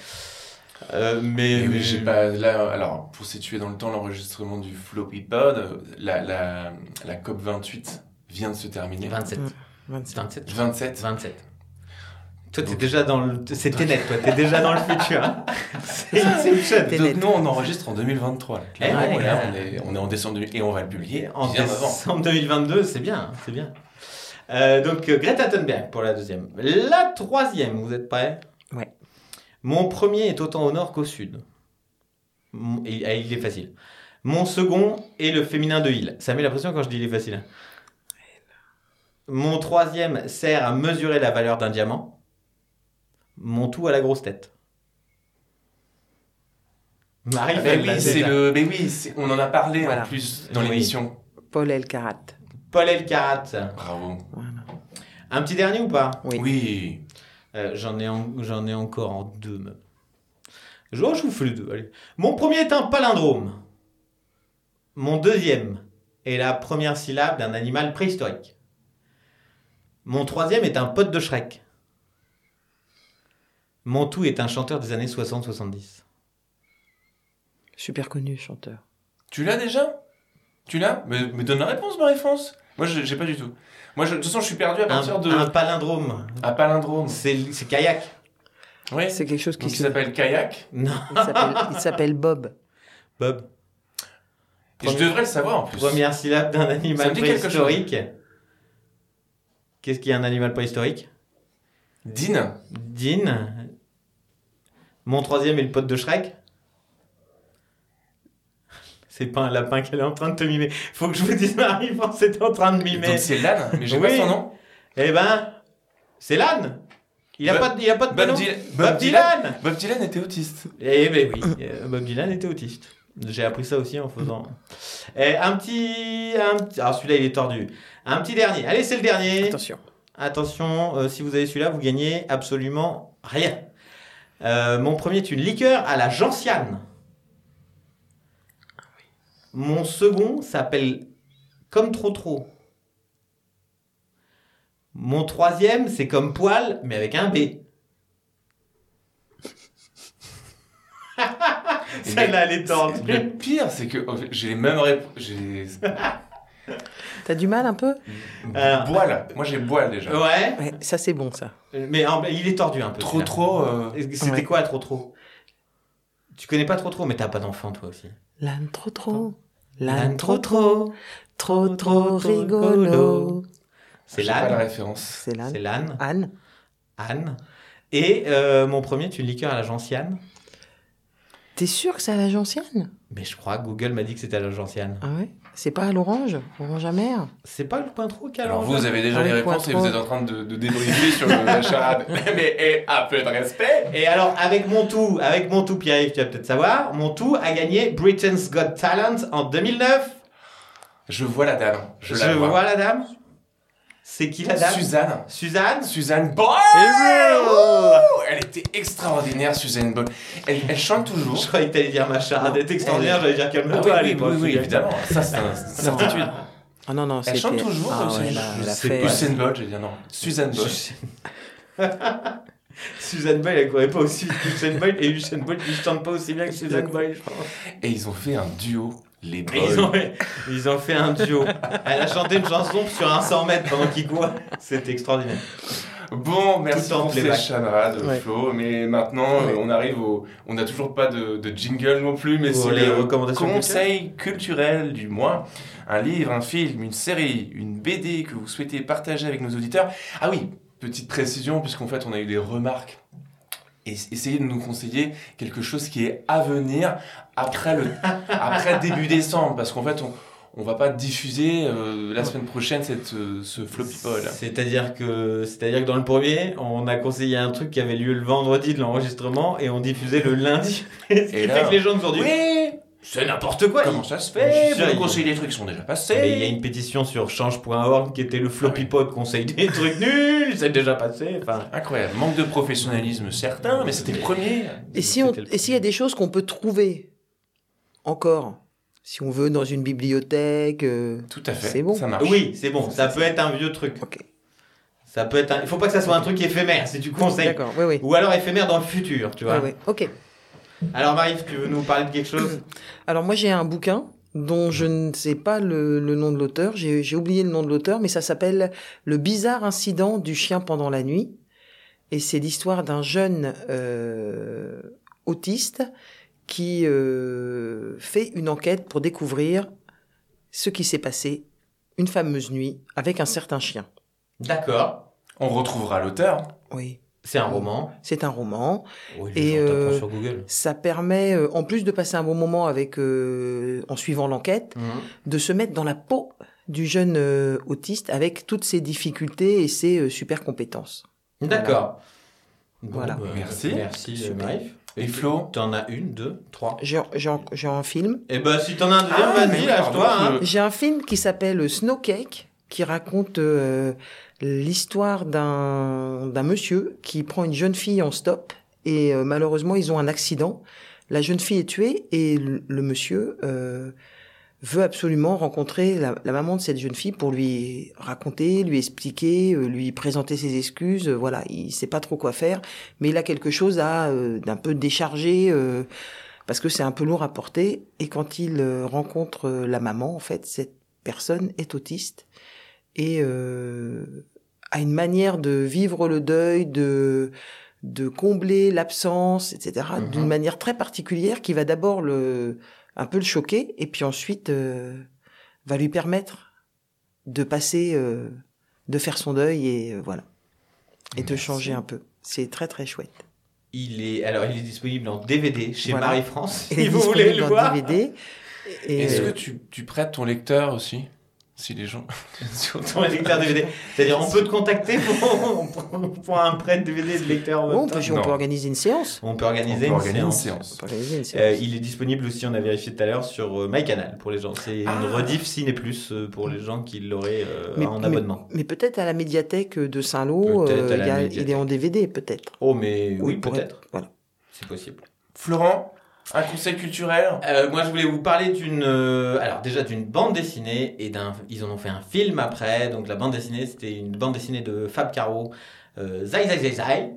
Speaker 3: Euh, mais
Speaker 2: j'ai pas là. Alors, pour situer dans le temps l'enregistrement du Floppy Pod, la, la, la COP 28 vient de se terminer.
Speaker 3: 27.
Speaker 4: Mm. 27.
Speaker 3: 27.
Speaker 2: 27.
Speaker 3: 27. Toi, t'es déjà dans le. C'est Ténet, toi, t'es déjà dans le futur. hein. [laughs] C'est Inception.
Speaker 2: Donc nous, on enregistre en 2023. Là.
Speaker 3: Eh ouais,
Speaker 2: là, on, est, on est en décembre 2000 et on va le publier
Speaker 3: En décembre 2022, c'est bien, c'est bien. Euh, donc Greta Thunberg pour la deuxième. La troisième, vous êtes prêts? Mon premier est autant au nord qu'au sud. Et- et il est facile. Mon second est le féminin de il. Ça met la pression quand je dis il est facile. hein. Mon troisième sert à mesurer la valeur d'un diamant. Mon tout à la grosse tête. Marie,
Speaker 2: Ah, mais oui, c'est le, mais oui, c'est- on en a parlé
Speaker 4: Voilà.
Speaker 2: en plus dans
Speaker 3: Oui.
Speaker 2: l'émission.
Speaker 4: Paul Elkarat.
Speaker 3: Paul Elkarat.
Speaker 2: Bravo.
Speaker 4: Voilà.
Speaker 3: Un petit dernier ou pas?
Speaker 4: Oui.
Speaker 2: Oui.
Speaker 3: Euh, j'en ai, en- j'en ai encore en deux même. Je, oh, je vous fais les deux. Allez. Mon premier est un palindrome. Mon deuxième est la première syllabe d'un animal préhistorique. Mon troisième est un pote de Shrek. Mon tout est un chanteur des années 60-70.
Speaker 4: Super connu chanteur.
Speaker 2: Tu l'as déjà? Tu l'as? Mais, mais donne la réponse, Marie-France. Moi, j'ai j'ai pas du tout. Moi, je- de toute façon, je suis perdu à
Speaker 3: Un,
Speaker 2: partir de.
Speaker 3: un palindrome.
Speaker 2: À palindrome.
Speaker 3: C'est c'est kayak.
Speaker 2: Oui.
Speaker 4: C'est quelque chose qui
Speaker 2: Donc, il
Speaker 4: se-
Speaker 2: s'appelle Kayak.
Speaker 3: Non.
Speaker 4: il s'appelle- il s'appelle Bob.
Speaker 3: Bob.
Speaker 2: Et je devrais le savoir en plus.
Speaker 3: Première syllabe d'un
Speaker 2: Ça
Speaker 3: animal
Speaker 2: me dit quelque
Speaker 3: préhistorique. Qu'est-ce qu'il y a un animal préhistorique?
Speaker 2: Dean.
Speaker 3: Dean. Mon troisième est le pote de Shrek. C'est pas un lapin qu'elle est en train de te mimer. Faut que je vous dise, Marie, c'était en train de mimer.
Speaker 2: Donc c'est l'âne, mais j'ai
Speaker 3: Oui.
Speaker 2: pas son nom.
Speaker 3: Eh ben, c'est l'âne. Il a
Speaker 2: Bob-
Speaker 3: pas, de- il a pas de
Speaker 2: Bob. Dylan-
Speaker 3: Bob
Speaker 2: Bob
Speaker 3: Dylan.
Speaker 2: Bob Dylan était autiste.
Speaker 3: Eh ben oui, euh, Bob Dylan était autiste. J'ai appris ça aussi en faisant. Eh, un petit, un Alors celui-là il est tordu. Un petit dernier. Allez, c'est le dernier.
Speaker 4: Attention.
Speaker 3: Attention, euh, si vous avez celui-là, vous gagnez absolument rien. Euh, mon premier est une liqueur à la gentiane. Mon second s'appelle comme trop trop. Mon troisième, c'est comme poil, mais avec un B. [laughs] Celle-là, elle est
Speaker 2: Le
Speaker 3: tordue.
Speaker 2: pire, c'est que en fait, j'ai les mêmes réponses. [laughs]
Speaker 4: T'as du mal un peu?
Speaker 3: Alors.
Speaker 2: Boile. Moi, j'ai boile déjà.
Speaker 3: Ouais,
Speaker 4: Ouais, ça c'est bon ça.
Speaker 3: mais en- il est tordu un peu.
Speaker 2: Trop,
Speaker 3: celui-là.
Speaker 2: trop. euh,
Speaker 3: C'était
Speaker 4: Ouais.
Speaker 3: quoi trop trop? Tu connais pas trop trop, mais t'as pas d'enfant toi aussi.
Speaker 4: L'âne trop trop. L'âne trop trop. Trop trop rigolo.
Speaker 3: C'est
Speaker 2: pas la
Speaker 3: l'âne.
Speaker 2: référence.
Speaker 4: C'est l'âne.
Speaker 3: C'est l'âne.
Speaker 4: Anne.
Speaker 3: Anne. Et euh, mon premier est une liqueur à la gentiane.
Speaker 4: T'es sûr que c'est à la gentiane
Speaker 3: Mais je crois que Google m'a dit que c'était à la gentiane.
Speaker 4: Ah ouais? C'est pas à l'orange Orange amer
Speaker 3: C'est pas le point trop
Speaker 2: Alors vous, vous avez déjà les
Speaker 4: le
Speaker 2: réponses et vous êtes en train de, de débriefer sur le- la charade. [laughs] Mais eh, un peu de respect.
Speaker 3: Et alors, avec mon tout, avec mon tout, Pierre-Yves, tu vas peut-être savoir, mon tout a gagné Britain's Got Talent en 2009.
Speaker 2: Je vois la dame. Je,
Speaker 3: Je,
Speaker 2: la vois.
Speaker 3: vois la dame. C'est qui la dame
Speaker 2: Suzanne.
Speaker 3: Suzanne
Speaker 2: Suzanne Boyle.
Speaker 3: Wouh
Speaker 2: Elle était extraordinaire, Suzanne Boyle. Elle, elle chante toujours.
Speaker 3: Je croyais que t'allais dire ma charade est extraordinaire, j'allais dire
Speaker 2: Ah
Speaker 3: calme-toi
Speaker 2: oui,
Speaker 3: à
Speaker 2: oui,
Speaker 3: l'époque.
Speaker 2: oui, oui, évidemment. Ça, c'est un- c'est [laughs] une certitude.
Speaker 4: Ah non, non,
Speaker 2: Elle chante toujours,
Speaker 4: Ah ouais, elle elle fait...
Speaker 3: pas.
Speaker 2: Usain Bolt, j'ai dit non. Suzanne Boyle. [laughs]
Speaker 3: Suzanne Boyle, elle courait pas aussi vite que Usain Bolt et Usain Bolt, il chante pas aussi bien que Suzanne Boyle, je pense.
Speaker 2: Et ils ont fait un duo, les Boyle.
Speaker 3: Ils ont, fait, ils ont fait un duo. [laughs] Elle a chanté une chanson sur un 100 mètres pendant qu'il court. C'était extraordinaire.
Speaker 2: Bon, merci pour ces chanrades,
Speaker 4: Ouais.
Speaker 2: Flo. Mais maintenant,
Speaker 4: Ouais.
Speaker 2: euh, on arrive au. On n'a toujours pas de, de jingle non plus, mais
Speaker 3: Pour
Speaker 2: c'est
Speaker 3: les
Speaker 2: le
Speaker 3: recommandations
Speaker 2: conseil culturel du mois. Un livre, un film, une série, une BD que vous souhaitez partager avec nos auditeurs. Ah oui, petite précision, puisqu'en fait, on a eu des remarques. Et essayez de nous conseiller quelque chose qui est à venir après le [laughs] après début décembre, parce qu'en fait, on on va pas diffuser euh, la semaine prochaine cette, euh, ce floppy pod.
Speaker 3: C'est-à-dire que, c'est-à-dire que dans le premier, on a conseillé un truc qui avait lieu le vendredi de l'enregistrement et on diffusait le lundi. [laughs] Ce qui
Speaker 2: Et
Speaker 3: fait
Speaker 2: là-
Speaker 3: que les gens nous ont dit
Speaker 2: Oui
Speaker 3: c'est n'importe quoi.
Speaker 2: Comment ça se
Speaker 3: Je
Speaker 2: fait
Speaker 3: suis
Speaker 2: Vous
Speaker 3: sûr,
Speaker 2: nous
Speaker 3: il-
Speaker 2: conseillez des trucs qui sont déjà passés.
Speaker 3: Mais il y a une pétition sur change.org qui était le floppy pod conseil des trucs nuls, c'est déjà passé. Enfin,
Speaker 2: Incroyable. Manque de professionnalisme certain, mais c'était le premier.
Speaker 4: Et si on,
Speaker 3: le
Speaker 4: et s'il y a des choses qu'on peut trouver encore, si on veut dans une bibliothèque, euh,
Speaker 2: Tout à fait.
Speaker 4: C'est bon.
Speaker 2: Ça marche.
Speaker 3: oui, c'est bon, ça peut être un vieux truc.
Speaker 4: ok,
Speaker 3: Ça peut être un... Il faut pas que ça soit un truc éphémère si tu conseilles.
Speaker 4: d'accord, oui, oui,
Speaker 3: Ou alors éphémère dans le futur, tu vois.
Speaker 4: oui, oui, ok.
Speaker 3: Alors Marie, tu veux nous parler de quelque chose?
Speaker 4: Alors moi j'ai un bouquin dont je ne sais pas le, le nom de l'auteur, j'ai j'ai oublié le nom de l'auteur, mais ça s'appelle Le bizarre incident du chien pendant la nuit. Et c'est l'histoire d'un jeune euh, autiste qui euh, fait une enquête pour découvrir ce qui s'est passé une fameuse nuit avec un certain chien.
Speaker 3: D'accord.
Speaker 2: On retrouvera l'auteur.
Speaker 4: Oui,
Speaker 3: C'est un roman.
Speaker 4: c'est un roman.
Speaker 3: Oui,
Speaker 4: Et, euh,
Speaker 3: sur Google.
Speaker 4: Ça permet, euh, en plus de passer un bon moment avec, euh, en suivant l'enquête,
Speaker 3: Mhm.
Speaker 4: de se mettre dans la peau du jeune euh, autiste avec toutes ses difficultés et ses euh, super compétences.
Speaker 3: D'accord. Bon,
Speaker 4: Voilà.
Speaker 3: bah,
Speaker 2: Merci.
Speaker 3: Merci, euh. Marie.
Speaker 2: Et Flo?
Speaker 3: T'en as une, deux, trois.
Speaker 4: J'ai un film.
Speaker 3: Eh ben, si t'en as un deuxième,
Speaker 2: Ah,
Speaker 3: vas-y, lâche-toi. Hein.
Speaker 4: J'ai un film qui s'appelle Snow Cake, qui raconte euh, l'histoire d'un d'un monsieur qui prend une jeune fille en stop et euh, malheureusement ils ont un accident. La jeune fille est tuée et le, monsieur euh, veut absolument rencontrer la, maman de cette jeune fille pour lui raconter, lui expliquer, euh, lui présenter ses excuses. Euh, Voilà, il sait pas trop quoi faire, mais il a quelque chose à euh, d'un peu décharger. euh, parce que c'est un peu lourd à porter. Et quand il rencontre la maman, en fait, cette personne est autiste et euh, a une manière de vivre le deuil, de de combler l'absence, etc.
Speaker 2: Mhm.
Speaker 4: D'une manière très particulière qui va d'abord le un peu le choquer et puis ensuite euh, va lui permettre de passer, euh, de faire son deuil et euh, voilà et de
Speaker 2: Merci.
Speaker 4: changer un peu. C'est très très chouette.
Speaker 3: Il est, alors, il est disponible en DVD chez
Speaker 4: Voilà.
Speaker 3: Marie-France.
Speaker 4: Il [laughs]
Speaker 3: Si vous voulez
Speaker 4: disponible
Speaker 3: le
Speaker 4: en
Speaker 3: voir.
Speaker 4: DVD.
Speaker 2: Est-ce
Speaker 4: euh,
Speaker 2: que tu, tu prêtes ton lecteur aussi? Si les gens. [laughs] [laughs]
Speaker 3: Sur ton lecteur DVD. [laughs] C'est-à-dire, on peut te contacter pour, pour un prêt de DVD de lecteur. en
Speaker 4: Bon,
Speaker 3: même
Speaker 4: on
Speaker 3: temps.
Speaker 4: peut, on peut organiser une séance.
Speaker 3: On peut organiser,
Speaker 2: On peut
Speaker 3: une,
Speaker 2: organiser une
Speaker 3: séance.
Speaker 2: séance.
Speaker 4: On peut organiser une séance.
Speaker 3: Euh, il est disponible aussi, on a vérifié tout à l'heure, sur euh, MyCanal pour les gens. C'est une
Speaker 2: Ah.
Speaker 3: rediff Ciné Plus euh, pour les gens qui l'auraient euh,
Speaker 4: Mais-
Speaker 3: en
Speaker 4: mais-
Speaker 3: abonnement.
Speaker 4: Mais peut-être à la médiathèque de Saint-Lô, euh, il est en DVD peut-être.
Speaker 3: Oh, mais oui,
Speaker 4: pourrait-
Speaker 3: peut-être.
Speaker 4: Voilà.
Speaker 3: C'est possible.
Speaker 2: Florent, un conseil culturel?
Speaker 3: Euh, moi, je voulais vous parler d'une, euh, alors déjà d'une bande dessinée et d'un, ils en ont fait un film après. Donc la bande dessinée, c'était une bande dessinée de Fab Caro, euh, Zai Zai Zai Zai,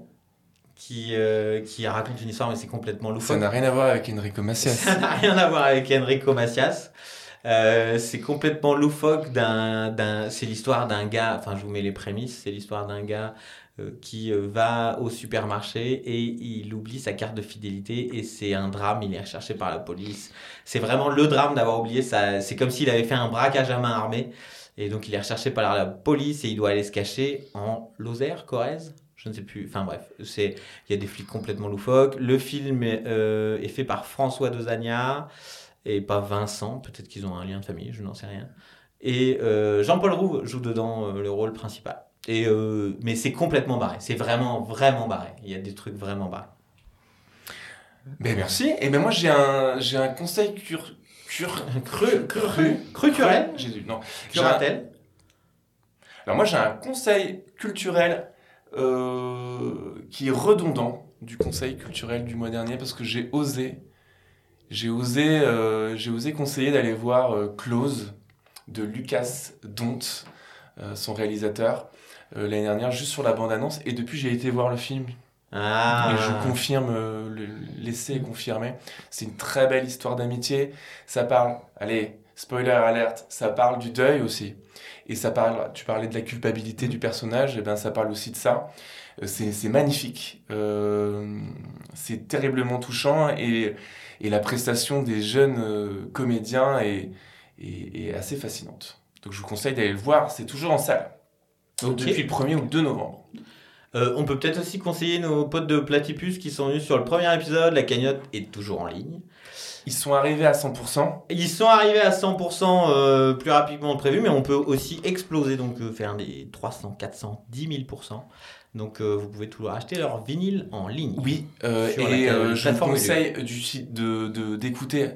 Speaker 3: qui euh, qui raconte une histoire, mais c'est complètement
Speaker 2: Ça
Speaker 3: loufoque.
Speaker 2: n'a rien à voir avec Enrico Macias. [laughs]
Speaker 3: Ça n'a rien à voir avec Enrico Macias. Euh, c'est complètement loufoque d'un, d'un, c'est l'histoire d'un gars, enfin je vous mets les prémices, c'est l'histoire d'un gars euh, qui euh, va au supermarché et il oublie sa carte de fidélité et c'est un drame, il est recherché par la police. C'est vraiment le drame d'avoir oublié ça, c'est comme s'il avait fait un braquage à main armée et donc il est recherché par la police et il doit aller se cacher en Lozère, Corrèze? Je ne sais plus, enfin bref, c'est il y a des flics complètement loufoques. Le film est, euh, fait par François Dozania et pas Vincent. Peut-être qu'ils ont un lien de famille, je n'en sais rien. Et euh, Jean-Paul Rouve joue dedans euh, le rôle principal. Et euh, mais c'est complètement barré. C'est vraiment, vraiment barré. Il y a des trucs vraiment barrés.
Speaker 2: Ben merci. Et ben moi j'ai un j'ai un conseil cur cur [laughs]
Speaker 3: Cru, cru,
Speaker 2: J'ai dû non.
Speaker 3: Curatel.
Speaker 2: Alors moi j'ai un conseil culturel euh, qui est redondant du conseil culturel du mois dernier parce que j'ai osé j'ai osé euh, j'ai osé conseiller d'aller voir euh, Close de Lucas Dont son réalisateur l'année dernière juste sur la bande annonce et depuis j'ai été voir le film
Speaker 3: Ah.
Speaker 2: et je confirme, euh, le- l'essai est confirmé. C'est une très belle histoire d'amitié. Ça parle, allez, spoiler alerte, ça parle du deuil aussi. Et ça parle, tu parlais de la culpabilité du personnage, et ben ça parle aussi de ça. Euh, c'est c'est magnifique. Euh, c'est terriblement touchant et, et la prestation des jeunes euh, comédiens est, est, est assez fascinante. Donc je vous conseille d'aller le voir, c'est toujours en salle.
Speaker 3: Ok.
Speaker 2: Depuis le 1er ou 2 novembre.
Speaker 3: Euh, on peut peut-être aussi conseiller nos potes de Platypus qui sont venus sur le premier épisode. La cagnotte est toujours en ligne.
Speaker 2: Ils sont arrivés à 100%.
Speaker 3: Ils sont arrivés à 100% euh, plus rapidement que prévu, mais on peut aussi exploser, donc euh, faire des 300, 400, 10 000%. Donc vous pouvez toujours acheter leur vinyle en ligne.
Speaker 2: Oui, et je vous conseille du, de de- d'écouter.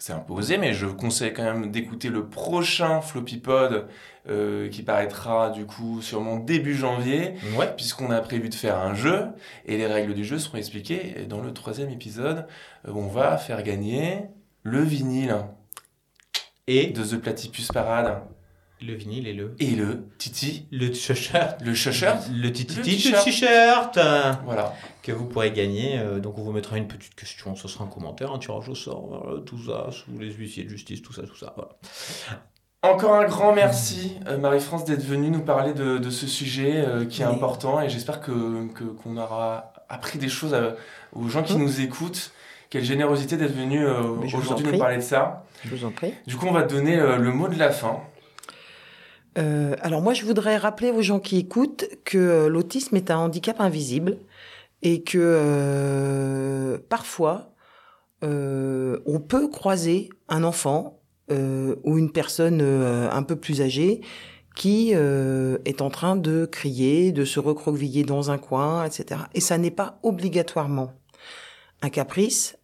Speaker 2: C'est un peu osé, mais je conseille quand même d'écouter le prochain Floppy Pod euh, qui paraîtra du coup sûrement début janvier,
Speaker 3: Ouais.
Speaker 2: puisqu'on a prévu de faire un jeu et les règles du jeu seront expliquées dans le troisième épisode euh, où on va faire gagner le vinyle
Speaker 3: Et
Speaker 2: de The Platypus Parade
Speaker 3: le vinyle et le.
Speaker 2: et le Titi,
Speaker 3: Le t-shirt.
Speaker 2: le shirt.
Speaker 3: Le titi
Speaker 2: Le
Speaker 3: t-shirt. t-shirt,
Speaker 2: Voilà.
Speaker 3: que vous pourrez gagner. euh, donc on vous mettra une petite question, ce sera un commentaire, un tirage au sort, voilà, tout ça, sous les huissiers de justice, tout ça, tout ça. Voilà.
Speaker 2: Encore un grand merci, euh, Marie-France, d'être venue nous parler de, de ce sujet euh, qui est
Speaker 4: Oui.
Speaker 2: important et j'espère que que- qu'on aura appris des choses à- aux gens qui
Speaker 4: Hum.
Speaker 2: nous écoutent. Quelle générosité d'être venu euh,
Speaker 4: Mais je vous en
Speaker 2: aujourd'hui nous parler de ça.
Speaker 4: Je vous en prie.
Speaker 2: Du coup, on va te donner euh, le mot de la fin.
Speaker 4: Euh, alors moi, je voudrais rappeler aux gens qui écoutent que euh, l'autisme est un handicap invisible et que euh, parfois, euh, on peut croiser un enfant euh, ou une personne euh, un peu plus âgée qui est en train de crier, de se recroqueviller dans un coin, etc. Et ça n'est pas obligatoirement un caprice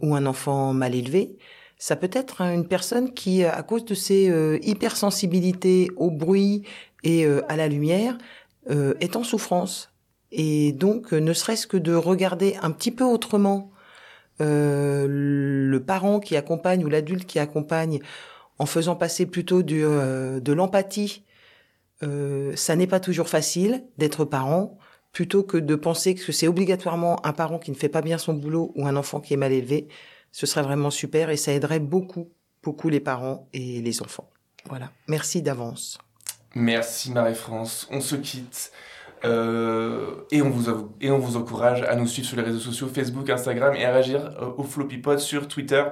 Speaker 4: ou un enfant mal élevé. Ça peut être hein, une personne qui, à cause de ses euh, hypersensibilités au bruit et euh, à la lumière, euh, est en souffrance. Et donc, euh, ne serait-ce que de regarder un petit peu autrement euh, le parent qui accompagne ou l'adulte qui accompagne en faisant passer plutôt du, euh, de l'empathie. Euh, ça n'est pas toujours facile d'être parent, plutôt que de penser que c'est obligatoirement un parent qui ne fait pas bien son boulot ou un enfant qui est mal élevé. Ce serait vraiment super et ça aiderait beaucoup, beaucoup les parents et les enfants. Voilà. Merci d'avance.
Speaker 2: Merci Marie-France. On se quitte. Euh, et, on vous, av- et on vous encourage à nous suivre sur les réseaux sociaux Facebook, Instagram et à réagir euh, au Floppy Pod sur Twitter.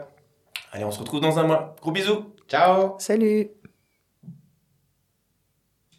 Speaker 2: Allez, on se retrouve dans un mois. Gros bisous
Speaker 3: Ciao
Speaker 4: Salut